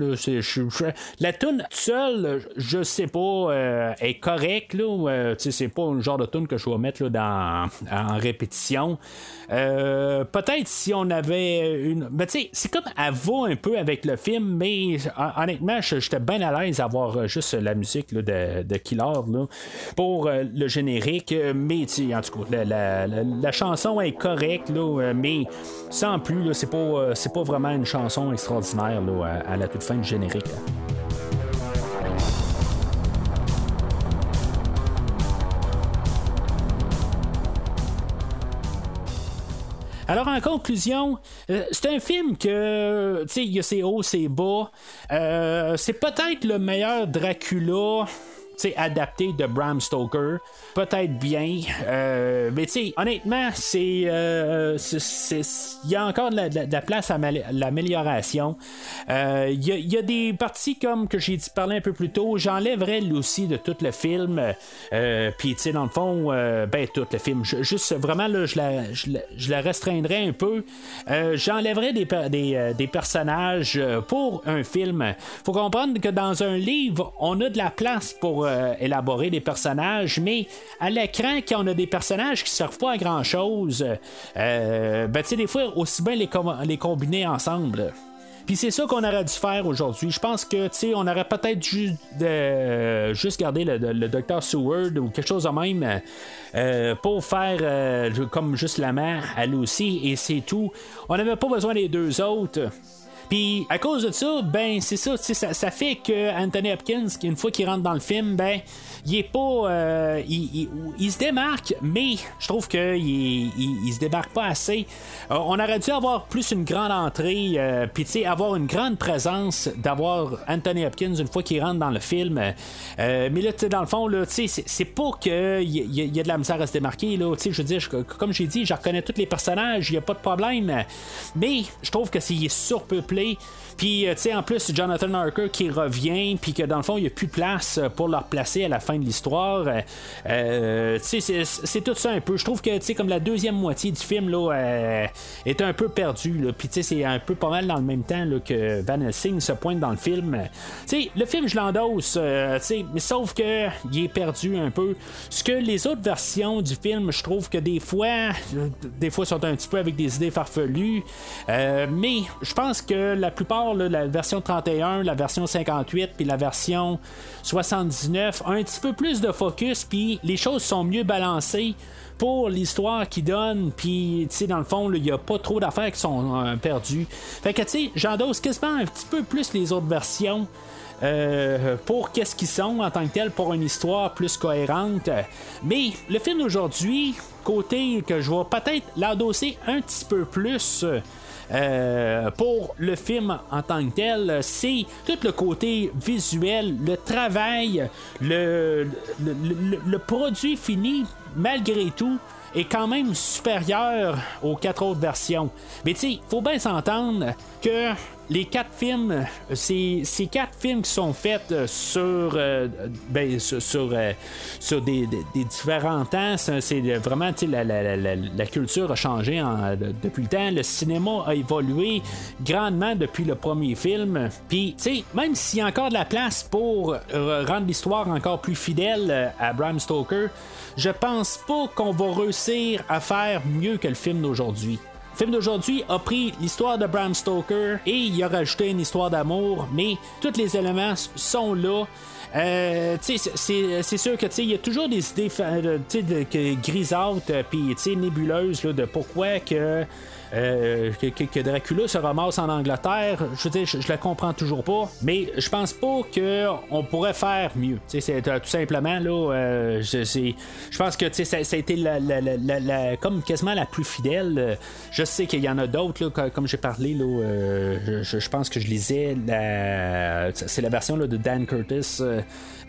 la tune seule, je sais pas, euh, est correcte. Euh, c'est pas un genre de tune que je vais mettre dans, en répétition. Euh, Peut-être si on avait une. Mais tu sais, c'est comme elle va un peu avec le film, mais hon- honnêtement, j'étais bien à l'aise à avoir juste la musique de, de Killer pour le générique. Mais en tout cas, la chanson est correcte, là, euh, mais sans plus, c'est pas, euh, c'est pas vraiment une chanson extraordinaire là, à, la toute fin du générique. Alors, en conclusion, euh, c'est un film que, tu sais, il y a ses hauts, ses bas. C'est peut-être le meilleur Dracula. Adapté de Bram Stoker, peut-être bien, euh, mais honnêtement, c'est, euh, c'est- il y a encore de la, place à l'amélioration. Euh, Il y, a- des parties comme que j'ai parler un peu plus tôt, j'enlèverais aussi de tout le film, euh, puis tu sais, dans le fond, ben tout le film, juste vraiment là, je la, je je la un peu. J'enlèverais des, des, des personnages pour un film. Faut comprendre que dans un livre, on a de la place pour euh, élaborer des personnages, mais à l'écran, quand on a des personnages qui servent pas à grand chose, euh, ben tu sais, des fois, aussi bien les, com- les combiner ensemble. Puis c'est ça qu'on aurait dû faire aujourd'hui. Je pense que, tu sais, on aurait peut-être dû juste garder le, le Dr. Seward ou quelque chose de même euh, pour faire euh, comme juste la mère, elle aussi, et c'est tout. On n'avait pas besoin des deux autres. Puis à cause de ça, ben c'est ça, ça, ça fait que Anthony Hopkins, une fois qu'il rentre dans le film, ben il est pas, euh, il, se démarque, mais je trouve qu'il il, se démarque pas assez. Euh, on aurait dû avoir plus une grande entrée, euh, puis tu sais avoir une grande présence, d'avoir Anthony Hopkins une fois qu'il rentre dans le film. Mais là, tu sais dans le fond là, tu sais c'est- pas que il y, y a de la misère à se démarquer là, tu sais je veux dire, comme j'ai dit, je reconnais tous les personnages, il y a pas de problème, mais je trouve que c'est il est surpeuplé. Puis, euh, tu sais, en plus, Jonathan Harker qui revient, puis que dans le fond, il n'y a plus de place pour le replacer à la fin de l'histoire. Euh, euh, tu sais, c'est- tout ça un peu. Je trouve que, tu sais, comme la deuxième moitié du film, là, est un peu perdue. Puis, tu sais, c'est un peu pas mal dans le même temps, là, que Van Helsing se pointe dans le film. Tu sais, le film, je l'endosse, tu sais, mais sauf que il est perdu un peu. Ce que les autres versions du film, je trouve que des fois, des fois, sont un petit peu avec des idées farfelues. Mais je pense que la plupart, la version 31, la version 58, puis la version 79, ont un petit peu plus de focus, puis les choses sont mieux balancées pour l'histoire qu'ils donnent, puis tu sais, dans le fond, il n'y a pas trop d'affaires qui sont euh, perdues. Fait que tu sais, j'endosse quasiment un petit peu plus les autres versions. euh, pour qu'est-ce qu'ils sont en tant que tel pour une histoire plus cohérente. Mais le film d'aujourd'hui, côté que je vais peut-être l'endosser un petit peu plus. Euh, pour le film en tant que tel, c'est tout le côté visuel, le travail, le, produit fini, malgré tout, est quand même supérieur aux quatre autres versions. Mais tu sais, faut bien s'entendre que les quatre films, c'est ces quatre films qui sont faits euh, sur, euh, ben, euh, des, différents temps. C'est vraiment, la, la- la- culture a changé depuis le temps. Le cinéma a évolué grandement depuis le premier film. Puis, tu sais, même s'il y a encore de la place pour euh, rendre l'histoire encore plus fidèle euh, à Bram Stoker, je pense pas qu'on va réussir à faire mieux que le film d'aujourd'hui. Le film d'aujourd'hui a pris l'histoire de Bram Stoker et il a rajouté une histoire d'amour, mais tous les éléments sont là. Euh, c'est- sûr que il y a toujours des idées fa- de- grisâtres euh, puis nébuleuses là, de pourquoi que euh, que, Dracula se ramasse en Angleterre, je veux dire, je, je la comprends toujours pas, mais je pense pas qu'on pourrait faire mieux. C'est euh, tout simplement, là, euh, je, je pense que ça, ça a été la, la- la- comme quasiment la plus fidèle. Euh, Je sais qu'il y en a d'autres, comme j'ai parlé, là, je, pense que je lisais, c'est la version là, de Dan Curtis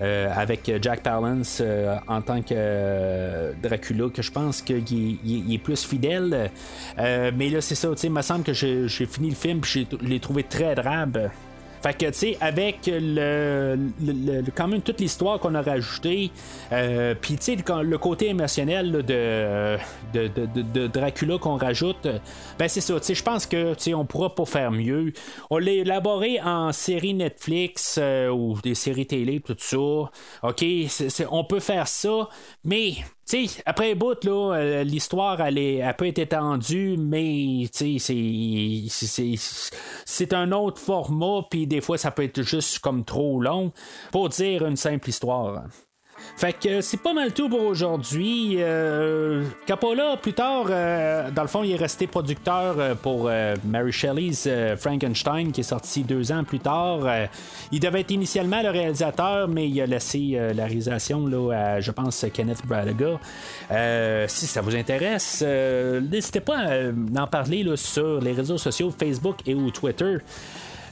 avec Jack Palance en tant que Dracula, que je pense qu'il est, plus fidèle. Mais c'est ça, il me semble que j'ai fini le film, puis je l'ai trouvé très drabe. Fait que, tu sais, avec le, quand même toute l'histoire qu'on a rajoutée, euh, puis, tu sais, le, côté émotionnel de, de, de- Dracula qu'on rajoute, ben c'est ça, tu sais, je pense que, tu sais, on pourra pas faire mieux. On l'a élaboré en série Netflix euh, ou des séries télé, tout ça. OK, on peut faire ça, mais tu sais, après un bout, là, euh, l'histoire, elle, est- elle peut être étendue, mais c'est un autre format, puis des fois, ça peut être juste comme trop long pour dire une simple histoire. Fait que c'est pas mal tout pour aujourd'hui. Euh, Capola, plus tard, euh, dans le fond, il est resté producteur euh, pour Mary Shelley's Frankenstein, qui est sorti deux ans plus tard. Il devait être initialement le réalisateur, mais il a laissé la réalisation là, à, je pense, Kenneth Branagh. Si ça vous intéresse, n'hésitez pas à en parler là, sur les réseaux sociaux Facebook et ou Twitter.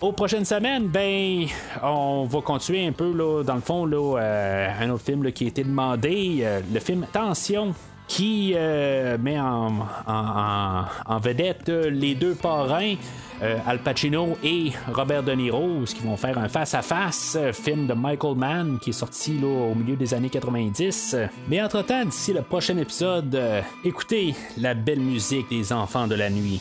Aux prochaines semaines, ben, on va continuer un peu, là, dans le fond, là, euh, un autre film qui a été demandé, euh, le film Tension, qui euh, met en, vedette les deux parrains. Al Pacino et Robert De Niro, qui vont faire un face-à-face, film de Michael Mann qui est sorti là, au milieu des années 90. Mais entre-temps, d'ici le prochain épisode, écoutez la belle musique des enfants de la nuit.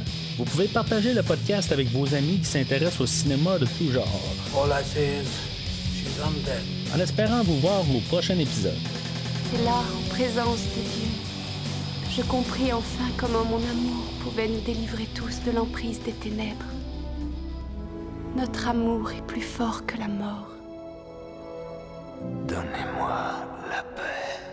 Vous pouvez partager le podcast avec vos amis qui s'intéressent au cinéma de tout genre. All I say is, she's undead. En espérant vous voir au prochain épisode. Et là, en présence de Dieu, je compris enfin comment mon amour pouvait nous délivrer tous de l'emprise des ténèbres. Notre amour est plus fort que la mort. Donnez-moi la paix.